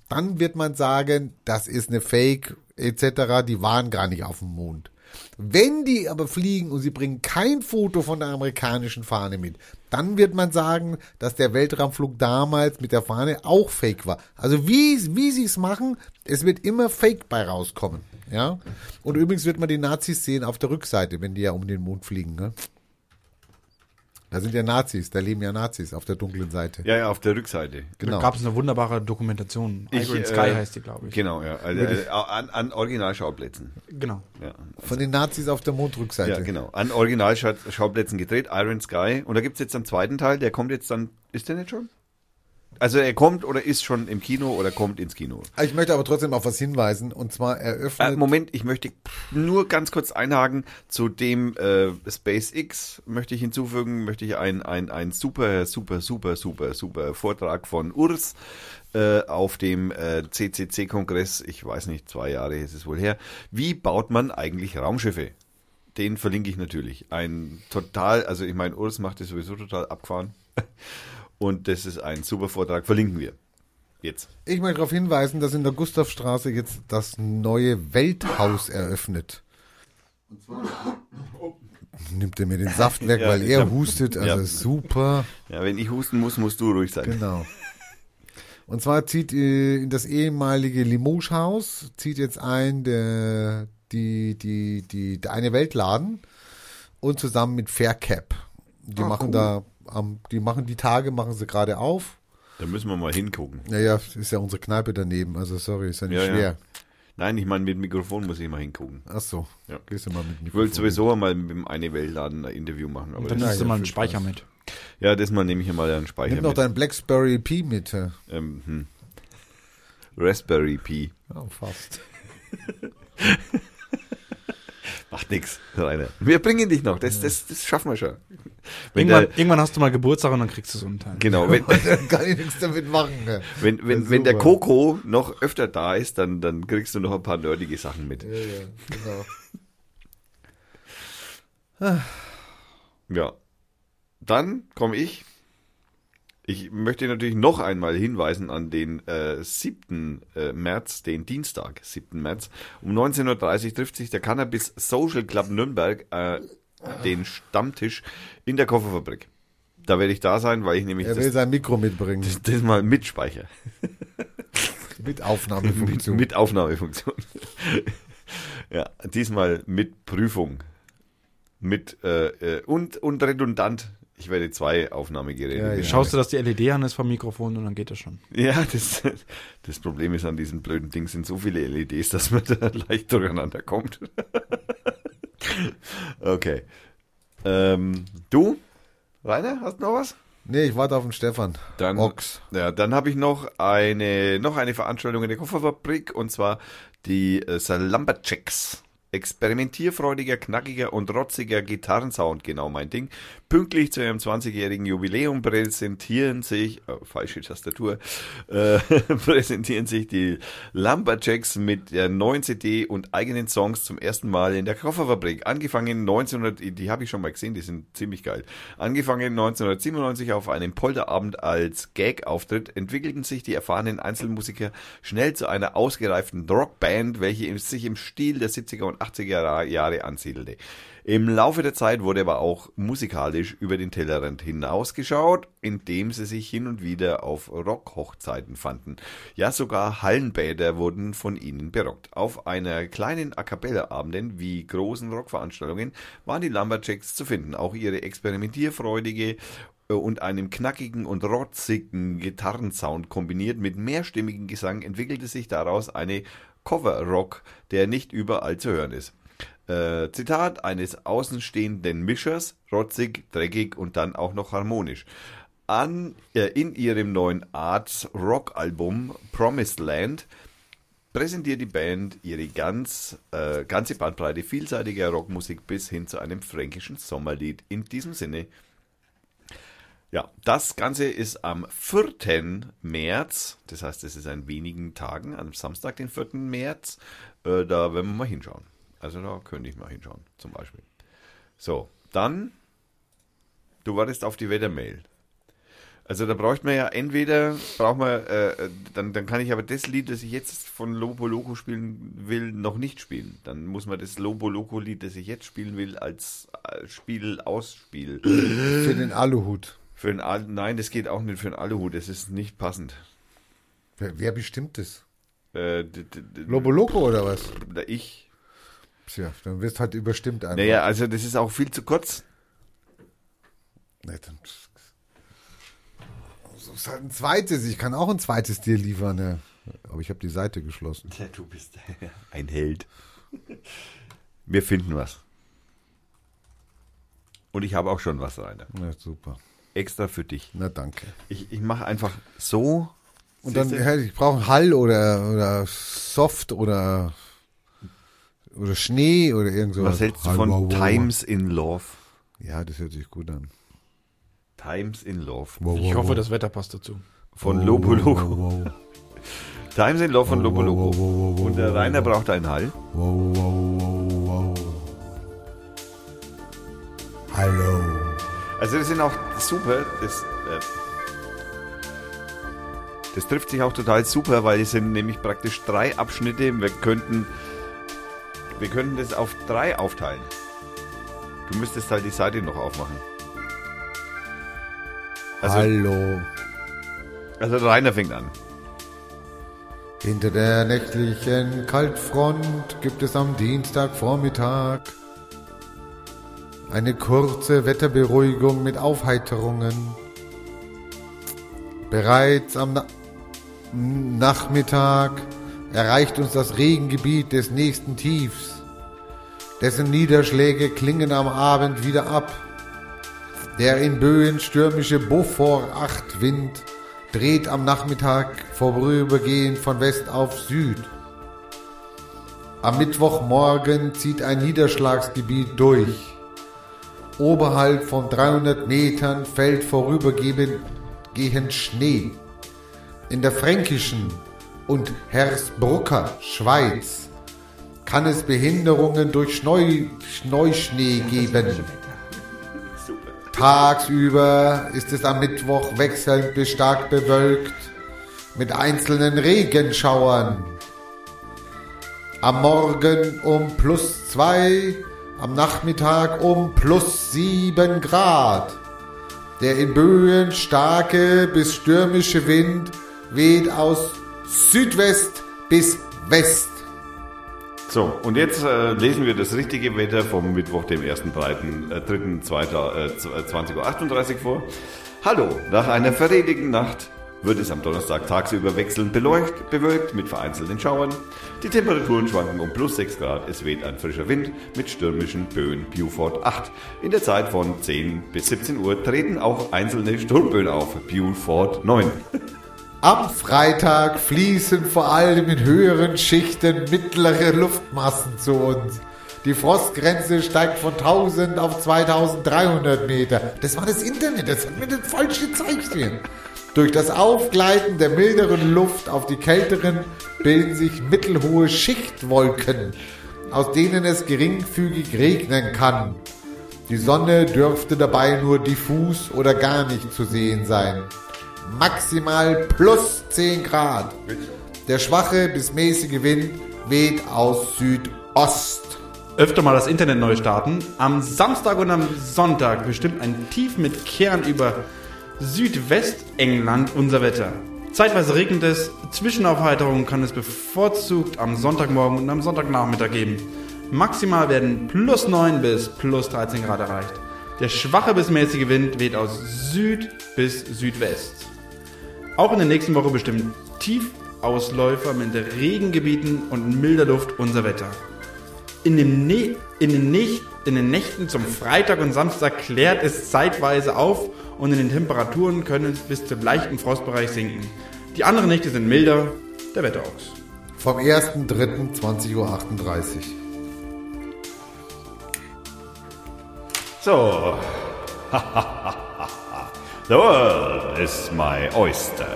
[SPEAKER 2] dann wird man sagen, das ist eine Fake etc., die waren gar nicht auf dem Mond. Wenn die aber fliegen und sie bringen kein Foto von der amerikanischen Fahne mit, dann wird man sagen, dass der Weltraumflug damals mit der Fahne auch fake war. Also wie, wie sie es machen, es wird immer fake bei rauskommen. Ja. Und übrigens wird man die Nazis sehen auf der Rückseite, wenn die ja um den Mond fliegen. Ne? Da sind ja Nazis, da leben ja Nazis auf der dunklen Seite.
[SPEAKER 1] ja, ja, auf der Rückseite.
[SPEAKER 2] Genau.
[SPEAKER 3] Da gab es eine wunderbare Dokumentation.
[SPEAKER 1] Ich,
[SPEAKER 3] Iron
[SPEAKER 1] äh,
[SPEAKER 3] Sky heißt die, glaube ich.
[SPEAKER 1] Genau, ja. Also, äh, an, an Originalschauplätzen.
[SPEAKER 3] Genau.
[SPEAKER 1] Ja.
[SPEAKER 2] Von den Nazis auf der Mondrückseite.
[SPEAKER 1] ja, genau. An Originalschauplätzen gedreht, Iron Sky. Und da gibt's jetzt einen zweiten Teil, der kommt jetzt dann. Ist der nicht schon? Also er kommt oder ist schon im Kino oder kommt ins Kino.
[SPEAKER 2] Ich möchte aber trotzdem auf was hinweisen und zwar eröffnet.
[SPEAKER 1] Äh, Moment, ich möchte nur ganz kurz einhaken. Zu dem äh, SpaceX möchte ich hinzufügen, möchte ich ein, ein, ein super, super, super, super, super Vortrag von Urs äh, auf dem äh, CCC-Kongress, ich weiß nicht, zwei Jahre ist es wohl her. Wie baut man eigentlich Raumschiffe? Den verlinke ich natürlich. Ein total, also ich meine, Urs macht das sowieso total abgefahren. Und das ist ein super Vortrag, verlinken wir. Jetzt.
[SPEAKER 2] Ich möchte darauf hinweisen, dass in der Gustavstraße jetzt das neue Welthaus eröffnet. Nimmt er mir den Saft weg,
[SPEAKER 1] Ja,
[SPEAKER 2] weil er
[SPEAKER 1] hab-
[SPEAKER 2] hustet. Also
[SPEAKER 1] ja.
[SPEAKER 2] super.
[SPEAKER 1] Ja, wenn ich husten muss, musst du ruhig sein.
[SPEAKER 2] Genau. Und zwar zieht äh, in das ehemalige Limoges-Haus zieht jetzt ein der die die die der eine Weltladen und zusammen mit Faircap. Die
[SPEAKER 1] Ah,
[SPEAKER 2] machen
[SPEAKER 1] cool.
[SPEAKER 2] da am die machen die Tage machen sie gerade auf.
[SPEAKER 1] Da müssen wir mal hingucken.
[SPEAKER 2] Naja, ist ja unsere Kneipe daneben. Also sorry, ist ja nicht
[SPEAKER 1] Ja, ja.
[SPEAKER 2] schwer.
[SPEAKER 1] Nein, ich meine, mit Mikrofon muss ich mal hingucken.
[SPEAKER 2] Ach so.
[SPEAKER 1] Ja.
[SPEAKER 2] Gehst du mal mit
[SPEAKER 1] Ich wollte sowieso mal mit dem eine Weltladen ein Interview machen. Aber
[SPEAKER 3] Und dann nimmst du
[SPEAKER 2] ja,
[SPEAKER 3] mal einen Speicher
[SPEAKER 2] Spaß.
[SPEAKER 3] mit.
[SPEAKER 1] ja, das mal nehme ich ja mal einen Speicher
[SPEAKER 2] Nimm noch
[SPEAKER 1] mit.
[SPEAKER 2] dein Blackberry P mit. äh.
[SPEAKER 1] Ähm, hm. Raspberry Pi.
[SPEAKER 2] Oh, fast.
[SPEAKER 1] Macht nix, Rainer. Wir bringen dich noch. Das, das, das schaffen wir schon. Wenn
[SPEAKER 3] Irgendwann,
[SPEAKER 1] der,
[SPEAKER 3] irgendwann hast du mal Geburtstag und dann kriegst du so einen Teil.
[SPEAKER 1] genau, wenn,
[SPEAKER 2] Dann kann ich nichts damit machen. ne?
[SPEAKER 1] wenn, wenn, wenn der. Coco noch öfter da ist, dann, dann kriegst du noch ein paar nerdige Sachen mit.
[SPEAKER 2] Ja, ja, genau.
[SPEAKER 1] Ja. Dann komme ich. Ich möchte natürlich noch einmal hinweisen an den äh, 7. Äh, März, den Dienstag, 7. März. Um 19.30 Uhr trifft sich der Cannabis Social Club Nürnberg äh, den Stammtisch in der Kofferfabrik. Da werde ich da sein, weil ich nämlich
[SPEAKER 2] Er will
[SPEAKER 1] das,
[SPEAKER 2] sein Mikro mitbringen.
[SPEAKER 1] das, das mal mitspeichere.
[SPEAKER 2] Mit
[SPEAKER 1] Mit,
[SPEAKER 2] Aufnahmefunktion.
[SPEAKER 1] mit Aufnahmefunktion. ja, diesmal mit Prüfung. mit äh, äh, und, und redundant. Ich werde zwei Aufnahmegeräte.
[SPEAKER 2] Ja, ja.
[SPEAKER 3] Schaust du, dass die LED an ist vom Mikrofon und dann geht das schon.
[SPEAKER 1] Ja, das, das Problem ist an diesem blöden Ding sind so viele LEDs, dass man da leicht durcheinander kommt. okay. Ähm, du, Rainer, hast du noch was?
[SPEAKER 2] Nee, ich warte auf den Stefan.
[SPEAKER 1] Dann,
[SPEAKER 2] Ochs.
[SPEAKER 1] Ja, dann habe ich noch eine, noch eine Veranstaltung in der Kofferfabrik und zwar die äh, Salamba-Checks. Experimentierfreudiger, knackiger und rotziger Gitarrensound, genau mein Ding. Pünktlich zu ihrem 20-jährigen Jubiläum präsentieren sich, äh, falsche Tastatur, äh, präsentieren sich die Lumberjacks mit der neuen CD und eigenen Songs zum ersten Mal in der Kofferfabrik. Angefangen 1900, die habe ich schon mal gesehen, die sind ziemlich geil. Angefangen 1997 auf einem Polterabend als Gag-Auftritt entwickelten sich die erfahrenen Einzelmusiker schnell zu einer ausgereiften Rockband, welche sich im Stil der 70er und 80er Jahre ansiedelte. Im Laufe der Zeit wurde aber auch musikalisch über den Tellerrand hinausgeschaut, indem sie sich hin und wieder auf Rockhochzeiten fanden. Ja, sogar Hallenbäder wurden von ihnen berockt. Auf einer kleinen A Cappella-Abenden wie großen Rockveranstaltungen waren die Lumberjacks zu finden. Auch ihre experimentierfreudige äh, und einem knackigen und rotzigen Gitarrensound kombiniert mit mehrstimmigen Gesang entwickelte sich daraus eine Cover-Rock, der nicht überall zu hören ist. Äh, Zitat eines außenstehenden Mischers, rotzig, dreckig und dann auch noch harmonisch. An, äh, in ihrem neuen Arts Rock Album Promised Land präsentiert die Band ihre ganz, äh, ganze Bandbreite vielseitiger Rockmusik bis hin zu einem fränkischen Sommerlied. In diesem Sinne, ja, das Ganze ist am 4. März, das heißt, es ist in wenigen Tagen, am Samstag, den 4. März. Äh, da werden wir mal hinschauen. Also da könnte ich mal hinschauen, zum Beispiel. So, dann, du wartest auf die Wettermail. Also da braucht man ja entweder, braucht man, äh, dann, dann kann ich aber das Lied, das ich jetzt von Lobo Loco spielen will, noch nicht spielen. Dann muss man das Lobo Loco Lied, das ich jetzt spielen will, als, als Spiel ausspielen.
[SPEAKER 2] Für den Aluhut.
[SPEAKER 1] Für ein Al Nein, das geht auch nicht für einen Aluhut, das ist nicht passend.
[SPEAKER 2] Wer, wer bestimmt das?
[SPEAKER 1] Äh,
[SPEAKER 2] Lobo Loco oder was?
[SPEAKER 1] Ich.
[SPEAKER 2] Tja, dann wirst halt überstimmt einfach.
[SPEAKER 1] Naja, also das ist auch viel zu kurz.
[SPEAKER 2] Nee, dann so ist halt ein zweites. Ich kann auch ein zweites dir liefern. Ja. Aber ich habe die Seite geschlossen.
[SPEAKER 1] Ja, du bist ein Held. Wir finden was. Und ich habe auch schon was, Rainer.
[SPEAKER 2] Na, super.
[SPEAKER 1] Extra für dich.
[SPEAKER 2] Na, danke.
[SPEAKER 1] Ich, ich mache einfach so.
[SPEAKER 2] Und dann, ja, ich brauche Hall oder, oder Soft oder, oder Schnee oder irgend sowas.
[SPEAKER 1] was hältst du von
[SPEAKER 2] wow, wow, wow.
[SPEAKER 1] Times in Love?
[SPEAKER 2] Ja, das hört sich gut an.
[SPEAKER 1] Times in Love.
[SPEAKER 2] Wow,
[SPEAKER 3] Ich
[SPEAKER 2] wow,
[SPEAKER 3] hoffe,
[SPEAKER 2] wow.
[SPEAKER 3] das Wetter passt dazu.
[SPEAKER 1] Von
[SPEAKER 2] Wow,
[SPEAKER 1] Lobo
[SPEAKER 2] wow,
[SPEAKER 1] Loco.
[SPEAKER 2] Wow, wow,
[SPEAKER 1] Times in Love von Lobo
[SPEAKER 2] wow,
[SPEAKER 1] Loco.
[SPEAKER 2] wow, wow, wow,
[SPEAKER 1] Und der Rainer braucht einen Hall.
[SPEAKER 2] wow, wow, wow, wow. Hallo.
[SPEAKER 1] Also das sind auch super. Das, äh, das trifft sich auch total super, weil es sind nämlich praktisch drei Abschnitte. Wir könnten, wir könnten das auf drei aufteilen. Du müsstest halt die Seite noch aufmachen. Also,
[SPEAKER 2] Hallo.
[SPEAKER 1] also Rainer fängt an.
[SPEAKER 2] Hinter der nächtlichen Kaltfront gibt es am Dienstagvormittag eine kurze Wetterberuhigung mit Aufheiterungen. Bereits am Na Nachmittag erreicht uns das Regengebiet des nächsten Tiefs. Dessen Niederschläge klingen am Abend wieder ab. Der in Böen stürmische Beaufort 8 Wind dreht am Nachmittag vorübergehend von West auf Süd. Am Mittwochmorgen zieht ein Niederschlagsgebiet durch. Oberhalb von 300 Metern fällt vorübergehend gehend Schnee. In der fränkischen und Hersbrucker Schweiz kann es Behinderungen durch Schneu Neuschnee geben. Tagsüber ist es am Mittwoch wechselnd bis stark bewölkt mit einzelnen Regenschauern. Am Morgen um plus zwei, am Nachmittag um plus sieben Grad. Der in Böen starke bis stürmische Wind weht aus Südwest bis West.
[SPEAKER 1] So, und jetzt äh, lesen wir das richtige Wetter vom Mittwoch, dem 1.3., äh, 3.2., äh, 20.38 Uhr vor. Hallo, nach einer verredigen Nacht wird es am Donnerstag tagsüber wechselnd beleucht, bewölkt mit vereinzelten Schauern. Die Temperaturen schwanken um plus 6 Grad. Es weht ein frischer Wind mit stürmischen Böen Beaufort 8. In der Zeit von 10 bis 17 Uhr treten auch einzelne Sturmböen auf. Beaufort 9.
[SPEAKER 2] Am Freitag fließen vor allem in höheren Schichten mittlere Luftmassen zu uns. Die Frostgrenze steigt von 1000 auf 2300 Meter. Das war das Internet, das hat mir das falsch gezeigt hier. Durch das Aufgleiten der milderen Luft auf die kälteren bilden sich mittelhohe Schichtwolken, aus denen es geringfügig regnen kann. Die Sonne dürfte dabei nur diffus oder gar nicht zu sehen sein. Maximal plus 10 Grad. Der schwache bis mäßige Wind weht aus Südost.
[SPEAKER 3] Öfter mal das Internet neu starten. Am Samstag und am Sonntag bestimmt ein Tief mit Kern über Südwestengland unser Wetter. Zeitweise regnet es, Zwischenaufheiterungen kann es bevorzugt am Sonntagmorgen und am Sonntagnachmittag geben. Maximal werden plus 9 bis plus 13 Grad erreicht. Der schwache bis mäßige Wind weht aus Süd bis Südwest. Auch in der nächsten Woche bestimmen Tiefausläufer mit Regengebieten und milder Luft unser Wetter. In, dem ne in, den Nicht in den Nächten zum Freitag und Samstag klärt es zeitweise auf und in den Temperaturen können es bis zum leichten Frostbereich sinken. Die anderen Nächte sind milder, der Wetteraugs.
[SPEAKER 2] Vom 1.3.20.38 Uhr.
[SPEAKER 1] So. The world is my oyster.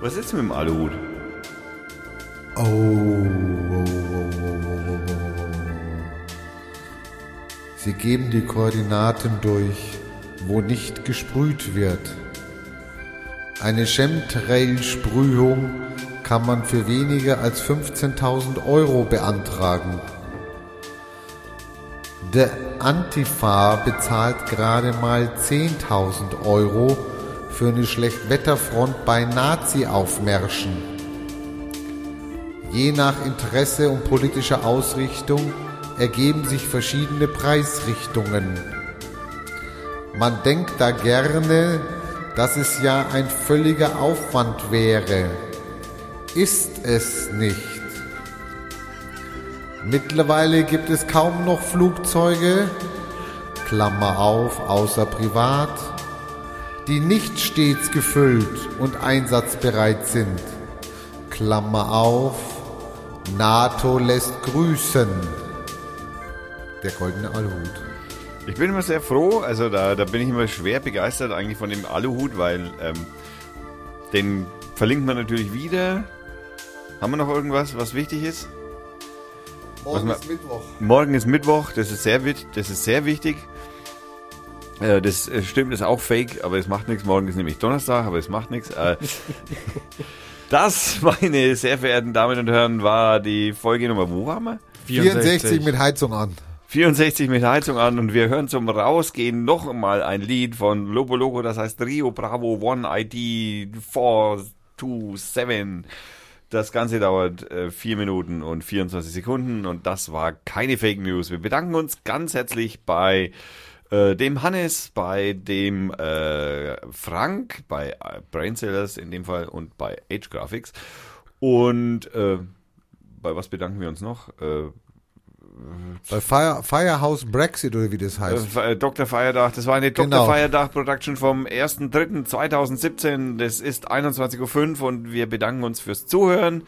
[SPEAKER 1] Was ist mit dem Aluhut?
[SPEAKER 2] Oh, oh, oh, oh, oh, oh. Sie geben die Koordinaten durch, wo nicht gesprüht wird. Eine Chemtrail-Sprühung kann man für weniger als 15.000 Euro beantragen. Der Antifa bezahlt gerade mal 10.000 Euro für eine Schlechtwetterfront bei Nazi-Aufmärschen. Je nach Interesse und politischer Ausrichtung ergeben sich verschiedene Preisrichtungen. Man denkt da gerne, dass es ja ein völliger Aufwand wäre. Ist es nicht. Mittlerweile gibt es kaum noch Flugzeuge, Klammer auf, außer privat, die nicht stets gefüllt und einsatzbereit sind. Klammer auf, NATO lässt grüßen. Der goldene Aluhut.
[SPEAKER 1] Ich bin immer sehr froh, also da, da bin ich immer schwer begeistert eigentlich von dem Aluhut, weil ähm, den verlinkt man natürlich wieder. Haben wir noch irgendwas, was wichtig ist?
[SPEAKER 2] Morgen ist Mittwoch.
[SPEAKER 1] Morgen ist Mittwoch, das ist sehr, das ist sehr wichtig. Äh, das äh, stimmt, ist auch fake, aber es macht nichts. Morgen ist nämlich Donnerstag, aber es macht nichts. Äh, das, meine sehr verehrten Damen und Herren, war die Folge Nummer, wo waren wir?
[SPEAKER 2] 64 mit Heizung an.
[SPEAKER 1] 64 mit Heizung an und wir hören zum Rausgehen noch mal ein Lied von Lobo Loco, das heißt Rio Bravo One ID 427. Das Ganze dauert äh, 4 Minuten und 24 Sekunden und das war keine Fake News. Wir bedanken uns ganz herzlich bei äh, dem Hannes, bei dem äh, Frank, bei äh, Brainsellers in dem Fall und bei Age Graphics. Und äh, bei was bedanken wir uns noch? Äh,
[SPEAKER 2] Bei Fire, Firehouse Brexit oder wie das heißt.
[SPEAKER 1] äh, Dr. Feierdach, das war eine Dr.
[SPEAKER 2] Genau.
[SPEAKER 1] Feierdach Production vom 1.3.2017. Das ist 21.05 Uhr und wir bedanken uns fürs Zuhören.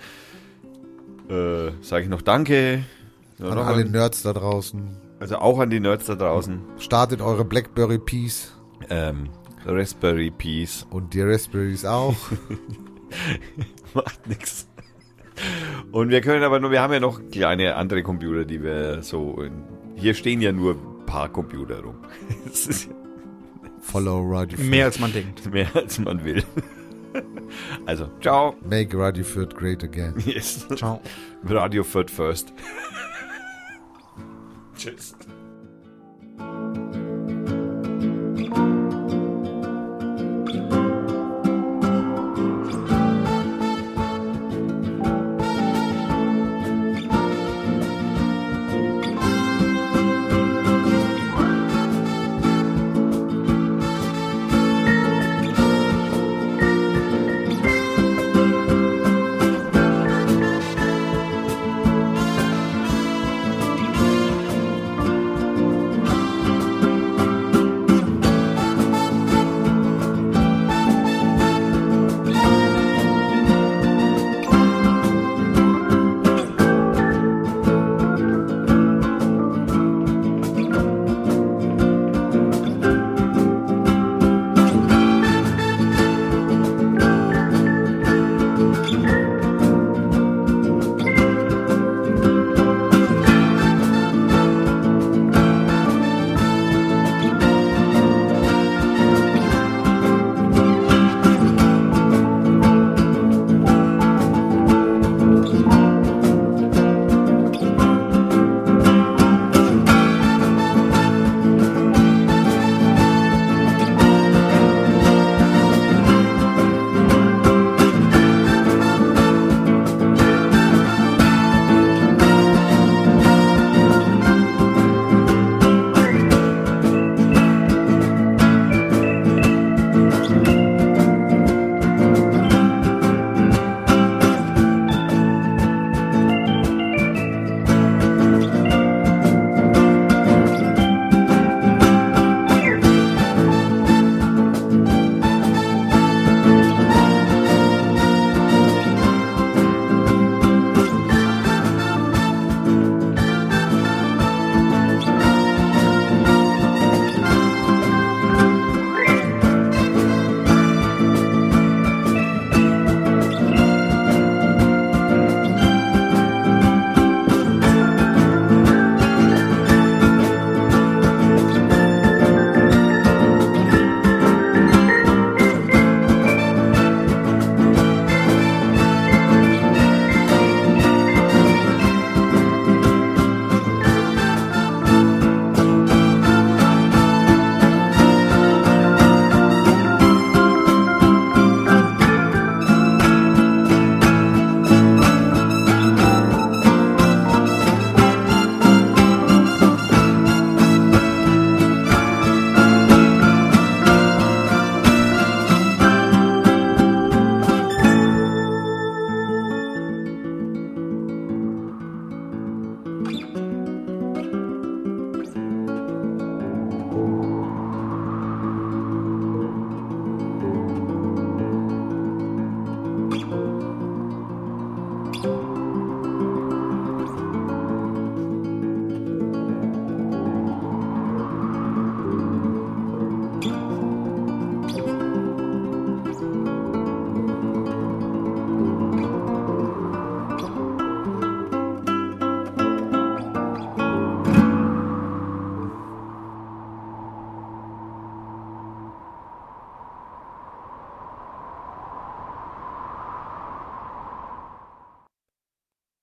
[SPEAKER 1] Äh, Sage ich noch Danke. So,
[SPEAKER 2] An
[SPEAKER 1] noch
[SPEAKER 2] alle
[SPEAKER 1] ein-
[SPEAKER 2] Nerds da draußen.
[SPEAKER 1] also auch an die Nerds da draußen.
[SPEAKER 2] Startet eure Blackberry Peas
[SPEAKER 1] Ähm, Raspberry Peace
[SPEAKER 2] und die Raspberries auch.
[SPEAKER 1] macht nix. Und wir können aber nur, wir haben ja noch kleine andere Computer, die wir so. In, hier stehen ja nur ein paar Computer rum. Das ist ja
[SPEAKER 2] Follow Radio Fürth.
[SPEAKER 3] Mehr als man denkt.
[SPEAKER 1] mehr als man will. Also, ciao.
[SPEAKER 2] Make Radio Fürth great again.
[SPEAKER 1] Yes.
[SPEAKER 3] Ciao.
[SPEAKER 1] Radio Fürth first. Tschüss.